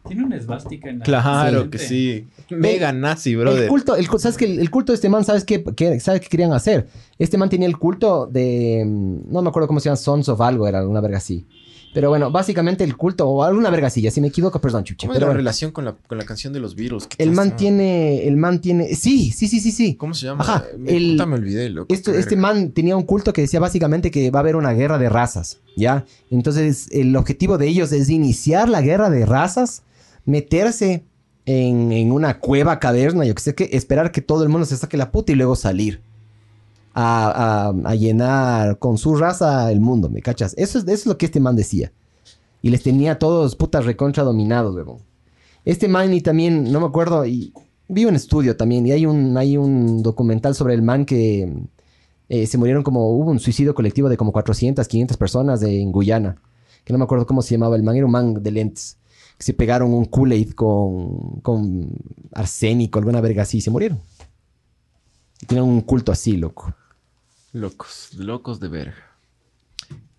Tiene una esvástica en la Claro que sí. Mega nazi, brother. El culto, el, ¿sabes que el, el culto de este man, ¿sabes qué, qué- ¿sabes qué querían hacer? Este man tenía el culto de... mm, No me acuerdo cómo se llama, Sons of algo, era una verga así. Pero bueno, básicamente el culto, o alguna verga así, ya si me equivoco, perdón, chuche. ¿Cómo Pero la bueno, relación con la, con la canción de los? ¿Qué el man tiene, el man tiene... Sí, sí, sí, sí, sí. ¿Cómo se llama? Ajá, Me, el- puta, me olvidé, loco. Esto, este man tenía un culto que decía básicamente que va a haber una guerra de razas, ¿ya? Entonces, el objetivo de ellos es iniciar la guerra de razas, meterse en, en una cueva, caverna, yo que sé qué, esperar que todo el mundo se saque la puta y luego salir a, a- llenar con su raza el mundo, ¿me cachas? Eso es, eso es lo que este man decía. Y les tenía a todos putas recontra dominados, huevón. Este man y también, no me acuerdo, y vi un estudio también, y hay un, hay un documental sobre el man que eh, se murieron como, hubo un suicidio colectivo de como 400, 500 personas en Guyana, que no me acuerdo cómo se llamaba el man, era un man de lentes, que se pegaron un Kool-Aid con, con arsénico, alguna verga así, y se murieron. Tenían un culto así, loco. Locos, locos de verga.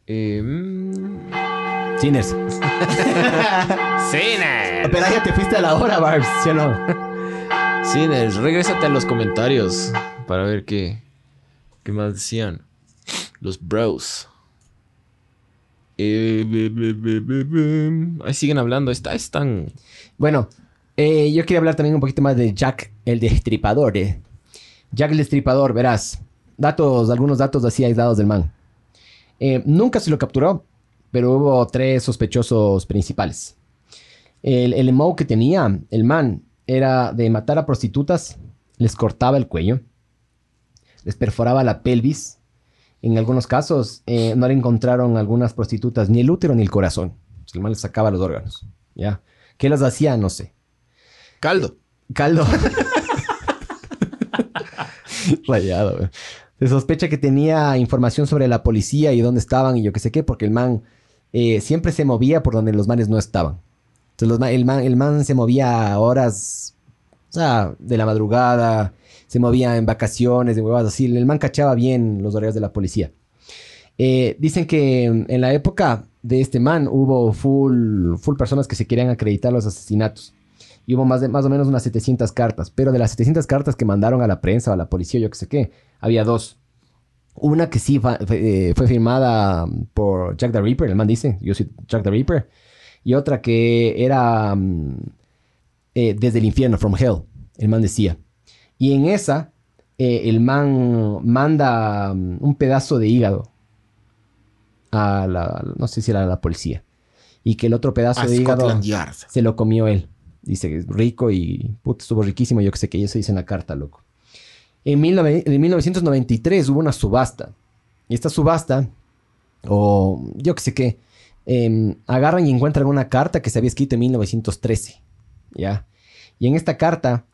Eh, mm, Sinners. <laughs> Sinners. Pero ya te fuiste a la hora, Barbs, ¿sí o no? Sinners, regrésate a los comentarios para ver qué, qué más decían. Los bros. Eh. Ahí siguen hablando. Está, están. Bueno, eh, yo quería hablar también un poquito más de Jack el Destripador. eh. Jack el Destripador, verás. Datos, algunos datos así aislados del man. Nunca se lo capturó, pero hubo tres sospechosos principales. El, el emo que tenía el man era de matar a prostitutas, les cortaba el cuello, les perforaba la pelvis. En algunos casos eh, no le encontraron a algunas prostitutas ni el útero ni el corazón. El man les sacaba los órganos. ¿ya? ¿Qué las hacía? No sé. Caldo. Caldo. <laughs> Rayado, güey. Se sospecha que tenía información sobre la policía y dónde estaban y yo qué sé qué, porque el man eh, siempre se movía por donde los manes no estaban. Entonces los ma- el, man, el man se movía a horas o sea, de la madrugada, se movía en vacaciones, de huevadas así. El man cachaba bien los horarios de la policía. Eh, dicen que en la época de este man hubo full, full personas que se querían acreditar los asesinatos. Y hubo más, de, más o menos unas 700 cartas. Pero de las 700 cartas que mandaron a la prensa o a la policía, yo qué sé qué, había dos. Una que sí eh, fue firmada por Jack the Ripper, el man dice, yo soy Jack the Ripper. Y otra que era mm, eh, desde el infierno, from hell, el man decía. Y en esa, eh, el man manda mm, un pedazo de hígado a la, no sé si era a la policía. Y que el otro pedazo A de hígado Yard. se lo comió él. Dice que es rico y puta, estuvo riquísimo. Yo que sé que eso dice en la carta, loco. En, 19 en 1993 hubo una subasta. Y esta subasta, o yo que sé qué, em, agarran y encuentran una carta que se había escrito en 1913. ¿Ya? Y en esta carta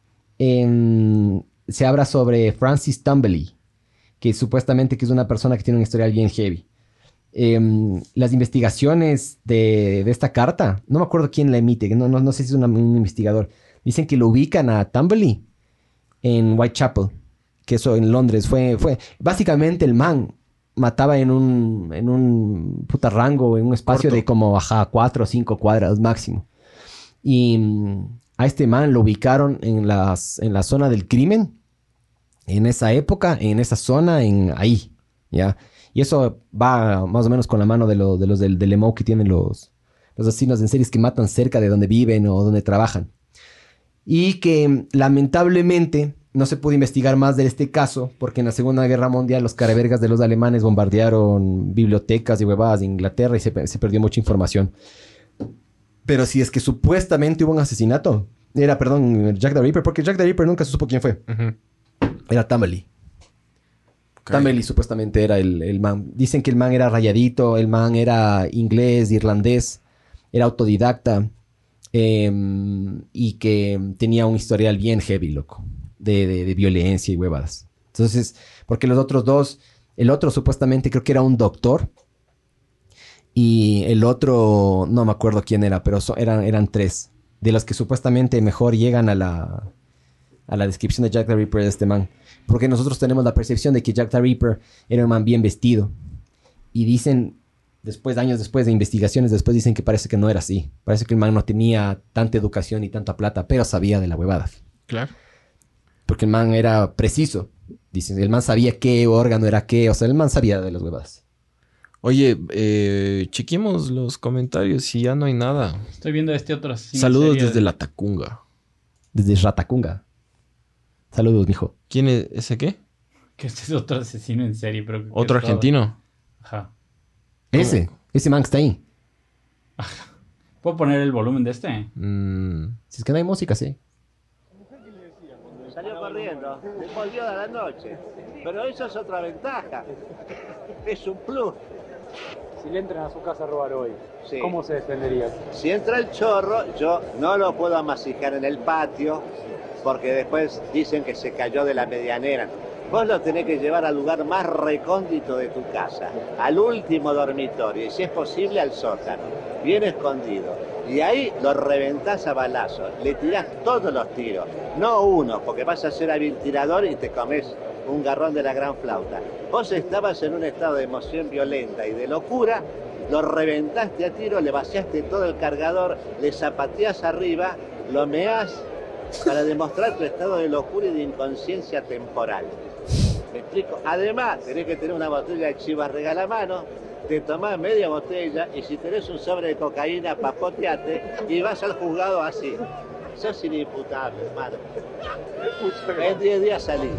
se habla sobre Francis Tumbley, que supuestamente que es una persona que tiene un historial bien heavy. Em, las investigaciones de, de esta carta, no me acuerdo quién la emite, no, no, no sé si es una- un investigador, dicen que lo ubican a Tumbley en Whitechapel, que eso en Londres fue, fue básicamente el man mataba en un, en un puta rango, en un espacio Corto. de como, ajá, cuatro o cinco cuadras máximo. Y a este man lo ubicaron en, las, en la zona del crimen, en esa época, en esa zona, en ahí, ¿ya? Y eso va más o menos con la mano de, lo- de los del, del que tienen los, los asesinos en series que matan cerca de donde viven o donde trabajan. Y que lamentablemente no se pudo investigar más de este caso porque en la Segunda Guerra Mundial los carevergas de los alemanes bombardearon bibliotecas y huevadas de Inglaterra y se perdió mucha información. Pero si es que supuestamente hubo un asesinato, era, perdón, Jack the Ripper, porque Jack the Ripper nunca se supo quién fue. Era Tammany. Tammany supuestamente era el, el man. Dicen que el man era rayadito, el man era inglés, irlandés, era autodidacta em, y que tenía un historial bien heavy, loco, de, de- de violencia y huevadas. Entonces, porque los otros dos, el otro supuestamente creo que era un doctor y el otro, no me acuerdo quién era, pero so- eran, eran tres, de los que supuestamente mejor llegan a la, a la descripción de Jack the Ripper de este man. Porque nosotros tenemos la percepción de que Jack the Ripper era un man bien vestido. Y dicen, después, años después de investigaciones, después dicen que parece que no era así. Parece que el man no tenía tanta educación y tanta plata, pero sabía de la huevada. Claro. Porque el man era preciso. Dicen, el man sabía qué órgano era qué. O sea, el man sabía de las huevadas. Oye, eh, chequemos los comentarios y ya no hay nada. Estoy viendo este otro Saludos desde de- la Tacunga. Desde Ratacunga. Saludos, mijo. ¿Quién es ese qué? Que este es otro asesino en serie, pero... que Otro todo- argentino. Ajá. Ese. Ese man que está ahí. <laughs> ¿Puedo poner el volumen de este? Mm, Si es que no hay música, sí. Salió corriendo, volvió a la noche. Pero eso es otra ventaja. <laughs> Es un plus. Si le entran a su casa a robar hoy, Sí. ¿cómo se defendería? Si entra el chorro, yo no lo puedo amasijar en el patio, porque después dicen que se cayó de la medianera. Vos lo tenés que llevar al lugar más recóndito de tu casa, al último dormitorio, y si es posible al sótano, bien escondido. Y ahí lo reventás a balazos, le tirás todos los tiros, no uno, porque vas a ser hábil tirador y te comes un garrón de la gran flauta. Vos estabas en un estado de emoción violenta y de locura, lo reventaste a tiro, le vaciaste todo el cargador, le zapateás arriba, lo meás para demostrar tu estado de locura y de inconsciencia temporal. ¿Me explico? Además, tenés que tener una botella de chivas regalamano, te tomás media botella y si tenés un sobre de cocaína, papoteate y vas al juzgado así. Sos inimputable, hermano. En 10 días salí.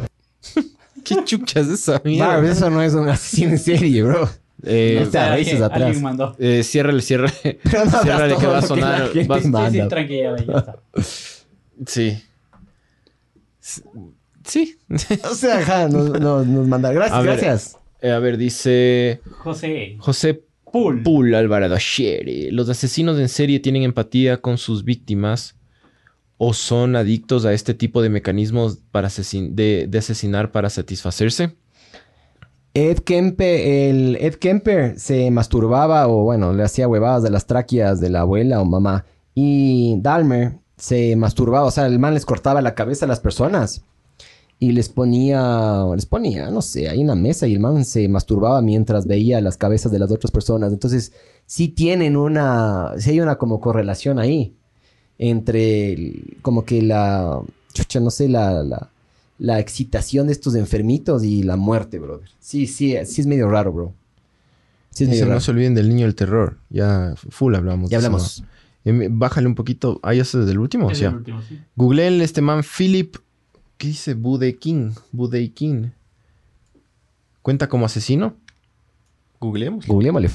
<laughs> ¿Qué chuchas es esa Barb, mierda? eso no es un asesino en serie, bro. Eh, No te arreces alguien, atrás. alguien mandó. eh, ciérrale, ciérrale. <laughs> Pero no ciérrale que va a que sonar. va- Sí, sí, tranquila, ya está. <laughs> Sí. Sí. O sea, ajá, nos, nos, nos manda. Gracias, A ver. gracias. Eh, a ver, dice José. José Pool. Pool Alvarado. Los asesinos en serie tienen empatía con sus víctimas o son adictos a este tipo de mecanismos para de, asesinar para satisfacerse. Ed Kemper, el Ed Kemper se masturbaba o bueno, le hacía huevadas de las tráqueas de la abuela o mamá. Y Dalmer se masturbaba, o sea, el man les cortaba la cabeza a las personas y les ponía, les ponía, no sé, ahí en la mesa y el man se masturbaba mientras veía las cabezas de las otras personas. Entonces, sí tienen una, sí hay una como correlación ahí entre el- como que la, chucha, no sé, la, la, la excitación de estos enfermitos y la muerte, brother. Sí, sí, sí es medio raro, bro. Sí es medio no raro. se olviden del niño del terror. Ya full hablamos. Ya eso, hablamos. ¿no? Eh, bájale un poquito. Ah, ya es desde el último. Es el último, sí. Googleen este man Philip. ¿Qué dice? Budeikin. Budeikin. ¿Cuenta como asesino? Googleemos. Googleémosle.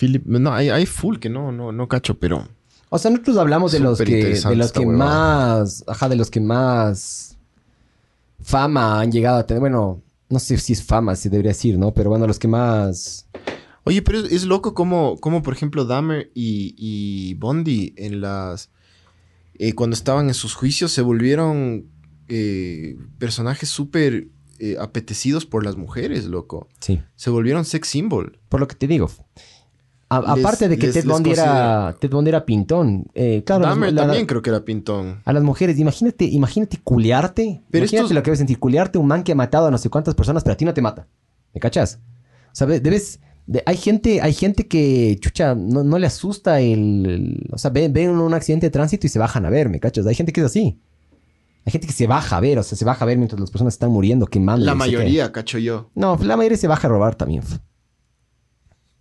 Philip. No, hay, hay full que no, no, no cacho, pero. O sea, nosotros hablamos de los que, de los que más, ajá, de los que más fama han llegado a tener. Bueno, no sé si es fama, se debería decir, ¿no? Pero bueno, los que más. Oye, pero es, es loco como, como, por ejemplo, Dahmer y, y Bondi en las... eh, cuando estaban en sus juicios se volvieron eh, personajes súper eh, apetecidos por las mujeres, loco. Sí. Se volvieron sex symbol. Por lo que te digo. A- Les- aparte de que les- Ted les Bundy era, Ted Bundy era pintón. Eh, claro, las- Dahmer la- también creo que era pintón. A las mujeres, imagínate, imagínate culiarte. Pero imagínate estos- lo que debes sentir. Culiarte un man que ha matado a no sé cuántas personas, pero a ti no te mata. ¿Me cachas? O sea, debes. de- hay gente, hay gente que, chucha, no, no le asusta el, el- O sea, ven, ven un accidente de tránsito y se bajan a ver, ¿me cachas? Hay gente que es así. Hay gente que se baja a ver, o sea, se baja a ver mientras las personas están muriendo, quemando. La mayoría, cacho yo. No, la mayoría se baja a robar también.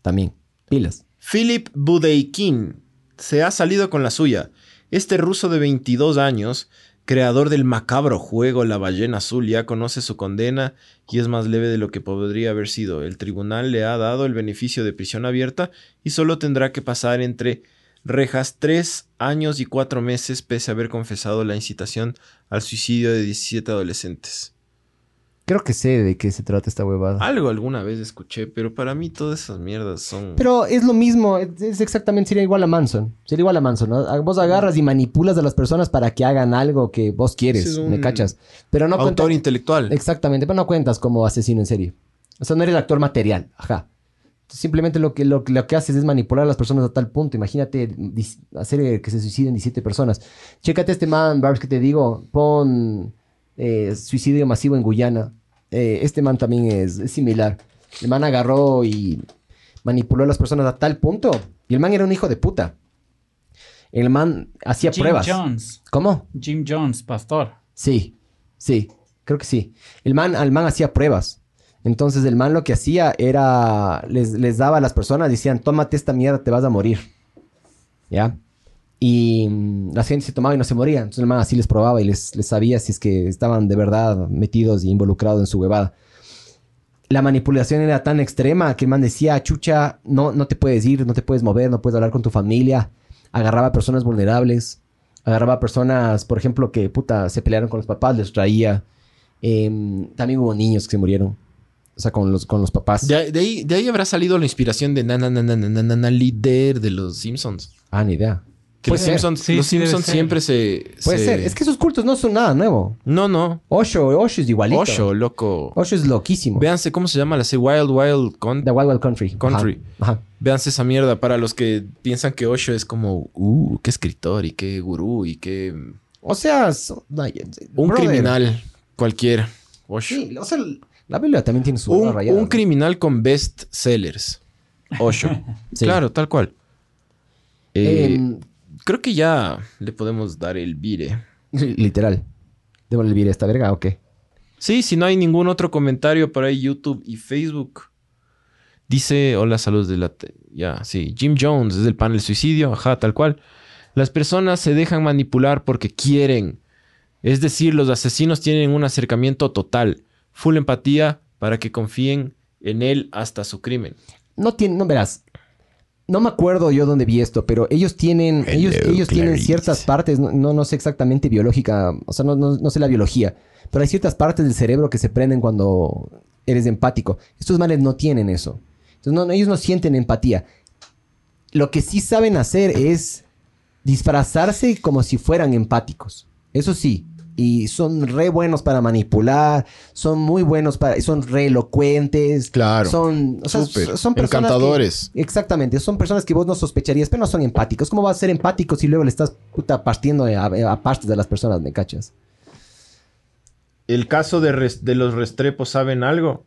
También. Pilas. Philip Budeikin se ha salido con la suya. Este ruso de 22 años, creador del macabro juego La ballena azul, ya conoce su condena y es más leve de lo que podría haber sido. El tribunal le ha dado el beneficio de prisión abierta y solo tendrá que pasar entre rejas tres años y cuatro meses pese a haber confesado la incitación al suicidio de 17 adolescentes. Creo que sé de qué se trata esta huevada. Algo alguna vez escuché, pero para mí todas esas mierdas son... Pero es lo mismo, es, es exactamente, sería igual a Manson. Sería igual a Manson, ¿no? Vos agarras y manipulas a las personas para que hagan algo que vos quieres, Ese es un ¿me cachas? Pero no autor cuentas... intelectual. Exactamente, pero no cuentas como asesino en serie. O sea, no eres el actor material, ajá. Simplemente lo que, lo, que- lo que haces es manipular a las personas a tal punto. Imagínate hacer que se suiciden 17 personas. Chécate este man, Barbs, que te digo. Pon eh, suicidio masivo en Guyana. Eh, este man también es, es similar. El man agarró y manipuló a las personas a tal punto. Y el man era un hijo de puta. El man hacía Jim pruebas. Jones. ¿Cómo? Jim Jones, pastor. Sí, sí, creo que sí. El man, al man hacía pruebas. Entonces el man lo que hacía era, les, les daba a las personas, decían, tómate esta mierda, te vas a morir. ¿Ya? Y mm, la gente se tomaba y no se moría. Entonces el man así les probaba y les, les sabía si es que estaban de verdad metidos y involucrados en su huevada. La manipulación era tan extrema que el man decía, chucha, no, no te puedes ir, no te puedes mover, no puedes hablar con tu familia. Agarraba a personas vulnerables. Agarraba a personas, por ejemplo, que puta, se pelearon con los papás, les traía. Em, también hubo niños que se murieron. O sea, con los, con los papás. De, de ahí, de ahí habrá salido la inspiración de Nana líder de los Simpsons. Ah, ni idea. Que los. Simpsons, Sí, los sí, debe Simpsons ser. siempre se, Puede se- ser. Es que esos cultos no son nada nuevo. No, no. Osho, Osho es igualito. Osho, loco. Osho es loquísimo. Véanse cómo se llama la serie Wild Wild Con- The Wild Wild Country. Country. Ajá. Ajá. Véanse esa mierda para los que piensan que Osho es como, uh, qué escritor y qué gurú y qué... O sea, so- ay, Un brother. criminal cualquiera. Osho. Sí, o sea, la Biblia también tiene su un, rayada. un ¿no? criminal con best sellers. Osho. <laughs> Sí. Claro, tal cual. Eh, Em, creo que ya le podemos dar el vire. literal. ¿Debo olvidar esta verga o qué? Sí, si no hay ningún otro comentario por ahí, YouTube y Facebook. Dice, hola, saludos de la... Ya, sí. Jim Jones es del panel suicidio, ajá, tal cual. Las personas se dejan manipular porque quieren. Es decir, los asesinos tienen un acercamiento total, full empatía para que confíen en él hasta su crimen. No tiene, no verás. No me acuerdo yo dónde vi esto, pero ellos tienen, ellos, ellos tienen ciertas partes, no, no, no sé exactamente biológica, o sea, no, no, no sé la biología, pero hay ciertas partes del cerebro que se prenden cuando eres empático. Estos males no tienen eso. Entonces, no, no, ellos no sienten empatía. Lo que sí saben hacer es disfrazarse como si fueran empáticos. Eso sí. Y son re buenos para manipular, son muy buenos para, son re elocuentes. Claro. Son, o sea, son personas que- Encantadores. exactamente, son personas que vos no sospecharías, pero no son empáticos. ¿Cómo vas a ser empático si luego le estás puta partiendo a, a partes de las personas, me cachas? El caso de, res- de los Restrepo, ¿saben algo?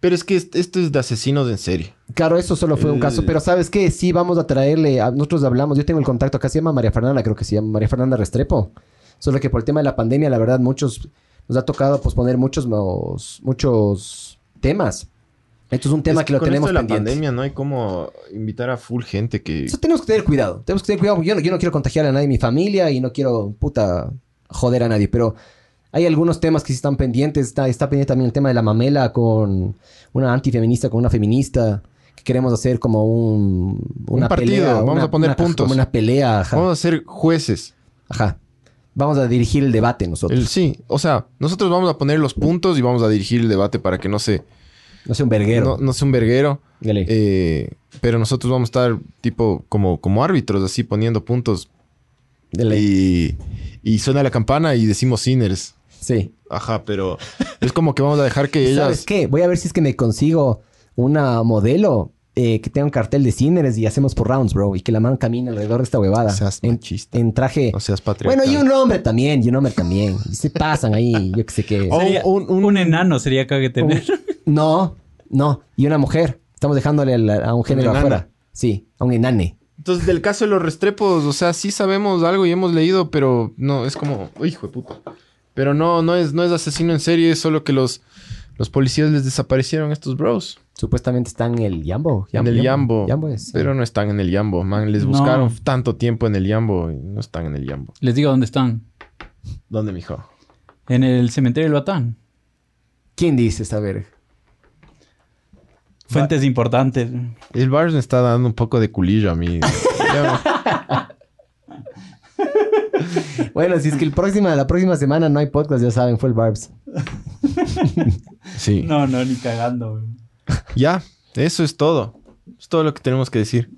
Pero es que est- esto es de asesinos en serie. Claro, eso solo fue un caso, pero ¿sabes qué? Sí, vamos a traerle, a, nosotros hablamos, yo tengo el contacto acá, se llama María Fernanda, creo que se llama María Fernanda Restrepo. Solo que por el tema de la pandemia, la verdad, muchos, nos ha tocado posponer muchos, muchos temas. Esto es un tema Es que lo con tenemos esto de la pendiente. pandemia no hay como invitar a full gente que... Eso tenemos que tener cuidado. Tenemos que tener cuidado. Yo no, yo no quiero contagiar a nadie mi familia y no quiero, puta, joder a nadie. Pero hay algunos temas que sí están pendientes. Está, está pendiente también el tema de la mamela con una antifeminista, con una feminista. Que queremos hacer como un... Una partido, pelea, vamos una- a poner una- puntos. Como una pelea, ajá. Vamos a ser jueces. Ajá. Vamos a dirigir el debate nosotros. El- sí, o sea, nosotros vamos a poner los puntos y vamos a dirigir el debate para que no se... No sé, un verguero. No, no sea un verguero. Eh, pero nosotros vamos a estar tipo como, como árbitros, así poniendo puntos. Dale. Y, y suena la campana y decimos sinners. Sí. Ajá, pero es como que vamos a dejar que <laughs> ellas... ¿Sabes qué? Voy a ver si es que me consigo una modelo eh, que tenga un cartel de cines y hacemos por rounds, bro. Y que la mano camine alrededor de esta huevada. Seas en, machista. en traje. No seas patriarcal. bueno, y un hombre también, y un hombre también. Y se pasan ahí, yo que sé qué. <laughs> Sería un- un, un- enano sería que tener. No, no. Y una mujer. Estamos dejándole a, a un género afuera. Sí, a un enane. Entonces, del caso de los restrepos, o sea, sí sabemos algo y hemos leído, pero no, es como, "Uy, hijo de puta. Pero no, no es, no es asesino en serie, es solo que los, los policías les desaparecieron a estos bros. Supuestamente están en el Yambo. en el Yambo. Yambo es. sí. Pero no están en el Yambo, man. Les No. buscaron tanto tiempo en el Yambo y no están en el Yambo. Les digo dónde están. ¿Dónde, mijo? En el cementerio del Batán. ¿Quién dice esta verga? Fuentes importantes. El Bars me está dando un poco de culillo a mí. <laughs> Bueno, si es que el próxima, la próxima semana no hay podcast, ya saben, fue el Barbs. sí. <laughs> No, no, ni cagando. güey. <laughs> Ya, eso es todo. Es todo lo que tenemos que decir.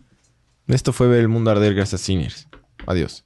Esto fue ver el mundo arder gracias a Sinners. Adiós.